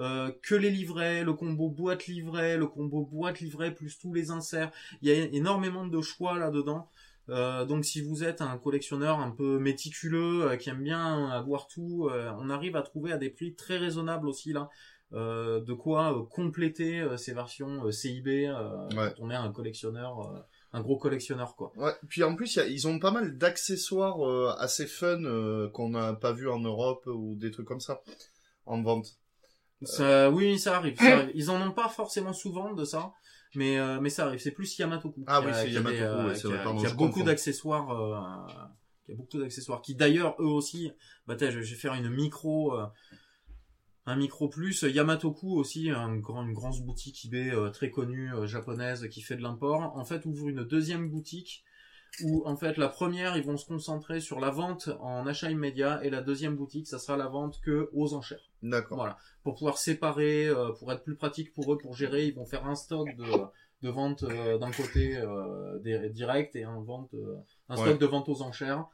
euh, que les livrets, le combo boîte livret, le combo boîte livret plus tous les inserts. Il y a énormément de choix là-dedans. Euh, donc si vous êtes un collectionneur un peu méticuleux, euh, qui aime bien avoir tout, euh, on arrive à trouver à des prix très raisonnables aussi là. Euh, de quoi compléter ces versions CIB euh, Ouais. quand on est un collectionneur, un gros collectionneur quoi. Ouais. Puis en plus, il y a- ils ont pas mal d'accessoires euh, assez fun euh, qu'on n'a pas vu en Europe ou des trucs comme ça en vente. Ça, oui, ça arrive, ça arrive. Ils en ont pas forcément souvent de ça, mais euh, mais ça arrive. C'est plus Yamatoku. Ah oui, a- c'est a des, Yamatoku, ouais, c'est qui vrai, a, pardon, qui a beaucoup d'accessoires, euh, qui a beaucoup d'accessoires. Qui d'ailleurs eux aussi, bah je vais faire une micro, euh, un micro plus. Yamatoku aussi, un grand, une grande boutique eBay euh, très connue euh, japonaise qui fait de l'import. En fait, ouvre une deuxième boutique où en fait la première ils vont se concentrer sur la vente en achat immédiat et la deuxième boutique ça sera la vente que aux enchères. D'accord. Voilà. Pour pouvoir séparer, euh, pour être plus pratique pour eux, pour gérer, ils vont faire un stock de, de vente euh, d'un côté euh, des- direct et un, vente, euh, un stock Ouais. de vente aux enchères.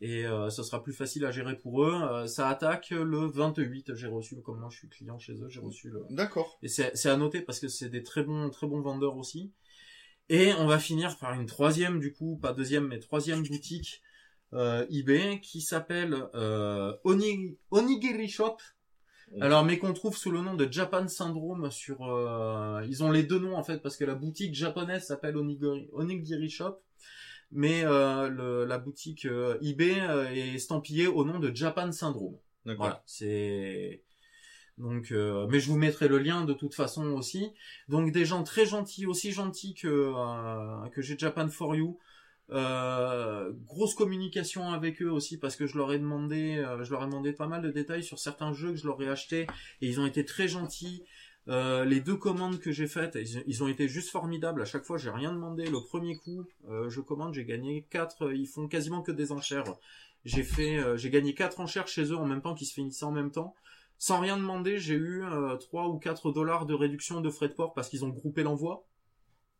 Et euh, ça sera plus facile à gérer pour eux. Euh, ça attaque le 28. J'ai reçu, comme moi je suis client chez eux, j'ai reçu le. D'accord. Et c'est c'est à noter parce que c'est des très bons, très bons vendeurs aussi. Et on va finir par une troisième, du coup, pas deuxième, mais troisième boutique euh, eBay qui s'appelle euh, Oni- Onigiri Shop. Alors, mais qu'on trouve sous le nom de Japan Syndrome sur. euh, ils ont les deux noms en fait parce que la boutique japonaise s'appelle Onigiri, Onigiri Shop, mais euh, le- la boutique eBay est estampillée au nom de Japan Syndrome. D'accord. Voilà, c'est donc, euh, mais je vous mettrai le lien de toute façon aussi. Donc des gens très gentils, aussi gentils que euh, que j'ai Japan for You. Euh, grosse communication avec eux aussi parce que je leur ai demandé, euh, je leur ai demandé pas mal de détails sur certains jeux que je leur ai achetés et ils ont été très gentils. Euh, les deux commandes que j'ai faites, ils, ont été juste formidables. À chaque fois, j'ai rien demandé. Le premier coup, euh, je commande, j'ai gagné quatre. Ils font quasiment que des enchères. J'ai fait, j'ai gagné quatre enchères chez eux en même temps qui se finissaient en même temps. Sans rien demander, j'ai eu euh, 3 ou 4 dollars de réduction de frais de port parce qu'ils ont groupé l'envoi.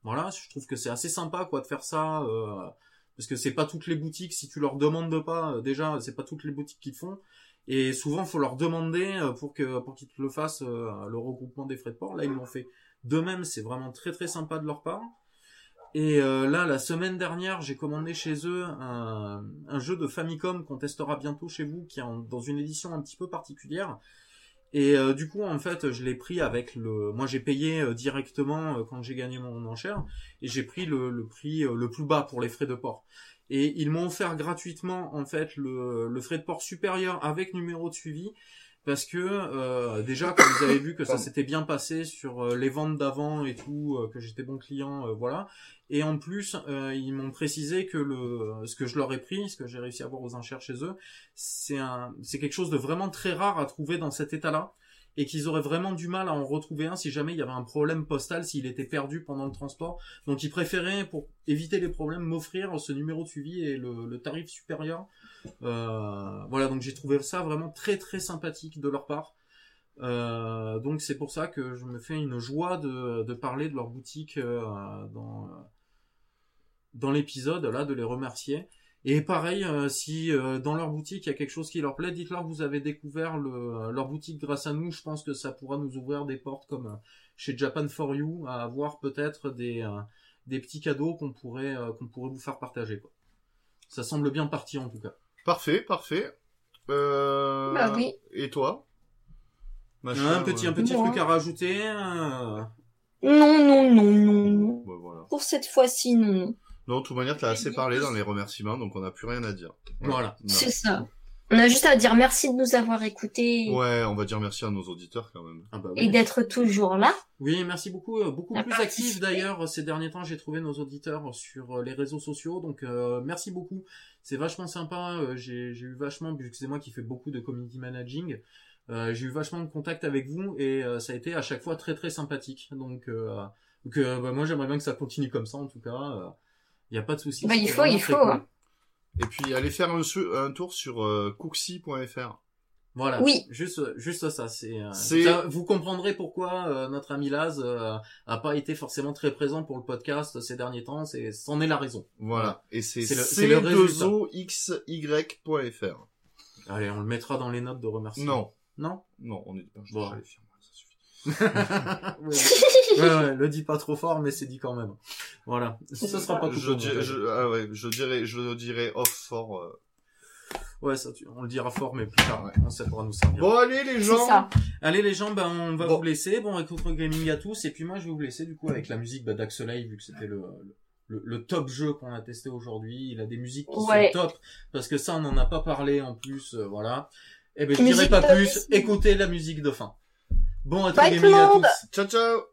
Voilà, je trouve que c'est assez sympa quoi de faire ça euh, parce que c'est pas toutes les boutiques si tu leur demandes pas euh, déjà, c'est pas toutes les boutiques qui le font et souvent faut leur demander euh, pour que pour qu'ils te le fassent euh, le regroupement des frais de port. Là, ils l'ont fait de même, c'est vraiment très très sympa de leur part. Et euh, là, la semaine dernière, j'ai commandé chez eux un, jeu de Famicom qu'on testera bientôt chez vous, qui est dans une édition un petit peu particulière. Et euh, du coup, en fait, je l'ai pris avec le. Moi, j'ai payé euh, directement euh, quand j'ai gagné mon enchère, et j'ai pris le, prix le plus bas pour les frais de port. Et ils m'ont offert gratuitement, en fait, le frais de port supérieur avec numéro de suivi, parce que euh, déjà, comme vous avez vu que ça s'était bien passé sur euh, les ventes d'avant et tout, euh, que j'étais bon client, voilà. Et en plus, ils m'ont précisé que le ce que je leur ai pris, ce que j'ai réussi à avoir aux enchères chez eux, c'est un c'est quelque chose de vraiment très rare à trouver dans cet état-là et qu'ils auraient vraiment du mal à en retrouver un si jamais il y avait un problème postal s'il était perdu pendant le transport. Donc ils préféraient pour éviter les problèmes m'offrir ce numéro de suivi et le, tarif supérieur. Euh, voilà, donc j'ai trouvé ça vraiment très très sympathique de leur part. Euh, donc c'est pour ça que je me fais une joie de, de parler de leur boutique euh, dans dans l'épisode là, de les remercier. Et pareil, euh, si euh, dans leur boutique il y a quelque chose qui leur plaît, dites-leur que vous avez découvert le, leur boutique grâce à nous. Je pense que ça pourra nous ouvrir des portes comme euh, chez Japan for You à avoir peut-être des euh, des petits cadeaux qu'on pourrait euh, qu'on pourrait vous faire partager. Quoi. Ça semble bien parti en tout cas. Parfait, parfait. Euh... Bah oui. Et toi? Machin, un petit ouais. un petit Moi. truc à rajouter. euh, Non, non, non, non, non. Ouais, voilà. Pour cette fois-ci, non. Non, de toute manière, t'as assez parlé dans les remerciements, donc on n'a plus rien à dire. Voilà. C'est ça. On a juste à dire merci de nous avoir écoutés Ouais, on va dire merci à nos auditeurs quand même. Ah bah et oui. d'être toujours là. Oui, merci beaucoup. euh, Beaucoup plus actifs d'ailleurs ces derniers temps. J'ai trouvé nos auditeurs sur euh, les réseaux sociaux, donc euh, merci beaucoup. C'est vachement sympa. euh, J'ai j'ai eu vachement, vu que c'est moi qui fais beaucoup de community managing, euh, j'ai eu vachement de contact avec vous et euh, ça a été à chaque fois très très sympathique. Donc, euh, donc euh, bah, moi j'aimerais bien que ça continue comme ça en tout cas. Il n'y a pas de souci. Bah, il faut, il faut, cool. hein. Et puis, allez faire un, tour sur euh, cooksy.fr. Voilà. Oui. Juste, juste ça. C'est. euh, vous comprendrez pourquoi euh, notre ami Laz euh, a pas été forcément très présent pour le podcast ces derniers temps. C'est, c'en est la raison. Voilà. Et c'est C'est le- le résultat. c2oxy.fr. Allez, on le mettra dans les notes de remerciement. Non. Non? Non, on est pas je Bon. les firmes. Ouais, ouais, ouais, le dis pas trop fort, mais c'est dit quand même. Voilà. Ce sera pas tout je, dirais, je, ah ouais, je dirais, je dirais off fort. euh. Ouais, ça, tu- on le dira fort, mais plus tard. Ouais. On ça pourra nous servir. Bon, allez, les gens. ça. Allez les gens, ben on va Bon. vous laisser. Bon, écoute gaming à tous. Et puis moi, je vais vous laisser du coup avec la musique bah, d'Axelay, vu que c'était le, le, le top jeu qu'on a testé aujourd'hui. Il a des musiques qui Ouais. sont top, parce que ça, on n'en a pas parlé en plus. euh, voilà. Et ben je dirais pas top. plus. Écoutez la musique de fin. Bon, à Bye, à tout le monde. tous. Ciao, ciao.